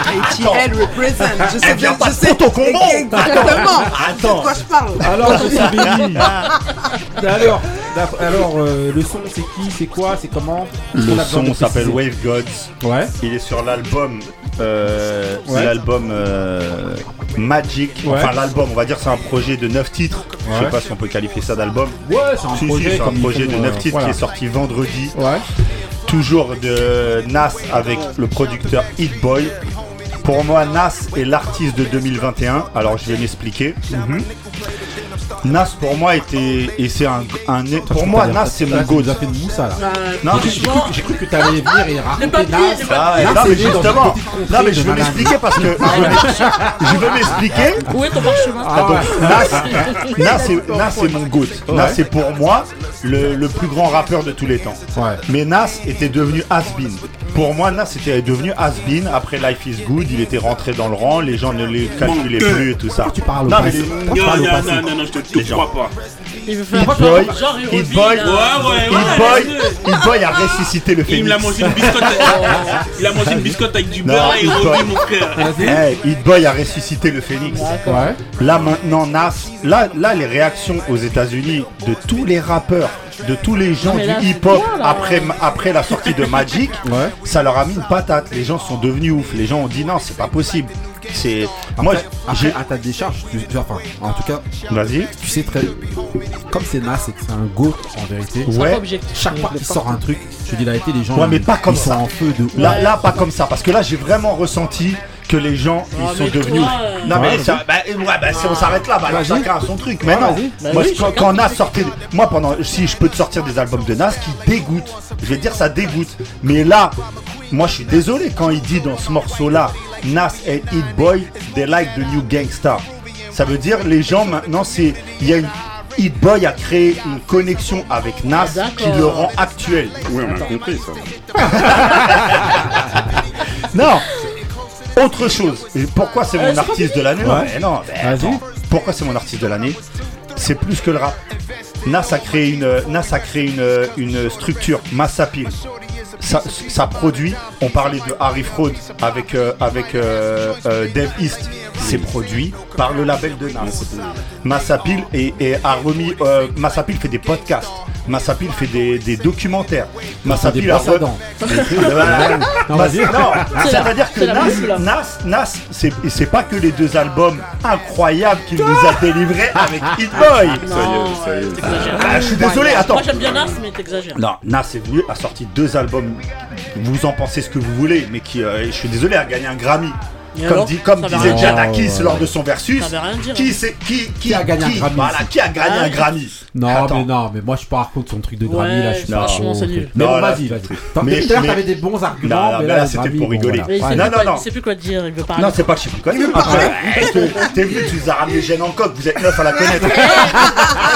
C: ATL represent. Je sais bien,
E: pas
C: je sais.
E: ton combo.
C: Exactement. Sais de
E: Attends.
C: quoi je parle.
A: Alors, monsieur Benny. alors, alors euh, le son, c'est qui C'est quoi C'est comment?
E: Le son s'appelle. Wave Gods.
A: Ouais.
E: Il est sur l'album. Euh,
A: Ouais.
E: C'est l'album euh, Magic.
A: Ouais.
E: Enfin, l'album, on va dire, c'est un projet de 9 titres. Je
A: Ouais.
E: sais pas si on peut qualifier ça d'album.
A: Ouais, c'est un
E: Si, si,
A: projet.
E: c'est un projet de 9
A: euh,
E: titres
A: voilà.
E: qui est sorti vendredi.
A: Ouais.
E: Toujours de Nas avec le producteur Hit Boy. Pour moi, Nas est l'artiste de 2021. Alors, je vais m'expliquer. Nas pour moi était et c'est un, un pour moi Nas c'est mon
A: go.
E: go.
A: fait de moussa là.
E: Non,
A: J'ai j'ai cru, que t'allais venir et raconter Nas.
E: Ah,
A: Nas,
E: non,
A: c'est
E: mais justement, non mais je
A: de
E: veux m'expliquer parce que je veux m'ex- je veux m'expliquer.
D: Où est ton parchemin
A: Ah ouais.
E: Nas, Nas, c'est- mon goat. Nas c'est pour moi le, le plus grand rappeur de tous les temps.
A: Ouais.
E: Mais Nas était devenu has-been. Pour moi, Nas était devenu has-been. Après Life is Good, il était rentré dans le rang, les gens ne les calculaient plus et tout ça.
A: Tu parles au
E: Non, mais
B: Non, non, non, non, je te, crois pas.
D: Il veut
E: Hit Boy,
D: genre il
E: Hit Boy, Hit. Boy, a ressuscité le
B: Il
E: phénix.
B: me l'a mangé une biscotte. il a mangé une biscotte avec du beurre et revit,
E: Boy.
B: mon frère.
E: Eh, Hit Boy a ressuscité le phénix.
A: Ouais.
E: Là maintenant Nas, là, là les réactions aux États-Unis de tous les rappeurs, de tous les gens du hip-hop après, après la sortie de Magic,
A: Ouais.
E: ça leur a mis une patate. Les gens sont devenus ouf. Les gens ont dit non, c'est pas possible. C'est moi j'ai
A: à ta décharge, tu, tu- enfin, en tout cas,
E: vas-y.
A: tu sais très comme c'est Nas et que c'est un goat en vérité.
D: C'est
E: Ouais.
A: Chaque fois qu'il sort un truc, je te dis la vérité, les gens
E: Ouais, mais pas comme
A: ils
E: ça.
A: sont en feu de ouf.
E: Là, là pas comme ça parce que là j'ai vraiment ressenti que les gens ils
D: Ah,
E: sont devenus
D: toi, euh,
E: Non mais
A: Ouais,
E: ça, bah, ouais, bah, si on s'arrête là, bah,
A: Vas-y.
E: chacun a son truc. Mais
A: Ouais,
E: non.
D: Bah
E: moi
D: oui,
E: quand, Nas sortait, moi pendant, si je peux te sortir des albums de Nas qui dégoûtent, je vais te dire ça dégoûte. Mais là, moi je suis désolé quand il dit dans ce morceau là, Nas et Hit Boy, they like the new gangsta. Ça veut dire les gens maintenant c'est, il y a une Hit Boy a créé une connexion avec Nas qui le rend actuel.
H: Oui, on a compris ça.
E: Non Autre chose. Pourquoi c'est
D: Euh,
E: mon
D: pas
E: artiste de l'année
A: Ouais.
E: Mais non, attends. Pourquoi c'est mon artiste de l'année C'est plus que le rap. Nas a créé une, Nas a créé une, une structure, Massapil. Ça, ça produit, on parlait de Harry Fraud avec, euh, avec euh, euh, Dave East, c'est produit par le label de Nas. Massapil et, et a remis, euh, Massapil fait des podcasts, Massapil fait des, des documentaires, Massapil a re-.
A: Non,
E: Mas-
A: vas-y.
E: non,
D: C'est
E: ça veut dire que Nas. Nas, Nas, c'est pas que les deux albums incroyables qu'il nous a délivrés avec Hit Boy.
H: Ça y est, ça y est.
D: T'exagères.
E: Ah, je suis désolé, attends.
D: Moi j'aime bien Nas, mais t'exagères.
E: Non, Nas est venu, a sorti deux albums. Vous en pensez ce que vous voulez, mais qui, euh, je suis désolé, a gagné un Grammy. Comme, dit,
D: veut
E: disait. Janakis
A: Oh,
E: lors de son versus,
D: veut dire.
E: qui, c'est- qui, qui,
A: a gagné un Grammy
E: Voilà,
A: ici
E: qui a gagné
D: Ah,
E: un Grammy
A: Non,
E: Attends.
A: mais non, mais moi je pars contre son truc de Grammy
D: Ouais,
A: là. Je suis pas
D: franchement, c'est nul.
A: Mais vas-y, vas-y.
E: Mais-
A: que t'avais des bons arguments.
E: Mais là, c'était pour rigoler.
D: Il
E: Non,
D: plus
E: non,
D: quoi,
E: non.
D: il sait plus quoi dire, il veut parler.
E: Non, c'est pas le chiffre quoi. Après, t'es- t'es venu, tu nous as ramené Gêne en coque, vous êtes neuf à la connaître.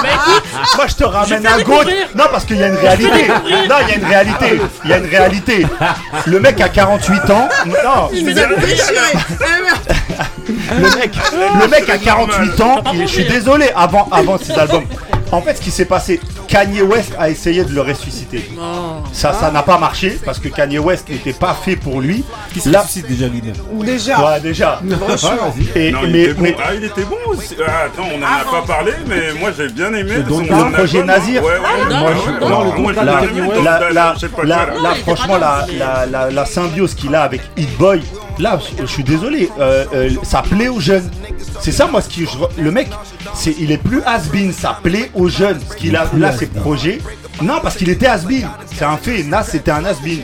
D: Bah écoute,
E: Moi je te ramène un goat. Non parce qu'il y a une réalité. Non, il y a une réalité. Il y a une réalité. Le mec a 48 ans. Non,
D: il
E: c'est-
D: donne
E: le mec, le mec a 48 ans. il- je suis désolé. Avant, avant ses albums. En fait, ce qui s'est passé, Kanye West a essayé de le ressusciter. Ça, ça n'a pas marché parce que Kanye West n'était pas fait pour lui.
A: Qui se
E: Là,
A: suscite déjà lui-même
C: Déjà.
E: ouais, déjà.
A: Ouais.
E: Et,
H: Non, il
E: mais,
H: était bon.
E: mais-
H: Ah, il était bon aussi. Ah, attends, on en a pas parlé, mais moi j'ai bien aimé.
A: Le Don
H: son
A: Juan,
E: le projet
H: album, hein.
E: Nazir.
H: Ouais, ouais,
D: Ah,
H: ouais,
D: non,
H: ouais,
D: non,
H: ouais,
D: non,
H: ouais,
A: le
H: moi,
A: Don
H: j'ai
A: Juan,
H: bien
A: Kanye
H: aimé
A: West.
H: Don
E: là,
H: Juan,
E: là,
H: je sais pas
E: là,
H: quoi,
E: là,
D: Non, il était
E: franchement,
D: pas
E: la, la, la, la symbiose qu'il a avec Hit Boy, là, je, suis désolé, euh, euh, ça plaît aux jeunes. C'est ça, moi, ce qui, je le mec, c'est, il est plus has-been, ça plaît aux jeunes. Ce qu'il a, là, ses projets. Non, parce qu'il était has-been. C'est un fait. Nas, c'était un has-been.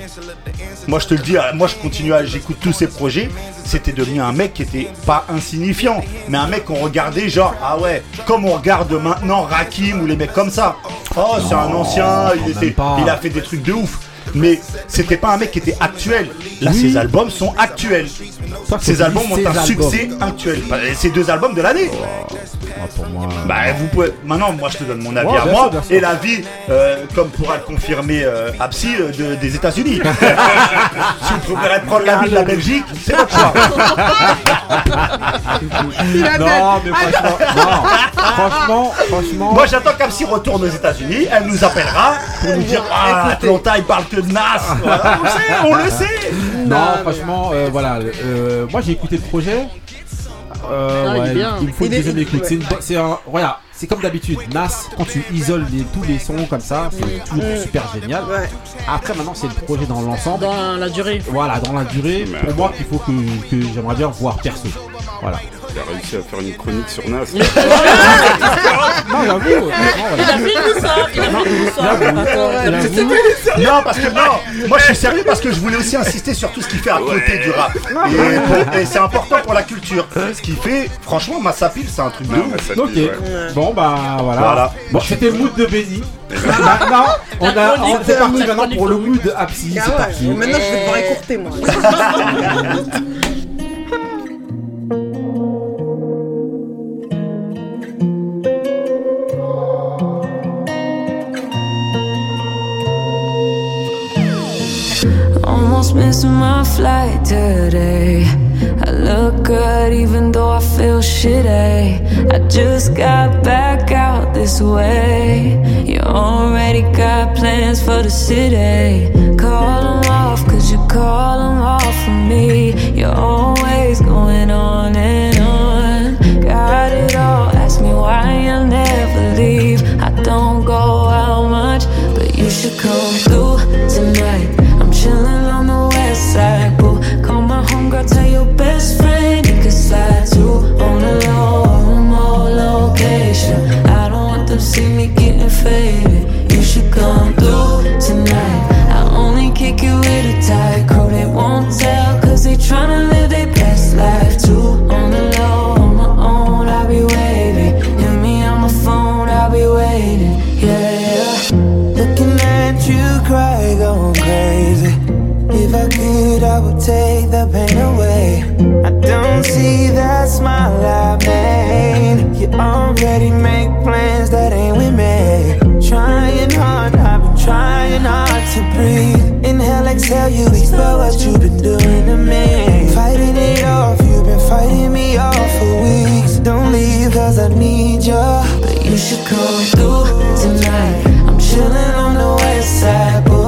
E: Moi, je te le dis, euh, moi, je continue à, j'écoute tous ses projets. C'était devenu un mec qui était pas insignifiant, mais un mec qu'on regardait genre, ah ouais, comme on regarde maintenant Rakim ou les mecs comme ça. Oh, c'est un ancien, était, il a fait des trucs de ouf. Mais c'était pas un mec qui était actuel. Là,
A: Oui.
E: ses albums sont actuels.
A: Faut
E: Ses albums ont
A: ses
E: un
A: albums.
E: succès actuel. Bah, Ces deux albums de l'année.
A: Ah, pour moi.
E: Bah vous pouvez. Maintenant moi je te donne mon avis à moi
A: sûr,
E: et l'avis euh, comme pourra le confirmer euh, Absi euh, de- des États-Unis. si vous préférez prendre l'avis de la Belgique, c'est votre choix.
A: Non, mais franchement, non. franchement, franchement.
E: Moi j'attends qu'Absi retourne aux États-Unis, elle nous appellera pour nous dire ah Atlanta il parle que de Nas. Voilà, on le sait, on le sait.
A: Non, franchement, euh, voilà. euh, moi, j'ai écouté le projet. Euh,
D: Ah, il
A: ouais, il me faut une
C: Il
A: deuxième écoute.
C: ouais.
A: C'est un. Voilà. C'est comme d'habitude. Nas, quand tu isoles les- tous les sons comme ça, c'est toujours super génial.
C: Ouais.
A: Après, maintenant, c'est le projet dans l'ensemble.
D: Dans la durée.
A: Voilà, dans la durée, pour moi, qu'il faut que, que j'aimerais bien voir perso. Voilà.
H: Il a réussi à faire une chronique sur Nas.
A: Non, j'avoue.
D: Il a fait ça, il a fait ça.
E: Non, parce que non, moi je suis sérieux parce que je voulais aussi insister sur tout ce qu'il fait à côté du rap. Et, c'est important pour la culture. Ce qu'il fait, franchement, Massapil, c'est un truc de ouf.
A: Ok.
H: ouais.
A: Bon bah voilà.
E: Voilà.
A: Bon, c'était le mood de Benny. maintenant, on a, c'est parti maintenant pour le
D: de-
A: mood Apsi.
C: Ah
A: C'est
C: ouais,
A: parti.
C: Maintenant, je vais devoir écourter, moi.
J: Almost missing my flight today. I look good even though I feel shitty. I just got back out this way. You already got plans for the city. Call them off, cause you call them off for me. You're always going on and on. Got it all, ask me why I never leave. I don't go out much, but you should come through tonight. I'm chillin' boo. Call my homegirl, tell your best friend you can slide through on the low, remote location. I don't want them see me getting faded. You should come through tonight. I only kick you with a tight crew. They won't tell,
M: I would take the pain away. I don't see that smile I made. You already make plans that ain't with me. Trying hard, I've been trying hard to breathe. Inhale, exhale, you explore what you've been doing to me. Fighting it off, you've been fighting me off for weeks. Don't leave, cause I need you.
J: But you should come through tonight. I'm chillin' on the west side, boo.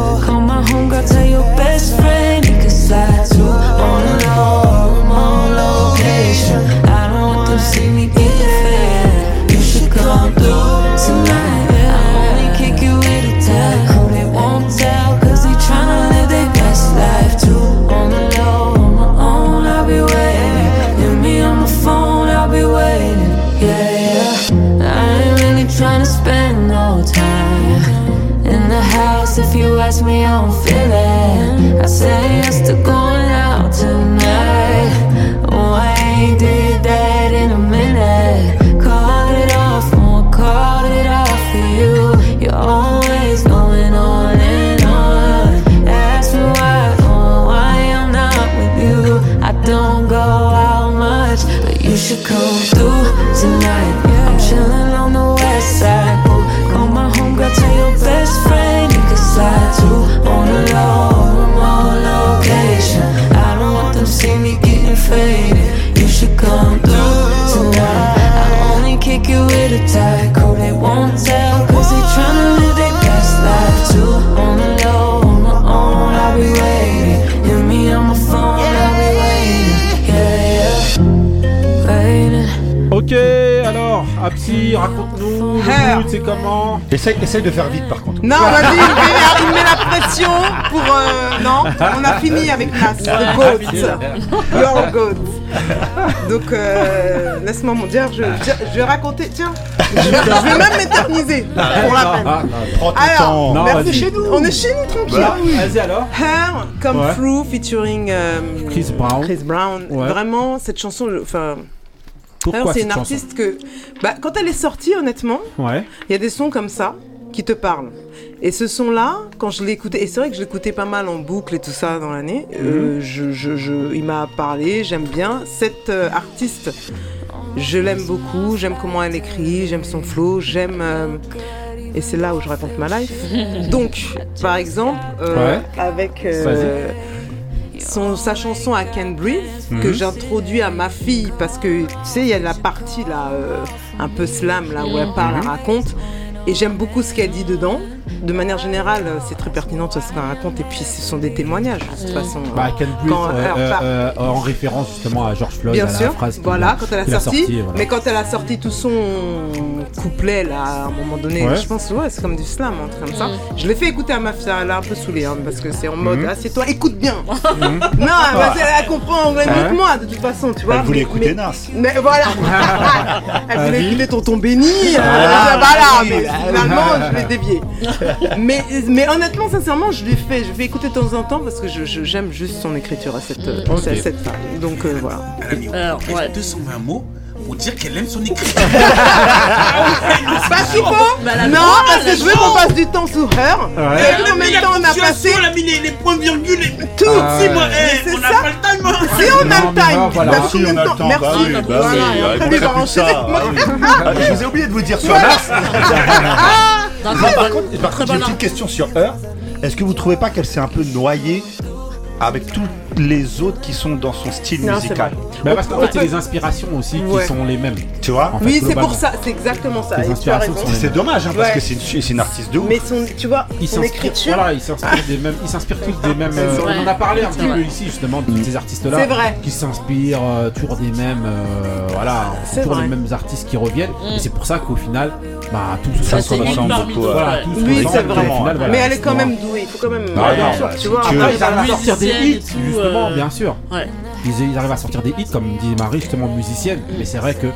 J: Slide on the low, remote location. I don't want them see me getting fed. You should come through tonight. I only kick you won't tell, cause they tryna live their best life too. On the low, on my own, I'll be waiting. Hit me on phone, I'll be waiting. Yeah, yeah. I ain't really tryna spend no time in the house. If you ask me, I don't feel it. I say yes to going tight crew. They won't tell, cause they tryna live their best life too.
A: Alors, Apsi, raconte-nous. Le
C: Her.
A: mood, c'est comment
E: Essaye, essaye de faire vite par contre.
C: Non, vas-y, il met, il met la pression pour. euh, non, on a fini avec Nas, le GOAT. Your GOAT. Donc, euh, laisse-moi mon dire, je, je, je vais raconter. Tiens, je vais, je vais même m'éterniser pour la peine.
A: Ah,
E: Prends ton
C: Alors,
E: temps.
A: Non,
C: chez nous. On est chez nous tranquille.
A: Bah, Vas-y alors.
C: Her Come
A: Ouais.
C: Through featuring euh,
A: Chris Brown.
C: Chris Brown.
A: Ouais.
C: Vraiment, cette chanson, je- enfin.
A: Pourquoi
C: c'est
A: cette
C: une artiste que, bah, quand elle est sortie, honnêtement,
A: Ouais.
C: il y a des sons comme ça qui te parlent. Et ce son-là, quand je écouté, et c'est vrai que je l'écoutais pas mal en boucle et tout ça dans l'année, euh,
A: Mhm.
C: je, je- je- il m'a parlé, j'aime bien. Cette euh, artiste, je l'aime beaucoup, j'aime comment elle écrit, j'aime son flow, j'aime. euh, et c'est là où je raconte ma life. Donc, par exemple, euh,
A: Ouais.
C: avec euh, son, sa chanson I Can Breathe, que
A: Mhm.
C: j'introduis à ma fille, parce que tu sais, il y a la partie là, euh, un peu slam, là où elle parle, elle raconte. Et j'aime beaucoup ce qu'elle dit dedans. De manière générale, euh, c'est très pertinent ce qu'elle raconte. Et puis, ce sont des témoignages, de toute façon.
A: Bah, Ken
C: Quand
A: euh, euh, euh, en référence justement à George Floyd,
C: Bien
A: à la
C: sûr,
A: phrase
C: voilà,
A: a-
C: quand elle a sorti.
A: voilà.
C: Mais quand elle a sorti tout son couplet, là, à un moment donné,
A: Ouais.
C: je pense, ouais, c'est comme du slam, un truc comme ça. Je l'ai fait écouter à ma fille, elle a un peu saoulé, hein, parce que c'est en mode,
E: Mhm.
C: assieds-toi, écoute bien.
E: Mhm.
C: Non, parce qu'elle elle comprend anglais mieux
E: Ouais.
C: que moi, de toute façon, tu vois.
E: Elle voulait
C: mais-
E: écouter
C: mais-
E: Nas.
C: Mais voilà. elle
E: Ah,
C: voulait
E: oui.
C: écouter Tonton Béni.
E: Ah,
C: voilà, mais
E: bah,
C: finalement, je l'ai dévié. mais, mais honnêtement, sincèrement, je lui fais, je vais écouter de temps en temps parce que je- je- j'aime juste son écriture à cette, à
B: Ok.
C: cette femme. Donc euh, voilà.
B: Elle a mis
D: Alors, ouais.
B: 220 mots pour dire qu'elle aime son écriture?
C: Parce qu'il faut
D: Mais elle a le
C: Non, parce que je veux qu'on passe du temps sur Her.
B: Ouais.
C: Et
B: mis
C: de
B: la
C: temps on a passé
B: Elle a mis les, les points virgules et
C: Tout
B: Si, moi,
C: Mais
B: eh,
C: c'est
B: on n'a pas le time. hein.
C: Si on a
E: Non,
C: le time,
E: non, voilà.
C: t'as
E: Si,
C: combien
E: on a le
C: temps Merci.
E: bah oui, bah
C: Voilà, après,
E: il
C: va enchaîner.
E: ah. Je vous ai oublié de vous dire sur
C: Voilà.
E: Par contre, par contre, j'ai une petite question sur Heure. Est-ce que vous trouvez pas qu'elle s'est un peu noyée avec tous les autres qui sont dans son style
C: Non,
E: musical.
A: Bah, parce qu'en fait, c'est les inspirations aussi
C: Ouais.
A: qui sont les mêmes.
E: Tu vois
A: En fait,
C: Oui, c'est pour ça, c'est exactement ça.
E: C'est dommage, hein, parce que c'est une, artiste de ouf.
C: Mais son, tu vois,
A: Ils
C: son
A: s'inspirent,
C: écriture.
A: voilà, ils s'inspirent des mêmes, ils s'inspirent tous des mêmes. euh, on en a parlé un petit peu ici justement de ces artistes-là.
C: C'est vrai.
A: Qui s'inspirent euh, toujours des mêmes, euh, voilà,
C: C'est
A: toujours
C: vrai.
A: les mêmes artistes qui reviennent.
D: Mm.
A: Et c'est pour ça qu'au final, bah tout
E: Ça
A: se
E: se ressemble
A: Voilà, tout
C: Oui, c'est vrai. mais elle est quand même douée, il faut quand même. Tu vois,
A: à sortir des hits,
D: euh,
A: bien sûr.
D: Ouais.
A: Ils, ils arrivent à sortir des hits, comme dit Marie, justement musicienne. Mais c'est vrai que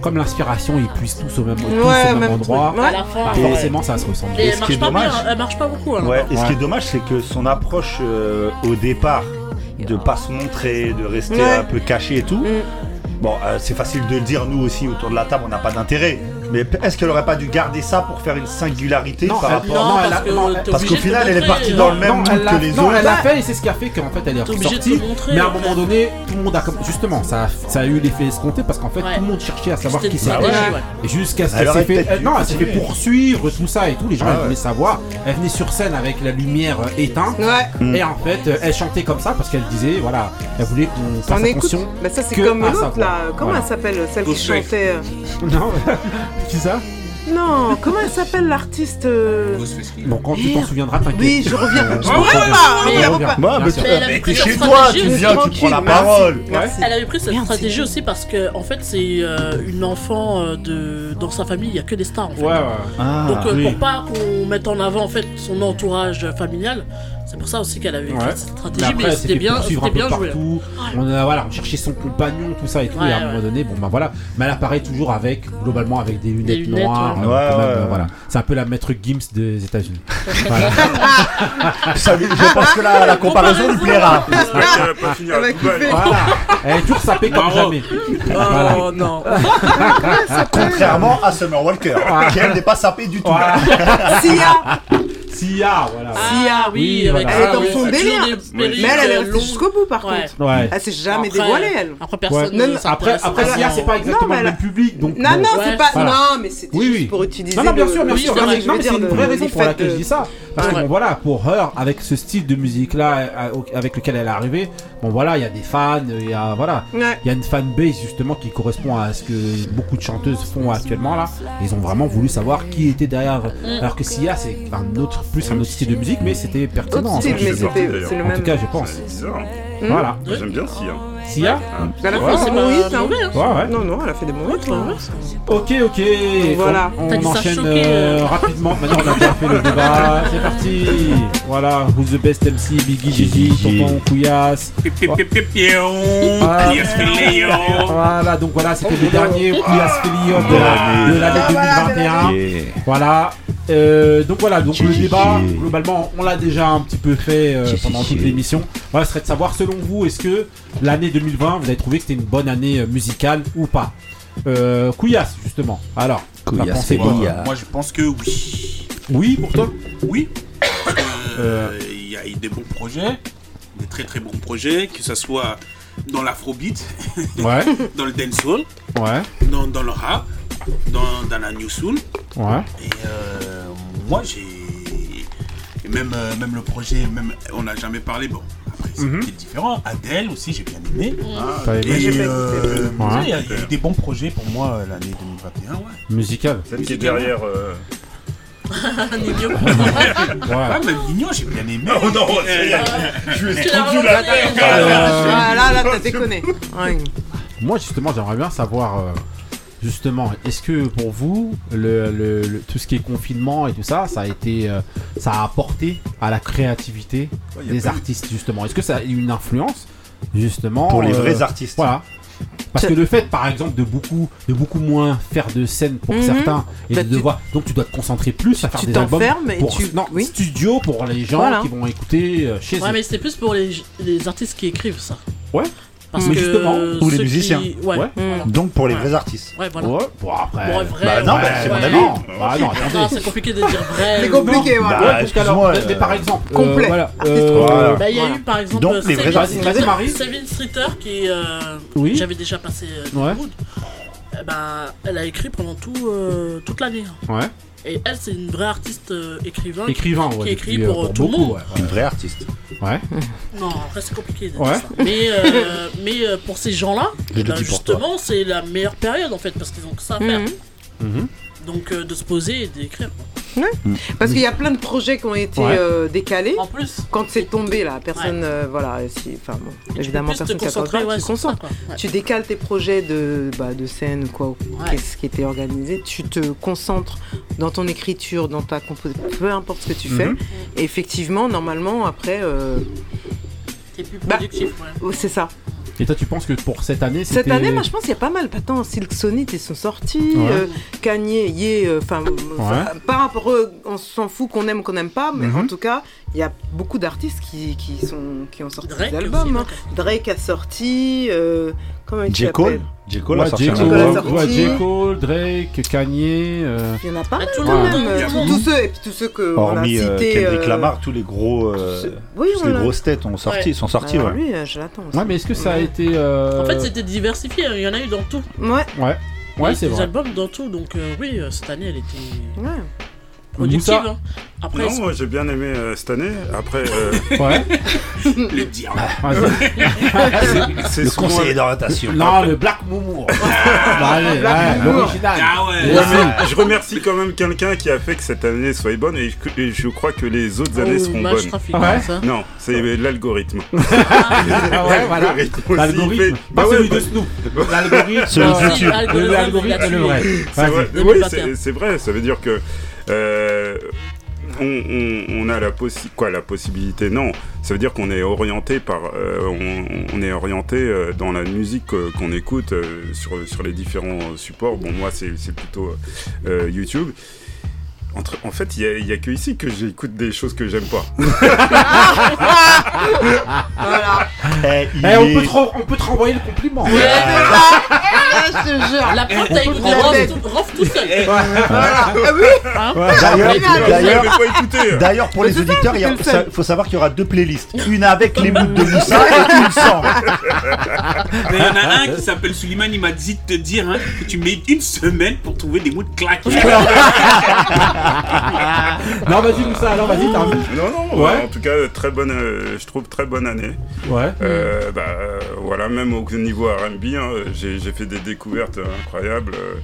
A: comme l'inspiration, ils puissent tous au même, tous
C: Ouais,
A: au même
C: même
A: endroit.
C: Ouais.
A: Bah,
D: ouais.
A: forcément ça se ressemble.
D: Et
E: ce qui est dommage-
D: bien, elle marche pas beaucoup. hein.
E: Ouais, et ce qui est dommage, c'est que son approche euh, au départ, de pas se montrer, de rester
C: Ouais.
E: un peu caché et tout,
C: Mm.
E: bon, euh, c'est facile de le dire, nous aussi, autour de la table, on n'a pas d'intérêt. Mais est-ce qu'elle aurait pas dû garder ça pour faire une singularité
A: Non,
E: par
A: elle-
E: rapport
D: Non,
A: elle
D: parce
E: Parce qu'au final, elle est partie
D: euh,
E: dans le même
A: Non,
E: mood
A: elle l'a-
E: que les
A: non,
E: autres.
A: elle l'a fait et c'est ce qui a fait qu'en fait elle est ressortie. Mais à un
D: en
A: moment
D: fait.
A: donné, tout le monde a comme justement ça, ça a eu l'effet escompté parce qu'en fait
D: Ouais.
A: tout le monde cherchait à savoir qui c'était. Et jusqu'à ce
E: Elle
A: qu'elle s'est fait,
E: dû
A: non, elle s'est fait poursuivre tout ça et tout. Les gens
E: Ah
A: ils voulaient savoir. Elle venait sur scène avec la lumière euh, éteinte.
C: Ouais.
A: Et en fait, euh, elle chantait comme ça parce qu'elle disait, voilà, elle voulait qu'on fasse
C: On écoute.
A: attention.
C: Bah, ça, c'est comme
A: à
C: l'autre
A: ça,
C: là. Comment elle s'appelle Celle qui chantait. euh,
A: Non, qui ça
C: Non, comment elle s'appelle l'artiste euh,
A: Bon, quand tu t'en souviendras, t'inquiète.
C: Oui, je reviens.
A: Euh,
C: Je
A: on
C: reviens pas,
E: t'es chez toi,
D: stratégie
E: tu
D: aussi,
E: viens, tu prends la parole.
C: Merci.
D: Elle avait pris cette stratégie aussi parce que en fait c'est euh, une enfant de dans sa famille il y a que des stars en fait.
A: Ouais, ouais.
E: Ah,
D: Donc euh,
A: oui.
D: pour pas qu'on mette en avant en fait son entourage familial, c'est pour ça aussi qu'elle avait
A: Ouais.
D: fait cette stratégie, mais c'était bien, c'était bien joué.
A: partout. On a voilà, on cherchait son compagnon, tout ça et tout.
D: Ouais,
A: et à un moment donné, bon bah voilà. Mais elle apparaît toujours avec, globalement, avec des lunettes,
D: lunettes,
A: noires.
E: ouais.
A: euh,
E: Ouais,
A: quand même,
E: ouais, ouais.
A: Voilà. C'est un peu la maître Gims des États-Unis. voilà.
E: Ça lui- je pense que la, la comparaison lui plaira.
A: Voilà. Elle est toujours sapée comme jamais.
D: Oh non.
E: Contrairement à Summer Walker, qui elle n'est pas sapée du tout.
C: Sia,
A: Sia, voilà.
D: Ah oui,
A: Oui,
D: avec
A: voilà.
C: elle est dans son
D: c'est toujours
C: délire. Mais elle, elle est
D: euh,
C: restée jusqu'au bout par
D: Ouais.
C: contre.
A: Ouais.
C: Elle s'est jamais
D: Après-
C: dévoilée elle.
D: Après personne ne
A: Après. Sia, c'est pas exactement
C: mais
A: le
C: elle
A: même public. Donc
C: Non,
A: bon.
C: non, c'est pas.
A: Voilà.
C: Non, mais c'était
A: Oui,
C: juste
A: oui.
C: pour utiliser.
A: Non, non, bien sûr, bien sûr.
D: c'est
A: Non, mais- c'est une vraie raison pour laquelle je dis ça. Parce que bon, voilà, pour Her, avec ce style de musique-là, euh, avec lequel elle est arrivée, bon, voilà, il y a des fans, il y a, voilà, il y a une fanbase justement qui correspond à ce que beaucoup de chanteuses font actuellement là. Ils ont vraiment voulu savoir qui était derrière. Alors que Sia, c'est un autre, plus un autre style de musique, mais c'était pertinent.
C: Autre style,
A: en
C: mais
A: fait.
C: c'était c'est le
A: En tout cas, je pense.
H: C'est bizarre.
C: Hmm
A: Voilà.
H: J'aime bien si. Hein.
A: Sia
C: Elle a fait
D: c'est
C: des bons hits.
A: Ouais, ouais.
C: Non, non, elle a fait des bons hits. hein.
A: Ok, ok.
C: Voilà.
A: On, enchaîne euh,
D: euh.
A: rapidement. Maintenant, on a déjà fait le débat. C'est parti. Voilà. Who's the best MC Biggie, Gigi, Tonton Couillasse. Ah. Voilà, donc voilà, c'était le dernier Couillasse Félio de la- de l'année 2021. Voilà. Euh, donc voilà, donc le débat, globalement, on l'a déjà un petit peu fait euh, pendant toute l'émission. Voilà, ce serait de savoir, selon vous, est-ce que l'année 2020, vous avez trouvé que c'était une bonne année euh, musicale ou pas euh, Couillasse, justement. Alors,
E: Couillasse
A: pensé quoi
E: Félio.
B: Moi, je pense que oui.
A: Oui, pour toi
B: Oui.
A: Euh.
B: euh, Il y a eu des bons projets, des très très bons projets, que ce soit dans l'afrobeat,
A: Ouais.
B: dans le dancehall,
A: Ouais.
B: dans, dans le rap, dans, dans la new soul.
A: Ouais.
B: Et euh, moi, j'ai. et Même, même le projet, même, on n'a jamais parlé, bon, c'est
A: Mhm.
B: peut-être différent. Adèle aussi, j'ai bien aimé.
A: Aimé
B: Et euh,
A: Ouais.
B: il y, a il y a eu des bons projets pour moi euh, l'année 2021, ouais.
A: Musical.
H: Celle qui est derrière. euh,
D: Nino.
B: Ah, même Nino, j'ai bien aimé.
E: Oh non, c'est- je lui ai tendu la.
A: Euh,
C: Ah là, là, t'as déconné. Ouais.
A: Moi, justement, j'aimerais bien savoir, euh, justement, est-ce que pour vous, le, le- le- tout ce qui est confinement et tout ça, ça a été, euh, ça a apporté à la créativité
H: Ouais,
A: des
H: eu-
A: artistes, justement? Est-ce que ça a eu une influence, justement
E: Pour les
A: euh,
E: vrais artistes.
A: Voilà. Parce que le fait, par exemple, de beaucoup, de beaucoup moins faire de scènes pour
C: Mhm.
A: certains et
C: Bah,
A: de
C: tu-
A: devoir, donc tu dois te concentrer plus à faire
C: tu
A: des albums
C: et
A: pour
C: tu-
A: non
C: oui.
A: studio pour les gens
C: Voilà.
A: qui vont écouter euh, chez
D: Ouais,
A: eux.
D: mais c'est plus pour les, les artistes qui écrivent ça.
A: Ouais.
D: Parce
E: Mais
D: que
E: justement, ou les musiciens.
D: qui- Ouais.
A: Ouais.
D: voilà.
E: Donc pour les
D: Ouais.
E: vrais artistes.
D: Ouais, voilà.
A: Ouais, bon après.
D: Bon, vrai,
E: Bah non,
D: ouais,
E: bah, c'est mon avis.
A: Bah non,
D: compliqué de dire vrai.
C: C'est
D: ou-
C: compliqué,
E: Bah,
C: voilà.
A: Parce mais, mais
E: euh,
A: par exemple, euh,
C: complet.
A: voilà, euh,
E: Voilà.
D: Bah, il y a
C: Voilà.
D: eu par exemple
E: Donc,
D: euh,
E: les vrais
D: Sevin-
E: artistes.
A: Vas-y, Marie.
D: Sevin Streeter qui euh,
A: Oui.
D: j'avais déjà passé euh,
A: Ouais.
D: ben, elle a écrit pendant tout, euh, toute l'année.
A: Ouais.
D: Et elle, c'est une vraie artiste euh, écrivain.
A: Écrivain,
D: qui,
A: ouais.
D: qui écrit
A: euh,
D: pour, tout le
A: beaucoup,
D: monde.
A: ouais.
E: Une vraie artiste.
A: Ouais.
D: Non, après c'est compliqué. de
A: Ouais.
D: dire ça. Mais, euh, mais euh, pour ces gens-là,
E: le toi.
D: justement, c'est la meilleure période en fait parce qu'ils ont que ça à faire.
C: Mhm.
A: Mhm.
D: Donc euh, de se poser et d'écrire.
C: Parce qu'il y a plein de projets qui ont été
A: Ouais.
C: euh, décalés.
D: En plus,
C: Quand c'est tombé là, personne, euh, voilà, si, enfin bon, évidemment personne ne
D: ouais,
C: tu concentres.
D: Ouais.
C: Tu décales tes projets de, bah, de scène ou quoi, ou
D: Ouais.
C: qu'est-ce qui était organisé. Tu te concentres dans ton écriture, dans ta composition, peu importe ce que tu fais.
E: Mhm.
C: Et effectivement, normalement, après, euh,
D: T'es plus
C: Bah,
D: productif. ouais.
C: oh, c'est ça.
A: Et toi, tu penses que pour cette année,
C: Cette année, moi, je pense qu'il y a pas mal. Attends, Silk Sonic, ils sont sortis.
A: Ouais.
C: euh, Kanye, Ye, euh, enfin, enfin, par rapport, eux, on s'en fout qu'on aime ou qu'on n'aime pas, mais
A: Mhm.
C: en tout cas, il y a beaucoup d'artistes qui, qui, sont, qui ont sorti
D: Drake
C: des
D: aussi,
C: albums. hein.
D: Drake.
C: Drake a sorti. euh, comment il
E: J. Cole J. Cole
A: Ouais,
E: a sorti
A: J.
C: Cole
E: album.
A: ouais, J. Cole, Drake, Kanye. euh,
C: Il y en a pas
D: Ah,
C: mal
D: tout le
C: quand
D: monde,
C: même. euh, tous- tous ceux, et puis tous ceux qu'on a
E: Hormis euh,
C: cités.
E: Kendrick
C: euh,
E: Lamar, tous les gros, euh,
C: tous Oui,
E: toutes les grosses têtes ont sorti,
D: Ouais.
E: sont sortis.
C: Alors
E: ouais.
C: lui, euh, je l'attends aussi.
A: Ouais, mais est-ce que ça a été. euh,
D: En fait, c'était diversifié. Il y en a eu dans tout.
C: Ouais,
A: Ouais,
D: Il y a
A: ouais,
D: eu
A: c'est
D: des
A: vrai.
D: albums dans tout. Donc euh, oui, euh, cette année, elle était
C: ouais.
D: Productive. Hein. Après,
H: Non, moi j'ai bien aimé euh, cette année. Après, euh,
A: Ouais.
B: Le diable.
A: Vas-y.
H: c'est
E: Le
H: souvent-
E: conseiller d'orientation.
A: non, le Black Moumour. Bah, allez, ouais, l'original.
B: Ah ouais.
H: Ouais, je remercie quand même quelqu'un qui a fait que cette année soit bonne et je, et je crois que les autres années
D: oh,
H: seront bonnes.
D: trafic,
A: Ouais.
D: ça.
H: Non, c'est l'algorithme.
A: Ah ouais, voilà.
H: L'algorithme
A: L'algorithme.
H: fait-
A: Pas
H: Bah ouais,
A: celui de
H: bah-
A: Snoop. L'algorithme. L'algorithme, c'est le vrai.
H: C'est
A: Vas-y.
H: vrai,
D: 2021.
H: oui, c'est vrai, ça veut dire que euh, on, a la, possibilité, non, ça veut dire qu'on est orienté par, euh, on, est orienté euh, dans la musique qu'on écoute sur, sur les différents supports. Bon, moi, c'est plutôt YouTube. Entre, en fait, il n'y a, que ici que j'écoute des choses que j'aime pas.
C: Voilà.
E: Eh, il
A: Eh, on,
E: est-
A: peut te, ren- on peut te renvoyer le compliment.
C: Ah, je te jure.
D: La preuve, t'as écouté Rof tout, seul.
C: Voilà. Ah oui.
D: Hein
E: D'ailleurs, pour les auditeurs, il faut savoir qu'il y aura deux playlists. Une avec les moods de Moussa et une sans.
B: Mais il y en a un qui s'appelle Suleiman, il m'a dit de te dire hein, que tu mets une semaine pour trouver des mots de claque.
A: Non, vas-y, Moussa, alors vas-y, termine.
H: Non, non,
A: Ouais.
H: ouais, en tout cas, très bonne, euh, je trouve très bonne année.
A: Ouais.
H: Euh, bah, euh, voilà, même au niveau R&B, hein, j'ai fait des découvertes incroyables. euh,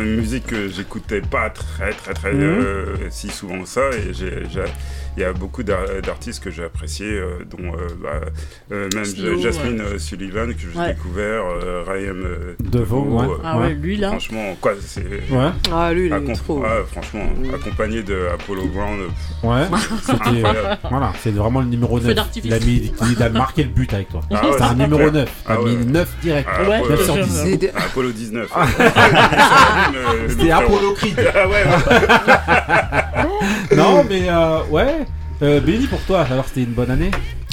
H: une musique que j'écoutais pas très, très, très
A: Mhm.
H: si souvent ça. Et j'ai- il y a beaucoup d'ar- d'artistes que j'ai appréciés, euh, dont euh, bah, euh, même
D: Snow,
H: Jasmine euh, Sullivan que j'ai
D: Ouais.
H: découvert, euh, Ryan euh,
A: ouais.
H: euh,
D: Ah ouais, lui là.
H: Franchement, quoi, c'est.
A: Ouais.
C: Ah, lui, il est
H: accom-
C: trop.
H: ah, franchement, accompagné de Apollo Brown. euh,
A: Ouais. C'était. Voilà, c'est vraiment le numéro
D: Feu
A: 9.
D: d'artifice.
A: Il a, mis, il a marqué le but avec toi.
H: Ah ouais,
A: C'était un
H: c'est
A: numéro
H: clair.
A: 9. T'as
H: Ah
A: mis
H: ouais.
A: 9 direct.
H: Ah,
D: Ouais,
H: Apollo,
A: 9 sur
D: je te
A: 10.
D: jure.
C: C'est-
H: Apollo 19.
A: C'était Apollo Creed.
H: Ah ouais, ouais.
A: Non, mais euh, ouais. Euh, Benny, pour toi, alors c'était une bonne année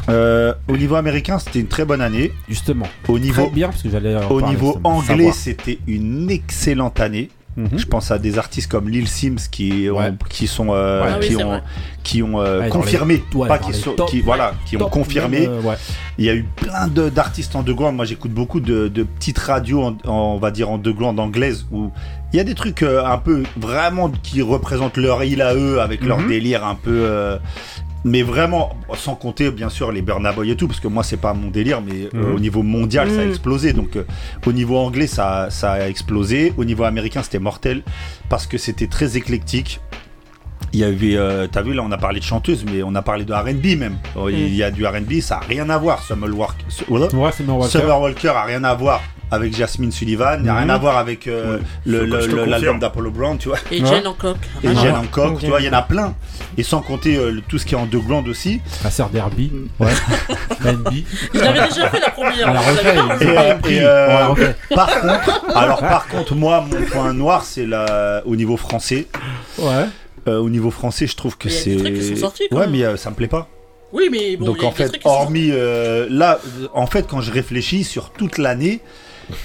E: Euh, au niveau américain, c'était une très bonne année.
A: Justement.
E: Au niveau,
A: Très bien, parce que j'allais. en
E: au niveau anglais, c'était une excellente année.
A: Mhm.
E: Je pense à des artistes comme Lil Sims qui ont,
A: Ouais.
E: qui sont euh,
D: Ouais. Ah oui,
E: qui ont qui ont euh,
A: Ouais,
E: confirmé,
A: les- ouais,
E: pas qui sont
A: top,
E: qui voilà, qui ont confirmé.
A: même, euh, ouais.
E: Il y a eu plein de- d'artistes underground. Moi, j'écoute beaucoup de, de petites radios, en, en- on va dire underground anglaises, où il y a des trucs euh, un peu vraiment qui représentent leur île à eux, avec leur
A: Mhm.
E: délire un peu. euh, mais vraiment, sans compter bien sûr les Burna Boy et tout, parce que moi c'est pas mon délire, mais euh,
A: Mhm.
E: au niveau mondial ça a
C: Mhm.
E: explosé. Donc euh, au niveau anglais ça, ça a explosé, au niveau américain c'était mortel parce que c'était très éclectique. Il y avait, euh, t'as vu là, on a parlé de chanteuse, mais on a parlé de R&B même. Oh, Il y a du R&B, ça a rien à voir. Summer Walker,
A: Ouais, Summer Walker.
E: Summer Walker a rien à voir avec Jasmine Sullivan, il n'y a
A: Mhm.
E: rien à voir avec euh, le- l'album d'Apollo Brown, tu vois.
D: Et
A: Ouais.
D: Jane Hancock.
E: Et
A: Ah,
E: Jen
A: ouais.
E: Hancock,
A: Ok.
E: tu vois, il y en a plein. Et sans compter euh, le- tout ce qui est en deux blondes aussi.
A: La sœur d'Herbie. Ouais. NB.
D: Il avait déjà fait la première.
A: On la
D: vous
A: refait.
D: pas
E: Et, euh,
A: On
E: euh,
A: la refait.
E: par contre, alors par contre, moi, mon point noir, c'est la, au niveau français.
A: Ouais.
E: Euh, au niveau français, je trouve que
D: Mais il y a
E: c'est.
D: des trucs qui sont sortis, quand
E: ouais,
D: même.
E: mais euh, ça me plaît pas.
D: Oui, mais bon, il
E: Donc
D: y a
E: en
D: des
E: fait,
D: trucs qui sont
E: hormis euh, là, euh, en fait, quand je réfléchis sur toute l'année,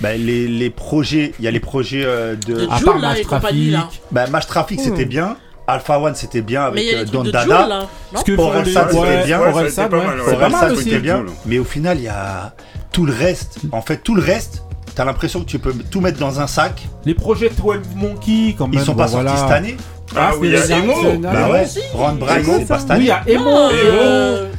E: bah, les, les projets, il y a les projets euh, de.
D: De
A: À part Match. Trafic.
E: Bah, Match Traffic, c'était bien. Alpha One, c'était bien avec euh, Don Dada.
A: Ce que
E: Orelsan, c'était
A: ouais,
E: bien.
A: Orelsan, ouais.
E: c'était bien.
H: Cool.
E: Mais au final, il y a tout le reste. En fait, tout le reste, t'as l'impression que tu peux tout mettre dans un sac.
A: Les projets 12 Monkey, quand même.
E: Ils sont
A: bon,
E: pas
A: voilà.
E: sortis cette année.
H: Ah, oui, il y a Emo.
E: Bah ouais. Ron c'est pas cette
A: Oui, il y
E: année.
A: a Emo.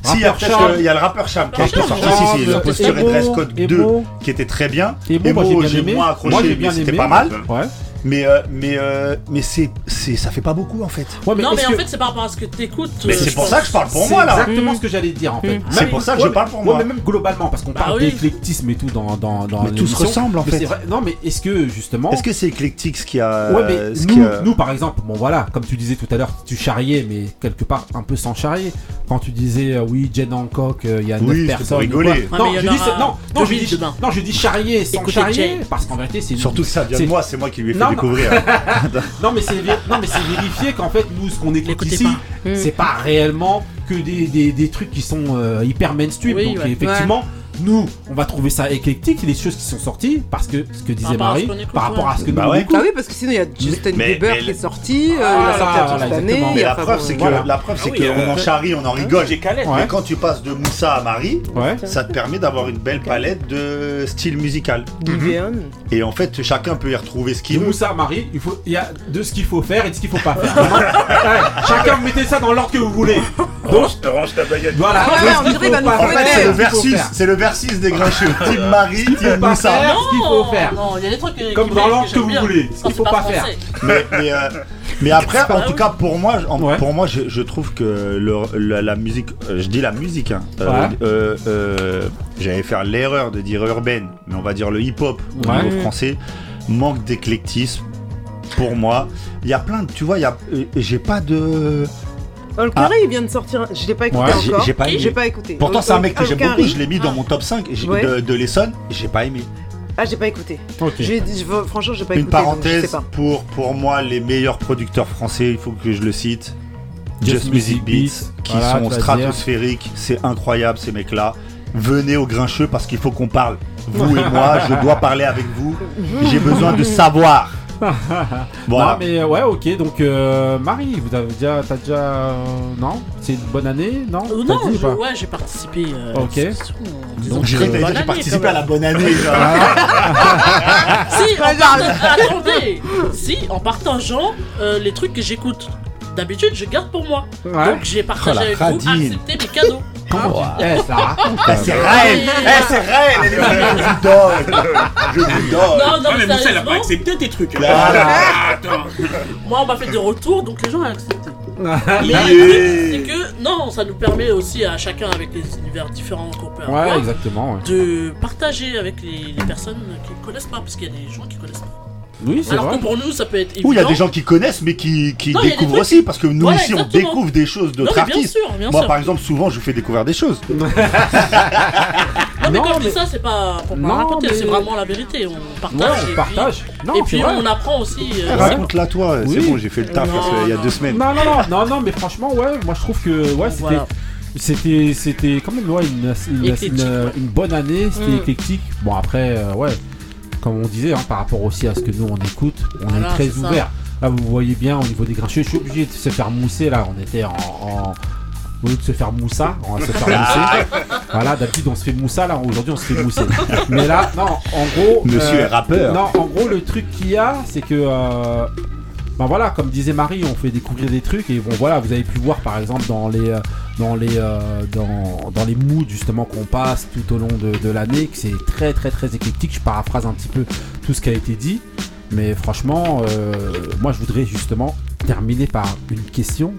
E: Si, il y a peut-être, il y a le rappeur Cham qui est sorti, si, si,
A: Emo,
E: posture et Dress Code 2
A: Emo.
E: qui était très bien.
A: Emo, moi, j'ai
E: moins
A: Moi,
E: accroché, mais c'était pas mal.
A: Ouais.
E: Mais, euh, mais, euh, mais c'est, c'est, ça fait pas beaucoup en fait.
A: Ouais,
D: Non, mais en
A: que-
D: fait, c'est par rapport à ce que t'écoutes.
E: Mais
D: euh,
E: c'est pour
D: pense.
E: ça que je parle pour moi là.
A: exactement ce que j'allais dire en fait.
D: Mm.
E: C'est pour ça que
A: ouais,
E: je parle pour
A: ouais,
E: moi.
A: mais même globalement, parce qu'on
D: Bah
A: parle
D: oui.
A: d'éclectisme et tout dans, dans, dans
E: Mais tout se ressemble, en
A: Mais
E: fait.
A: vrai- Non, mais est-ce que justement.
E: Est-ce que c'est éclectique ce qui a.
A: Ouais, mais
E: ce
A: nous,
E: qui a-
A: nous, par exemple, bon voilà, comme tu disais tout à l'heure, tu charriais, mais quelque part un peu sans charrier. Quand tu disais, euh, oui, Jen Hancock, euh, il y a
E: Oui,
A: 9
E: c'était
A: personnes. Non, je dis,
D: aura
A: non, non, je
D: 2000
A: dis,
D: demain.
A: non, je dis charrier sans charrier, parce qu'en vérité, c'est une-
E: Surtout ça vient de moi, c'est moi qui lui ai fait. Découvrir.
A: Non, mais c'est vé- non, mais c'est vérifié qu'en fait, nous, ce qu'on écoute ici,
D: pas.
A: C'est pas réellement que des, des, des trucs qui sont euh, hyper mainstream.
D: Oui,
A: Donc,
D: ouais.
A: effectivement, nous, on va trouver ça éclectique, les choses qui sont sorties, parce que ce que disait Marie, par rapport à ce que
E: Bah
A: nous on
E: ouais.
A: écoute.
C: Ah oui, parce que sinon il y a Justin
E: Mais-
C: Bieber
E: mais
C: qui est sorti, euh, il a sorti cette année.
E: Mais la preuve,
C: bon,
E: c'est que,
A: voilà.
E: la preuve, c'est
B: Ah oui,
E: qu'on
B: euh,
E: en charrie, on en rigole.
B: J'ai calette.
A: Ouais.
E: Mais quand tu passes de Moussa à Marie,
A: Ouais.
E: ça te permet d'avoir une belle palette de style musical.
C: Giveon.
E: Et en fait, chacun peut y retrouver ce qu'il veut.
A: Moussa à Marie, il faut, il y a de ce qu'il faut faire et de ce qu'il faut pas faire. Chacun mettez ça dans l'ordre que vous voulez. Donc,
H: Range, range ta baguette.
A: voilà.
C: Ah on dirait va nous
E: le versus, c'est le versus des grincheux. Team Marie,
A: faut
E: Team
A: pas
E: Moussa.
A: faire. ce qu'il faut faire.
D: Non, il y a des trucs que-
A: Comme
D: qui
A: dans
D: me-
A: l'ordre que
D: j'aime
A: vous
D: bien.
A: voulez. Ce
D: Quand
A: qu'il faut
D: c'est
A: pas
D: français.
A: faire.
E: Mais, mais, euh, mais après,
D: pas
E: en tout cas, pour moi, en-
A: Ouais.
E: pour moi, je, je trouve que le- la, la musique, euh, je dis la musique, hein, euh,
A: Ouais.
E: euh, euh, j'allais faire l'erreur de dire urbaine, mais on va dire le hip-hop au
A: Ouais.
E: niveau français, manque d'éclectisme. Pour moi, il y a plein de, tu vois, il y a, euh, j'ai pas de.
C: Carré, il vient de sortir. Je l'ai pas écouté
E: Ouais,
C: encore.
E: j'ai pas aimé.
C: J'ai pas écouté.
E: Pourtant, c'est un mec que
C: All
E: j'aime beaucoup. Je l'ai mis dans mon top 5 j'ai-
C: Ouais.
E: de, de l'Essonne. et J'ai pas aimé.
C: Ah, j'ai pas écouté.
A: Ok.
C: J'ai- je- Franchement, j'ai pas
E: Une
C: écouté. donc je
E: parenthèse
C: sais pas.
E: pour pour moi les meilleurs producteurs français. Il faut que je le cite.
A: Just
E: Just Music Beats,
A: Beats,
E: qui
A: voilà,
E: sont stratosphériques. C'est incroyable ces mecs-là. Venez au grincheux parce qu'il faut qu'on parle. Vous et moi, je dois parler avec vous. J'ai besoin de savoir. Voilà.
A: Non mais ouais ok donc euh, Marie vous avez déjà t'as déjà euh, non? C'est une bonne année non?
D: Euh,
A: T'as
D: Non,
A: dit ou
D: je-
A: pas?
D: ouais, j'ai participé. euh,
A: Ok.
D: c'est- c'est- disons
A: Donc,
D: que une bonne
E: j'ai
D: année,
E: participé
D: quand
E: à la bonne année. genre.
D: Si, en parta- attendez, si, en partageant euh, les trucs que j'écoute. D'habitude, je garde pour moi.
A: Ouais.
D: Donc, j'ai partagé
E: Oh, la
D: avec vous,
E: radine.
D: accepté mes cadeaux.
A: Eh, ça? Raconte
E: Bah, c'est Raël. Eh, c'est Raël. Elle est venue, Je vous donne. Je vous donne.
D: Non, non,
B: Ouais, mais Moussa, il a pas accepté tes trucs. Ah, Attends.
D: moi, on m'a fait des retours, donc les gens ont accepté. Mais
E: Yeah.
D: le truc, c'est que, non, ça nous permet aussi à chacun, avec les univers différents qu'on peut
A: ouais
D: avoir,
A: exactement ouais.
D: de partager avec les, les personnes qui ne connaissent pas, parce qu'il y a des gens qui connaissent pas.
A: Oui c'est
D: Alors
A: vrai
D: que pour nous, ça peut être évident.
E: Ou il y a des gens qui connaissent mais qui, qui
D: Non, il y a des
E: découvrent
D: trucs-
E: aussi parce que nous
D: Voilà,
E: ici on
D: exactement.
E: découvre des choses
D: Non,
E: d'autres
D: mais bien
E: artistes.
D: sûr, bien
E: Moi
D: sûr.
E: par exemple souvent je vous fais découvrir des choses.
D: Non, mais quand je dis ça, c'est pas pour pas
A: Non,
D: raconter,
A: mais-
D: c'est vraiment la vérité. On
A: ouais
D: partage.
A: on
D: et
A: partage non
D: Puis, et
A: c'est
D: puis
A: vrai.
D: on apprend aussi. euh,
E: Raconte-la toi, c'est
A: Oui.
E: bon j'ai fait le taf
D: Non,
E: parce qu'il y a
D: non.
E: deux semaines.
A: non non non non non mais franchement ouais moi je trouve que ouais c'était
D: Voilà.
A: c'était c'était quand même ouais, une, une,
D: Éclectique,
A: une-
D: ouais.
A: une bonne année c'était
D: Mm.
A: éclectique bon après euh, ouais comme on disait hein, par rapport aussi à ce que nous on écoute on
D: Voilà,
A: est très
D: ça.
A: ouvert là vous voyez bien au niveau des grincheux je suis obligé de se faire mousser là on était en, en- au lieu de se faire moussa, on va se faire mousser. voilà, d'habitude on se fait moussa, là aujourd'hui on se fait mousser. Mais là, non, en gros.
E: Monsieur
A: euh,
E: est rappeur.
A: Non, en gros, le truc qu'il y a, c'est que. euh, ben voilà, comme disait Marie, on fait découvrir des trucs et bon voilà, vous avez pu voir par exemple dans les euh, dans les, euh, dans, dans, les moods justement qu'on passe tout au long de, l'année, que c'est très très très éclectique. Je paraphrase un petit peu tout ce qui a été dit. Mais franchement, euh, moi je voudrais justement terminer par une question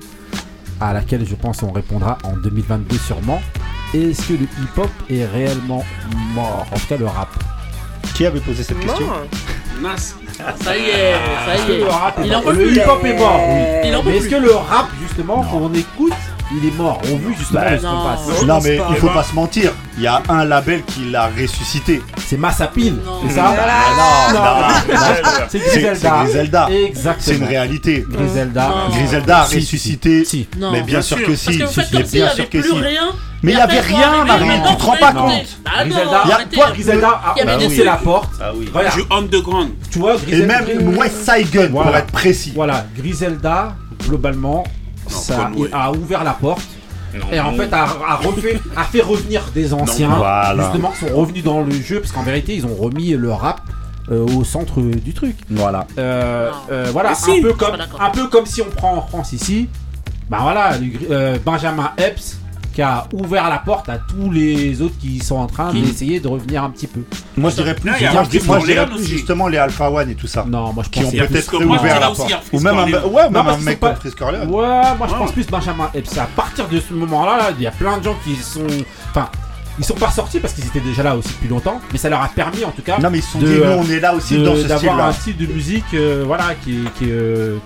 A: à laquelle je pense on répondra en 2022 sûrement. Est-ce que le hip-hop est réellement mort? En tout cas le rap.
E: Qui avait posé cette question?
B: Mince.
D: Ça y est,
A: ah, ça
D: y est.
A: Le, rap est le hip-hop est mort, oui.
D: Il en
A: Mais est-ce que le rap justement qu'on écoute il est mort. On vu justement
E: bah,
A: ce qu'on passe.
E: Non, mais il faut pas se mentir. Il y a un label qui l'a ressuscité.
A: C'est Massapil, c'est ça
E: ah ah,
A: c'est Griselda.
E: Griselda. C'est une réalité.
A: Griselda.
E: Griselda a ressuscité. Mais bien sûr que si. Mais bien sûr que si. Mais il n'y avait rien, Marie, tu te rends pas compte.
A: Griselda,
E: toi,
A: Griselda a poussé la porte.
E: Ah oui,
A: ah
B: je underground.
A: Tu vois, Griselda.
E: Et même West Saigon, pour être précis.
A: Voilà, Griselda, globalement, a ouvert la porte. Et en fait a, refait, a fait revenir des anciens justement qui sont revenus dans le jeu parce qu'en vérité ils ont remis le rap euh, au centre du truc.
E: Voilà.
A: Euh, euh, voilà un, peu comme, un peu comme si on prend en France ici. Bah voilà, Benjamin Epps qui a ouvert la porte à tous les autres qui sont en train d'essayer de revenir un petit peu.
E: Moi je dirais plus,
B: non,
E: moi, je, moi, je dirais plus justement les Alpha One et tout ça.
A: Non, moi je pense qui ont
E: peut-être réouvert la porte.
B: Hein,
E: Ou même un, ouais, mec comme
A: moi je pense plus Benjamin Et c'est À partir de ce moment-là, il y a plein de gens qui sont. Enfin, ils sont pas sortis parce qu'ils étaient déjà là aussi depuis longtemps, mais ça leur a permis en tout cas.
E: Non, mais ils sont dit, nous on est là aussi dans ce.
A: D'avoir un style de musique, euh, voilà, qui, qui, euh,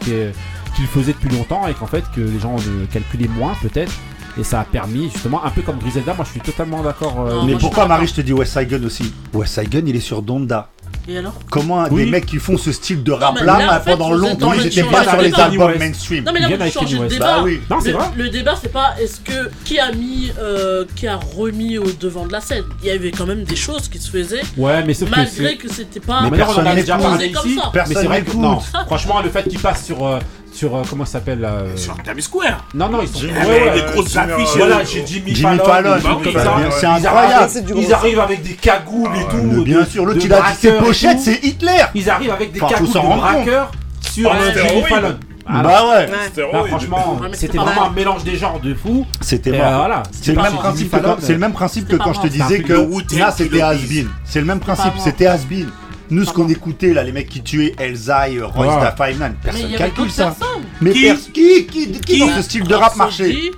A: depuis longtemps et qu'en fait que les gens calculaient moins peut-être et ça a permis justement un peu comme Griselda. Moi, je suis totalement d'accord. Euh,
E: mais pourquoi Marie, je te dis West Side Gun aussi West Side Gun, il est sur Donda.
D: Et alors?
E: Comment
A: Oui.
E: des mecs qui font ce style de rap là, pendant longtemps, ils étaient pas sur les albums mainstream
D: Non mais là, vous débat.
E: Bah
A: c'est vrai.
D: Le, débat, c'est pas est-ce que qui a mis, euh, qui a remis au devant de la scène? Il y avait quand même des choses qui se faisaient,
A: Ouais, mais sauf que
D: malgré que c'était pas.
E: Mais personne
D: comme
A: Mais c'est vrai que non. Franchement, le fait qu'il passe sur euh, sur euh, comment s'appelle là euh...
B: Sur Times Square.
A: Non non ils sont
H: Jimmy,
A: ouais, des
B: grosses affiches.
A: Voilà chez Jimmy,
E: Jimmy
A: Fallon.
E: Fallon
B: bah
A: ils. Ils arrivent avec des cagoules et tout.
E: Bien sûr l'autre il a dit ses pochettes c'est Hitler.
A: Ils arrivent avec des
E: enfin,
A: cagoules de braqueurs sur
H: oh,
A: euh, Jimmy Fallon. Ah,
E: bah ouais,
C: ouais.
A: Franchement, c'était vraiment un mélange des genres de fou.
E: C'était
A: euh, voilà.
E: C'est le, même principe que quand, c'est le même principe que quand je te disais que là c'était Asbin. C'est le même principe, c'était Asbin. Nous, ce qu'on écoutait, là, les mecs qui tuaient Elsa et
D: Royce Ah.
E: Personne
D: Mais
E: calcule ça. Mais
B: Qui
E: qui, qui, qui, dans ce style de rap marchait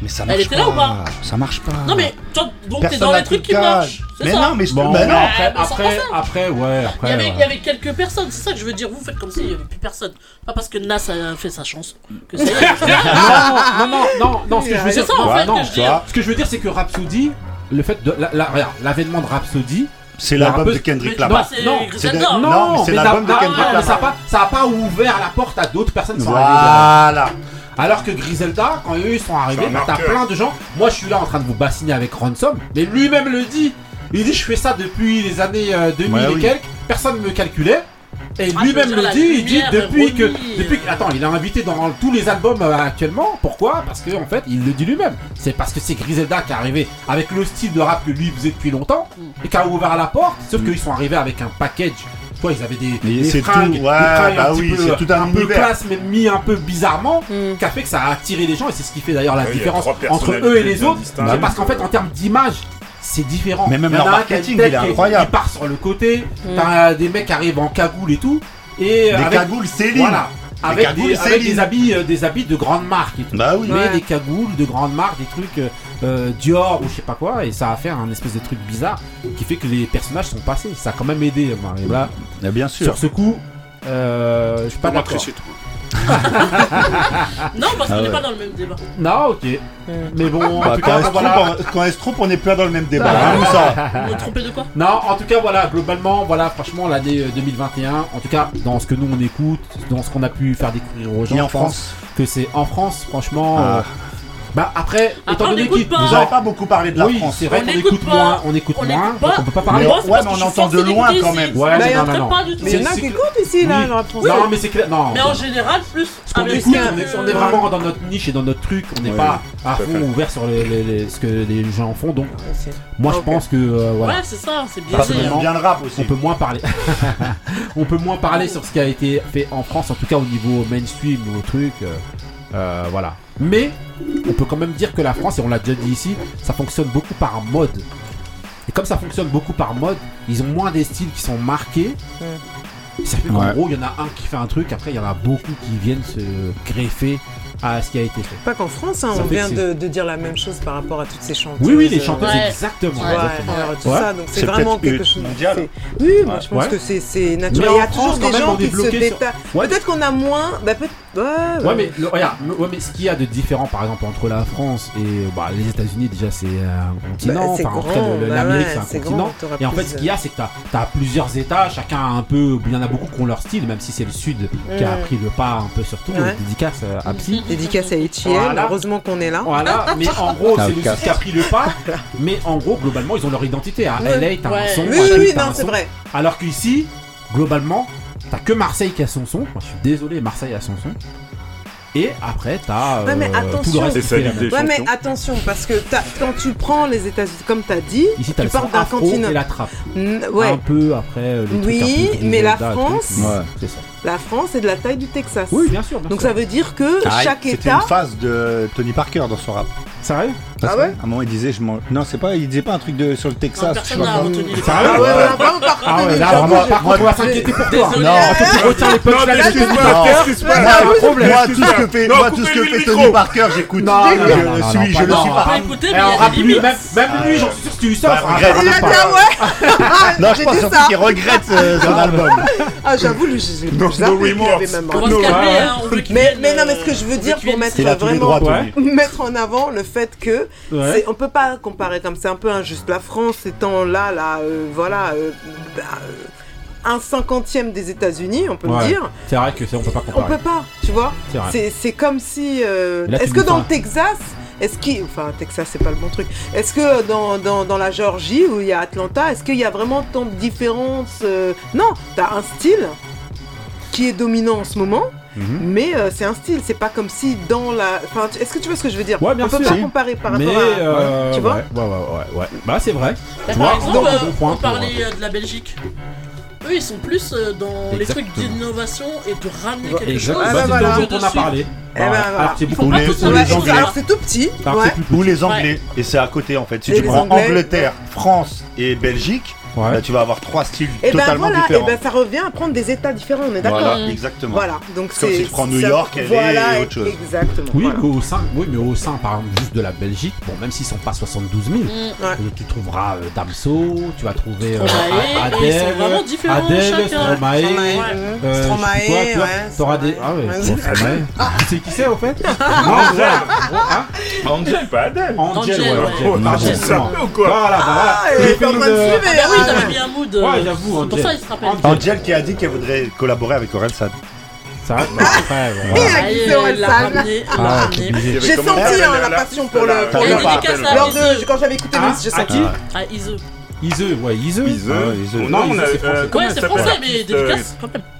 E: Mais ça marche
D: était là ou pas
E: Ça marche pas.
D: Non mais tu vois, donc t'es dans les trucs qui marchent.
E: Mais
D: ça.
E: non, mais je
A: Bon,
E: bah non.
A: après, après, après, ouais,
D: Il y, avait, il y avait quelques personnes, c'est ça que je veux dire. Vous faites comme ça, il y avait plus personne. Pas parce que Nas a fait sa chanson que ça.
A: Non, non, non, non, non, ce que je veux
D: C'est ça, en
A: non,
D: fait,
A: non, ce que je veux dire, c'est que Rhapsody, le fait de, la, la- regarde, l'avènement de Rhapsody,
E: c'est l'album de Kendrick Lamar.
A: Non,
E: c'est de...
A: non,
E: non c'est l'album de Kendrick
A: Ça n'a pas, a pas ouvert la porte à d'autres personnes. Qui
E: voilà.
A: Alors que Griselda, quand eux ils sont arrivés, bah, t'as plein de gens. Moi je suis là en train de vous bassiner avec Ransom, mais lui-même le dit. Il dit je fais ça depuis les années euh, 2000 et quelques, personne ne me calculait. Et lui-même le dit, il dit depuis que, depuis que- Attends, il a invité dans tous les albums euh, actuellement. Pourquoi? Parce que en fait, il le dit lui-même. C'est parce que c'est Griselda qui est arrivé avec le style de rap que lui faisait depuis longtemps et qui a ouvert la porte. Sauf qu'ils sont arrivés avec un package. Tu ils avaient des,
E: c'est tout,
A: des un bah
E: oui,
A: peu,
E: c'est tout un
A: peu classe, mais mis un peu bizarrement, qui a fait que ça a attiré les gens et c'est ce qui fait d'ailleurs la différence entre eux et les autres. parce qu'en fait, en termes d'image, c'est différent.
E: Mais même leur marketing, il est incroyable.
A: Il part sur le côté,
C: mm.
A: t'as des mecs qui arrivent en cagoule et tout. Et
E: des
A: avec,
E: cagoules Céline.
A: Voilà. Avec, des, avec des, habits, euh, des habits de grandes marques et tout.
E: Bah oui.
A: Mais des cagoules de grandes marques, des trucs euh, euh, Dior ou je sais pas quoi, et ça a fait un espèce de truc bizarre qui fait que les personnages sont passés. Ça a quand même aidé.
E: Voilà. Bien sûr.
A: Sur ce coup, je suis pas d'accord.
D: non, parce qu'on ah
E: n'est
D: pas dans le même débat.
A: Non, ok. Mais bon,
E: bah, en
A: tout
E: quand,
A: cas,
E: quand elle se trompe, on n'est pas dans le même débat. Bah, hein, ça.
D: De quoi?
A: Non, en tout cas, voilà, globalement, voilà, franchement, l'année euh, 2021, en tout cas, dans ce que nous on écoute, dans ce qu'on a pu faire découvrir aux gens.
E: En France,
A: Que c'est en France, franchement.
E: Ah.
A: Bah après, étant donné qu'il
E: vous pas beaucoup parlé de la France,
A: c'est vrai qu'on écoute, moins, on écoute moins, donc on peut pas parler.
E: Mais, ouais, mais on entend de loin quand même.
A: Ouais,
C: mais
A: non, non, non.
C: Il y qui écoutent ici là, la France.
A: Non, mais c'est clair. Non.
D: Mais en général, plus.
A: Ce qu'on on est vraiment dans notre niche et dans notre truc. On n'est pas à fond ouvert sur ce que les gens font. Donc, moi, je pense que euh, voilà.
D: Ouais, c'est ça, c'est
E: bien. Le rap aussi.
A: On peut moins parler. On peut moins parler sur ce qui a été fait en France, en tout cas au niveau mainstream, au truc. Euh, euh, voilà. Mais on peut quand même dire que la France, et on l'a déjà dit ici, ça fonctionne beaucoup par mode. Et comme ça fonctionne beaucoup par mode, ils ont moins des styles qui sont marqués. Hmm. Ça fait qu'en gros, il y en a un qui fait un truc, après, il y en a beaucoup qui viennent se greffer à ce qui a été fait.
C: Pas qu'en France, hein, on vient de, dire la même chose par rapport à toutes ces chanteuses.
A: Oui, oui, les
C: euh,
A: chanteuses, exactement.
C: Donc c'est vraiment quelque chose.
E: Mondial.
C: Oui, moi je pense que c'est naturel. Il y a toujours des gens qui se détachent. Peut-être qu'on a moins. Bah, Ouais,
A: mais le, regarde, ouais, mais ce qu'il y a de différent par exemple entre la France et bah, les États-Unis, déjà c'est un
C: bah, continent,
A: enfin
C: bah
A: l'Amérique c'est un continent. Et en fait, ce qu'il y a, c'est que t'as as plusieurs États, chacun a un peu, il y en a beaucoup qui ont leur style, même si c'est le Sud qui a
C: mm.
A: pris le pas un peu sur tout. Dédicace à Psy. Mm.
C: Dédicace à Etienne, heureusement qu'on est là.
A: Voilà, mais en gros, c'est le Sud qui a pris le pas, mais en gros, globalement, ils ont leur identité. Hein.
C: À
A: LA, t'as un son,
C: oui, c'est vrai.
A: Alors qu'ici, globalement, T'as que Marseille qui a son son. Moi, je suis désolé, Marseille a son son. Et après, t'as.
C: Ouais, mais
A: euh,
C: attention. ouais, mais attention, parce que quand tu prends les États-Unis, comme t'as dit, tu parles d'un continent.
A: Et la trappe.
C: ouais.
A: Un peu après. Euh,
C: oui, mais la France.
E: Ouais,
A: c'est ça.
C: La France est de la taille du Texas.
A: Oui, bien sûr.
C: Donc ça veut dire que
E: ah,
C: chaque État.
E: C'était une phase de Tony Parker dans son rap.
A: Sérieux?
C: Parce ah ouais
E: À un moment, il disait, je mange. Non, c'est pas, il disait pas un truc de sur le Texas. je sais pas
C: Ah ouais,
A: ah ouais, là, vraiment, par contre, on va s'inquiéter pour toi. Non, en fait, tu retiens les punchlines de Tony Parker. Moi, le problème,
E: moi, tout ce que fait, moi, tout ce que fait Tony Parker, j'écoute.
A: Non,
E: je le suis, je le suis pas.
A: Même, même lui, j'en suis sûr que tu lui sors.
E: Bah,
A: hein.
E: Regrette.
C: Il a hein, ouais.
E: Non, je pense surtout qu'il regrette euh, son album.
C: Ah, j'avoue, lui, je l'ai même.
D: Hein,
C: mais non, mais ce que euh, je veux dire pour mettre vraiment, mettre en avant le fait que
A: Ouais.
C: On peut pas comparer comme c'est un peu injuste. La France étant là, là, euh, voilà. Euh, bah, euh, un cinquantième des États-Unis, on peut le dire.
A: C'est vrai que on peut pas comparer.
C: On peut pas, tu vois.
A: C'est
C: comme si. Est-ce que dans le Texas, est-ce qu'il. Enfin, Texas, c'est pas le bon truc. Est-ce que dans, dans, dans, la Géorgie, où il y a Atlanta, est-ce qu'il y a vraiment tant de différences. Non, t'as un style qui est dominant en ce moment mais euh, c'est un style. C'est pas comme si dans la. Enfin, est-ce que tu vois ce que je veux dire?
A: Ouais, bien
C: On
A: sûr,
C: peut
A: pas
C: comparer par rapport à. Tu vois?
A: ouais, ouais, ouais, ouais, Bah, c'est vrai.
D: Bah, par exemple,
A: bon point,
D: on parlait de la Belgique eux ils sont plus euh, dans les trucs d'innovation et de ramener quelque
A: Exactement.
D: chose.
C: Ah, bah, voilà.
A: dont on a parlé. c'est
D: tout
C: petit. Ouais.
E: Ou les Anglais. Et c'est à côté en fait. Si tu prends
C: Anglais.
E: Angleterre, France et Belgique,
A: Ouais.
E: Là, tu vas avoir trois styles
C: et
E: totalement
C: ben voilà,
E: différents.
C: Et ben ça revient à prendre des états différents, on est d'accord
E: Voilà, exactement.
C: Voilà, donc
E: c'est comme si tu prends New York, elle
C: voilà,
E: est autre chose.
C: Exactement.
A: Oui,
C: voilà.
A: mais au sein, oui, mais au sein, par exemple, juste de la Belgique, bon, même s'ils ne sont pas 72 000,
D: mm.
A: euh, ouais. tu trouveras euh, Damso, tu vas trouver euh, Adèle,
D: Adèle, vraiment différents,
A: Adèle Stromae, euh,
C: Stromae,
A: quoi, tu vois,
C: ouais,
A: auras des, ah ouais, Stromae. Ah, c'est qui c'est au fait? Hein?
H: Angel, pas Adèle.
A: Angel, ouais. Angel,
H: oh,
A: Voilà, voilà.
C: Ah,
D: ils mis un mood. Euh,
A: ouais, j'avoue, Angel.
D: Pour ça, ils se rappellent.
A: Angel.
E: Qui a dit qu'elle voudrait collaborer avec Orelsan.
A: Ça va bah, après, voilà.
C: J'ai senti hein, la passion pour le- pour le
D: rap.
C: Lors de, quand j'avais écouté
A: Ah,
C: Miss, j'ai
A: à
C: senti.
A: qui
D: Ah, Ize.
A: Ouais, Ise.
H: Ise.
A: Ah, Ise.
H: Non, on a. Ise,
D: Ouais, c'est français, euh,
H: mais
D: dédicace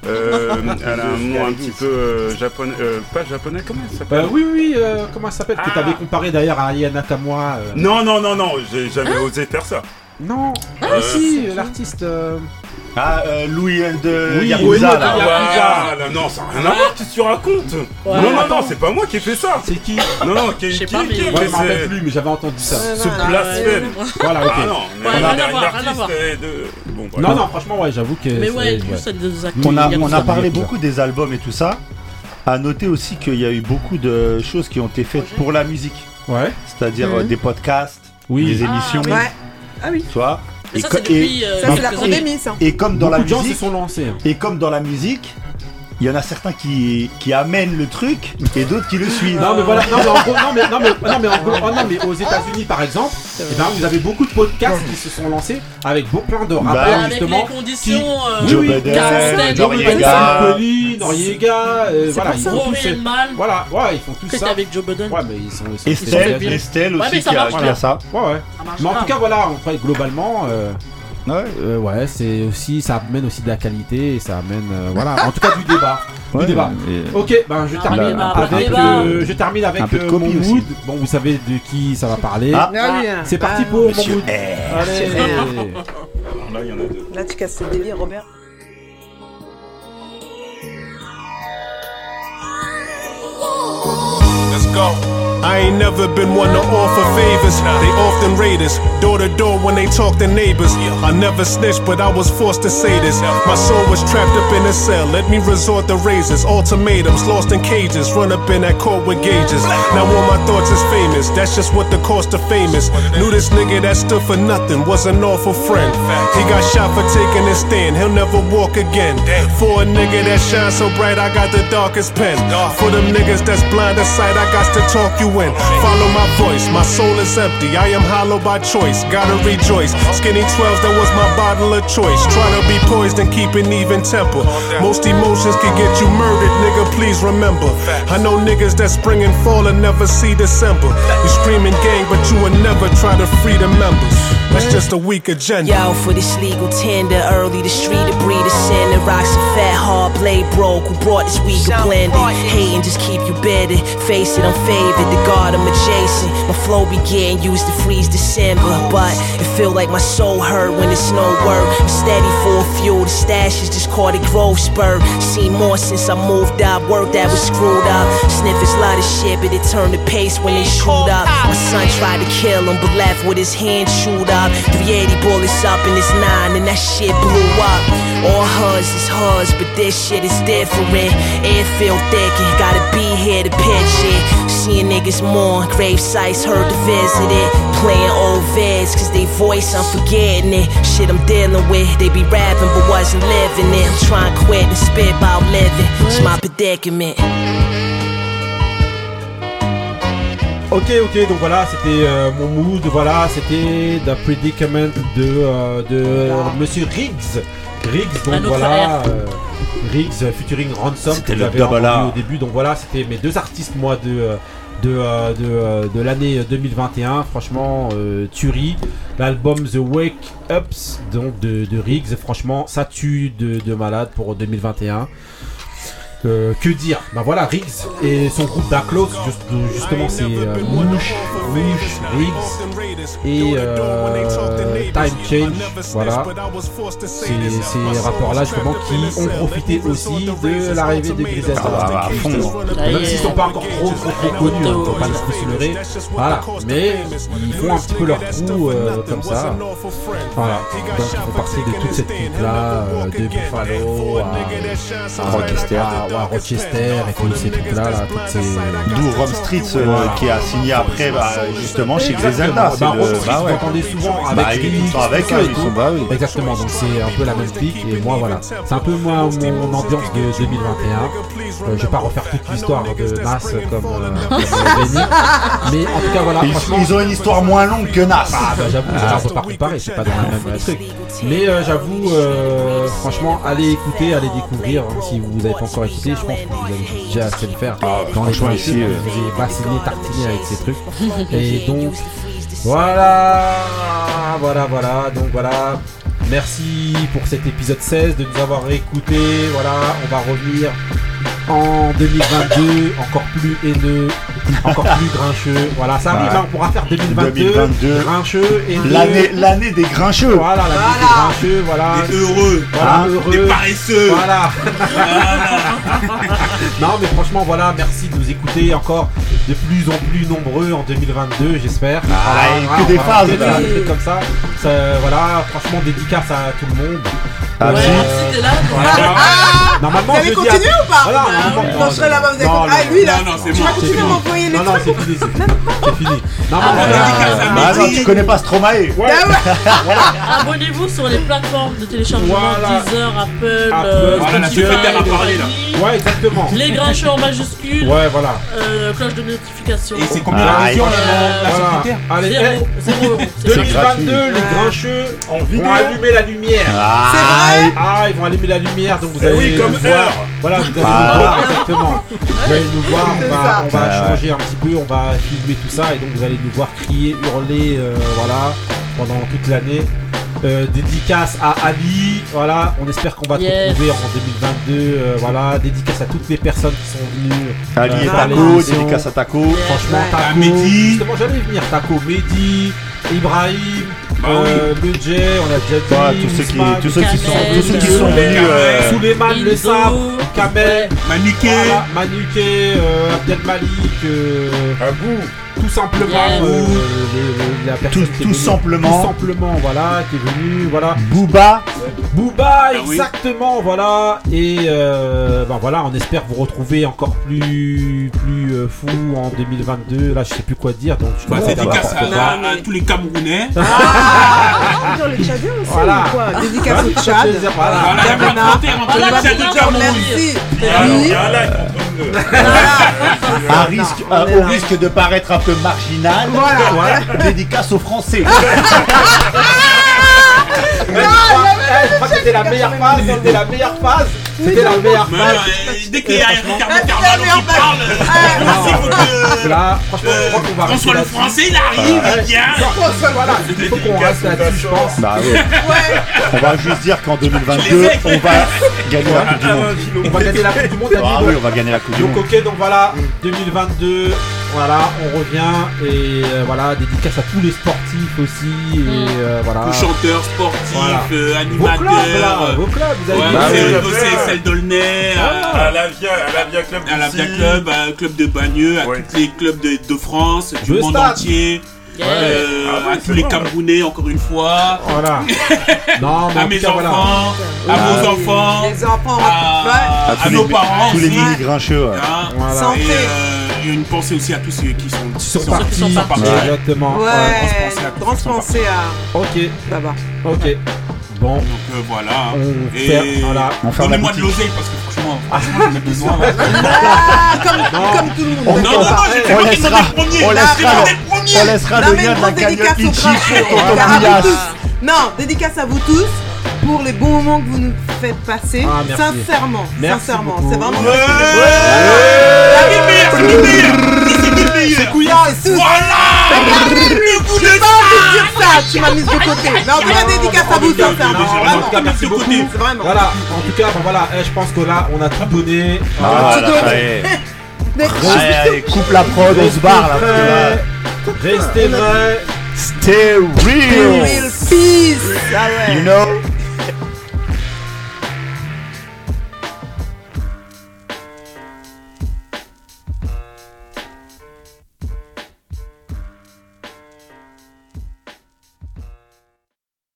D: euh, quand même.
H: Elle a un nom un petit peu japonais. Pas japonais, comment elle s'appelle
A: bah oui, oui, comment ça s'appelle? Que
H: ah.
A: t'avais comparé d'ailleurs à Aya Nakamura.
H: Non, non, non, non, j'ai jamais hein osé faire ça.
A: Non ah,
H: euh,
A: si, l'artiste... Euh,
E: ah, euh, Louis euh, de
A: oui,
E: là.
H: Ah, non, ça n'a rien à voir, tu te
D: racontes
H: Non, non, non, c'est pas moi qui ai fait ça
A: C'est qui
H: Non, non, qui, qui,
D: pas, mais...
H: qui
A: ouais,
H: a
A: plus, mais j'avais entendu ça.
H: Ce blasphème.
A: Voilà, ok.
H: Ah, non, mais
D: ouais,
H: on
D: rien à voir, rien à voir.
A: Non, non, franchement, ouais, j'avoue que...
D: Mais ouais.
E: On a, on a parlé beaucoup des albums et tout ça. À noter aussi qu'il y a eu beaucoup de choses qui ont été faites pour la musique.
A: Ouais.
E: C'est-à-dire
C: mhm.
E: des podcasts, des émissions.
D: Ah,
C: ouais ah oui.
E: Tu et,
D: ça,
E: co-
D: depuis,
E: et,
D: euh,
C: ça, c'est la pandémie, ça.
E: et comme dans la Beaucoup
A: de gens se sont lancés.
E: et comme dans la musique, il y en a certains qui, qui amènent le truc et d'autres qui le suivent.
A: Non, mais voilà, non, mais non, mais, non, mais, non, mais, oh, aux États-Unis, par exemple, eh ben, vous avez beaucoup de podcasts qui se sont lancés avec plein de
E: bah
D: rappeurs,
A: justement.
D: Avec les conditions, qui, euh,
E: Joe
A: oui,
D: Biden,
E: Noriega,
A: Noriega, euh, voilà, ils font tous Voilà, ouais, ils font tout ça.
D: avec Joe Biden.
A: Ouais, mais ils sont, ils sont
E: Estelle, Estelle aussi qui, a, qui ça.
A: Ouais. Mais en tout cas, voilà, en fait, globalement. Euh, euh, ouais, c'est aussi, ça amène aussi de la qualité et ça amène, euh, voilà, en tout cas du débat.
E: Ouais,
A: débat. Ok, ben je termine avec, euh, je termine avec euh. Bon, vous savez de qui ça va parler.
E: Ah,
C: hein.
A: C'est parti
C: ah,
A: pour
E: Monsieur
A: mon
E: mood.
A: Allez.
H: Là,
C: tu casses le délire, Robert.
N: Let's go.
O: I ain't never been one to offer favors. They often raid us, door to door when they talk to neighbors. I never snitched, but I was forced to say this. My soul was trapped up in a cell. Let me resort to razors, ultimatums, lost in cages. Run up in that court with gauges. Now all my thoughts is famous. That's just what the cost of fame is. Knew this nigga that stood for nothing was an awful friend. He got shot for taking his stand. He'll never walk again. For a nigga that shines so bright, I got the darkest pen. For them niggas that's blind of sight, I got to talk you in. Follow my voice. My soul is empty. I am hollow by choice. Gotta rejoice. Skinny 12s, that was my bottle of choice. Try to be poised and keep an even temper. Most emotions can get you murdered, nigga. Please remember. I know niggas that spring and fall and never see December. You screaming gang, but you will never try to free the members. That's mm. just a weak agenda.
K: Yo, for this legal tender, early the street to breed a sin. And rocks a fat hard blade broke. Who brought this weaker blended? Hating just keep you better. Face it, I'm favored. The god I'm adjacent. My flow began used to freeze December. But it feel like my soul hurt when it's no word. I'm steady full fuel. The stash is just caught a growth spurt. Seen more since I moved out. Work that was screwed up. Sniffers lot of shit, but it turned the pace when they shoot up. My son tried to kill him, but left with his hand shoot up. 380 bullets up in his nine, and that shit blew up. All hers is hers, but this shit is different. Air feel thick, and gotta be here to pitch it. Seeing niggas more, grave sites heard to visit it. Playing old vids, cause they voice, I'm forgetting it. Shit I'm dealing with, they be rapping, but wasn't living it. I'm trying to quit and spit about living. It's my predicament.
A: Ok, ok, donc voilà, c'était euh, mon mood, voilà, c'était The Predicament de, euh, de Monsieur Riggs. Riggs,
I: Un
A: donc voilà, euh, Riggs euh, featuring Ransom,
E: C'était
A: que
E: le
A: j'avais au début, donc voilà, c'était mes deux artistes, moi, de, euh, de, euh, de, de l'année 2021, franchement, euh, tuerie. L'album The Wake Ups, donc de, de Riggs, franchement, ça tue de, de malade pour 2021. Euh, que dire Ben voilà, Riggs et son groupe Backlog, juste- justement, c'est euh, Mouche, Mouche, Riggs et euh, Time Change. Voilà, ces, ces rappeurs-là, justement, qui ont profité aussi de l'arrivée de Griselda.
E: Ah, bah, à fond.
A: Même s'ils sont pas encore trop, trop, trop connus, hein, faut pas leurrer. Voilà, mais ils font un petit peu leur coup euh, comme ça. Voilà, donc ils font partie de toute cette euh, de Buffalo à, à
E: Rochester.
A: Ouais, Rochester et tous ces trucs-là, là, toutes ces...
E: D'où Rom Streets euh,
A: Voilà.
E: qui a signé après bah, justement chez. Griselda. c'est
A: Bah,
E: le-
A: Street,
E: bah ouais.
A: vous entendez souvent
E: Bah,
A: avec
E: ils
A: Remix,
E: sont avec
A: tout
E: eux,
A: et
E: ils sont bah oui.
A: Exactement, donc c'est un peu la même clique et moi voilà, c'est un peu moi mon ambiance de 2021. Euh, je vais pas refaire toute l'histoire de Nas comme, euh, comme, mais en tout cas voilà,
E: Ils,
A: franchement,
E: ils ont une histoire moins longue que Nas.
A: ah bah j'avoue,
E: Ah.
A: peut pas comparer, c'est pas dans le même truc. Mais euh, j'avoue, euh, franchement, allez écouter, allez découvrir. hein, si vous avez pas encore écouté, je pense que vous avez déjà assez le faire. dans les
E: franchement,
A: points
E: ici,
A: ici,
E: euh,
A: vous avez bassiné, tartiné avec ces trucs. Et donc, voilà, voilà, voilà. Donc voilà. Merci pour cet épisode 16 de nous avoir écoutés. Voilà, on va revenir en 2022, encore plus haineux, encore plus grincheux. Voilà, ça arrive,
E: Ouais.
A: hein, on pourra faire 2022,
E: 2022.
A: grincheux, haineux.
E: L'année l'année des grincheux.
A: Voilà, la vie des grincheux, voilà.
B: Des heureux,
A: Voilà,
B: hein,
A: heureux.
B: des paresseux.
A: Voilà. non, mais franchement, voilà, merci de nous écouter encore de plus en plus nombreux en 2022, j'espère.
E: Ah, et que
A: Voilà,
E: des phases,
A: des trucs comme ça. Ça, Voilà, franchement, dédicace à tout le monde.
E: Ah,
I: Ouais,
E: si.
I: merci, t'es là.
A: Voilà. Normalement,
C: Vous allez
A: je dis à-
C: continuer ou pas
A: Voilà, normalement-
C: Quand je serai là-bas, vous allez
A: Non,
C: continuer. Ah,
A: non,
C: lui là,
B: non, non, c'est
C: tu
B: bon,
C: vas continuer les
A: Non, non, c'est fini, c'est fini. C'est fini. Normalement,
B: dédicace à
E: Ah non, tu connais pas Stromae.
A: Ouais.
D: Abonnez-vous sur les plateformes de téléchargement
A: Voilà.
D: Deezer, Apple,
A: Apple,
D: euh,
B: voilà, la
D: Spotify,
B: secrétaire a
D: et
B: parlé, là.
D: compagnie.
A: Ouais, exactement.
D: Les grincheux en majuscule,
A: Ouais, voilà.
D: euh, cloche de notification.
B: Et c'est combien
E: Ah,
B: la mission,
E: et-
B: la,
D: Zéro,
A: eh,
D: zéro euro. C'est
A: 2022, les grincheux vont allumer la lumière.
E: Ah,
A: Ah, ils vont allumer la lumière, donc vous
B: Eh
A: allez
B: oui, comme
A: nous voir. Voilà, vous allez
E: Ah.
A: nous voir exactement. Vous allez nous voir, on va,
C: ça.
A: on va
E: Ouais,
A: changer un petit peu, on va filmer tout ça, et donc vous allez nous voir crier, hurler, euh, voilà, pendant toute l'année. Euh, dédicace à Ali, voilà, on espère qu'on va te
D: Yes.
A: retrouver en 2022, euh, voilà, dédicace à toutes les personnes qui sont venues.
E: Ali
A: euh,
E: et
A: faire
E: Taco, dédicace à Taco.
A: Franchement,
C: Ouais.
A: Taco,
B: À Mehdi.
A: justement, j'allais venir, Taco, Mehdi, Ibrahim, euh, le J, on a déjà dit.
E: Voilà, tous ceux qui-
A: Ousmane,
E: tous ceux qui sont-
A: Kamel,
E: tous ceux qui sont venus, euh,
A: Souleymane, le sabre, Kamel,
B: Manuké.
A: voilà, Manuké, euh, Abdel Malik, euh, tout simplement, euh, le- le- la personne
E: Tout- tout simplement.
A: tout simplement, voilà, qui est venu, voilà.
E: Booba,
A: Booba,
B: oui.
A: exactement, voilà. Et euh, ben voilà, on espère vous retrouver encore plus, plus euh, fou en 2022. Là, je sais plus quoi dire, donc je
B: Bah, dédicace à, à- tous les Camerounais.
C: Ah, dans les Tchadiens aussi,
A: Voilà.
C: ou quoi Dédicace au Tchad.
A: Voilà.
B: Voilà, il y a pas de
C: Yamena.
B: frontière entre
C: Voilà,
E: à risque, à- au risque de paraître un peu marginal,
C: Voilà.
E: dédicace aux Français.
A: Eh, je crois que c'était la meilleure phase, c'était la meilleure phase, c'était la meilleure phase.
B: euh, dès qu'il y a Ricardo
C: La
B: Carvalho qui parle,
C: Ah,
B: là, il faut que
A: Là, franchement, je crois qu'on va
B: François le Français, il arrive, il vient.
A: là-dessus. Voilà, il faut qu'on reste là-dessus, je pense.
E: Bah ouais. On va juste dire qu'en 2022,
B: Je les ai.
E: on va gagner la Coupe du Monde.
A: On va gagner la Coupe du Monde,
E: Ah
A: donc.
E: oui, on va gagner la Coupe du
A: Donc
E: Monde.
A: ok donc voilà 2022 voilà on revient et euh, voilà dédicace à tous les sportifs aussi et euh, voilà
B: Tous chanteurs, sportifs,
A: Voilà.
B: euh,
A: vos clubs là
B: animateurs.
A: vos clubs vous avez
B: Ouais.
E: Bah oui.
B: CSL d'Aulnay, à,
H: À la Via, à la Via Club
B: à la. Via Club, à Club de Bagneux, à
H: Ouais.
B: tous les clubs de, de France, du
A: Le
B: monde
A: stade.
B: entier. Euh,
H: Ah ouais,
B: à
H: c'est
B: tous les. Camerounais, encore une fois.
A: voilà non mais
B: à mes
A: voilà.
B: enfants, à
A: Ah,
B: vos enfants,
C: Les enfants,
B: à.
E: À
B: à nos
E: les-
B: parents
E: Tous les mini grincheux. ouais.
B: hein?
A: Voilà.
C: Santé.
B: Et euh, il y a une pensée aussi à tous ceux qui sont, qui
A: partis,
D: qui sont partis.
A: exactement
C: Ouais,
B: à
C: grosse pensée à
A: ok
C: Baba.
A: ok bon
B: Donc euh, voilà.
A: On
B: Et
A: ferme, voilà.
E: On ferme
B: donnez-moi de l'oseille parce que franchement, franchement j'en ai besoin. là.
C: Ah, comme, comme tout le monde.
B: Non, non, non, j'ai fait
E: On
B: moi qui
E: laissera,
B: demandé le premier.
E: on laissera, on laissera
C: Non,
E: le
C: mais
E: lien
C: une
E: de la cagnotte Litchi.
C: Non, dédicace à vous tous pour les bons moments que vous nous faites passer.
A: Ah, merci.
C: Sincèrement,
A: Merci
C: sincèrement, c'est vraiment.
B: Ouais. C'est le meilleur C'est. Voilà Le de
C: J'ai pas envie de dire ça, tu m'as mise de côté. Mais en tout cas, dédicace à vous,
B: bien,
C: Vraiment.
A: en tout cas merci beaucoup voilà en tout cas voilà eh, je pense que là on a tout donné
E: Ah, ça Allez, allez, coupe la prod, on se barre là.
A: restez vrais
E: Stay
C: Real
E: real.
C: peace. Ah.
E: You know?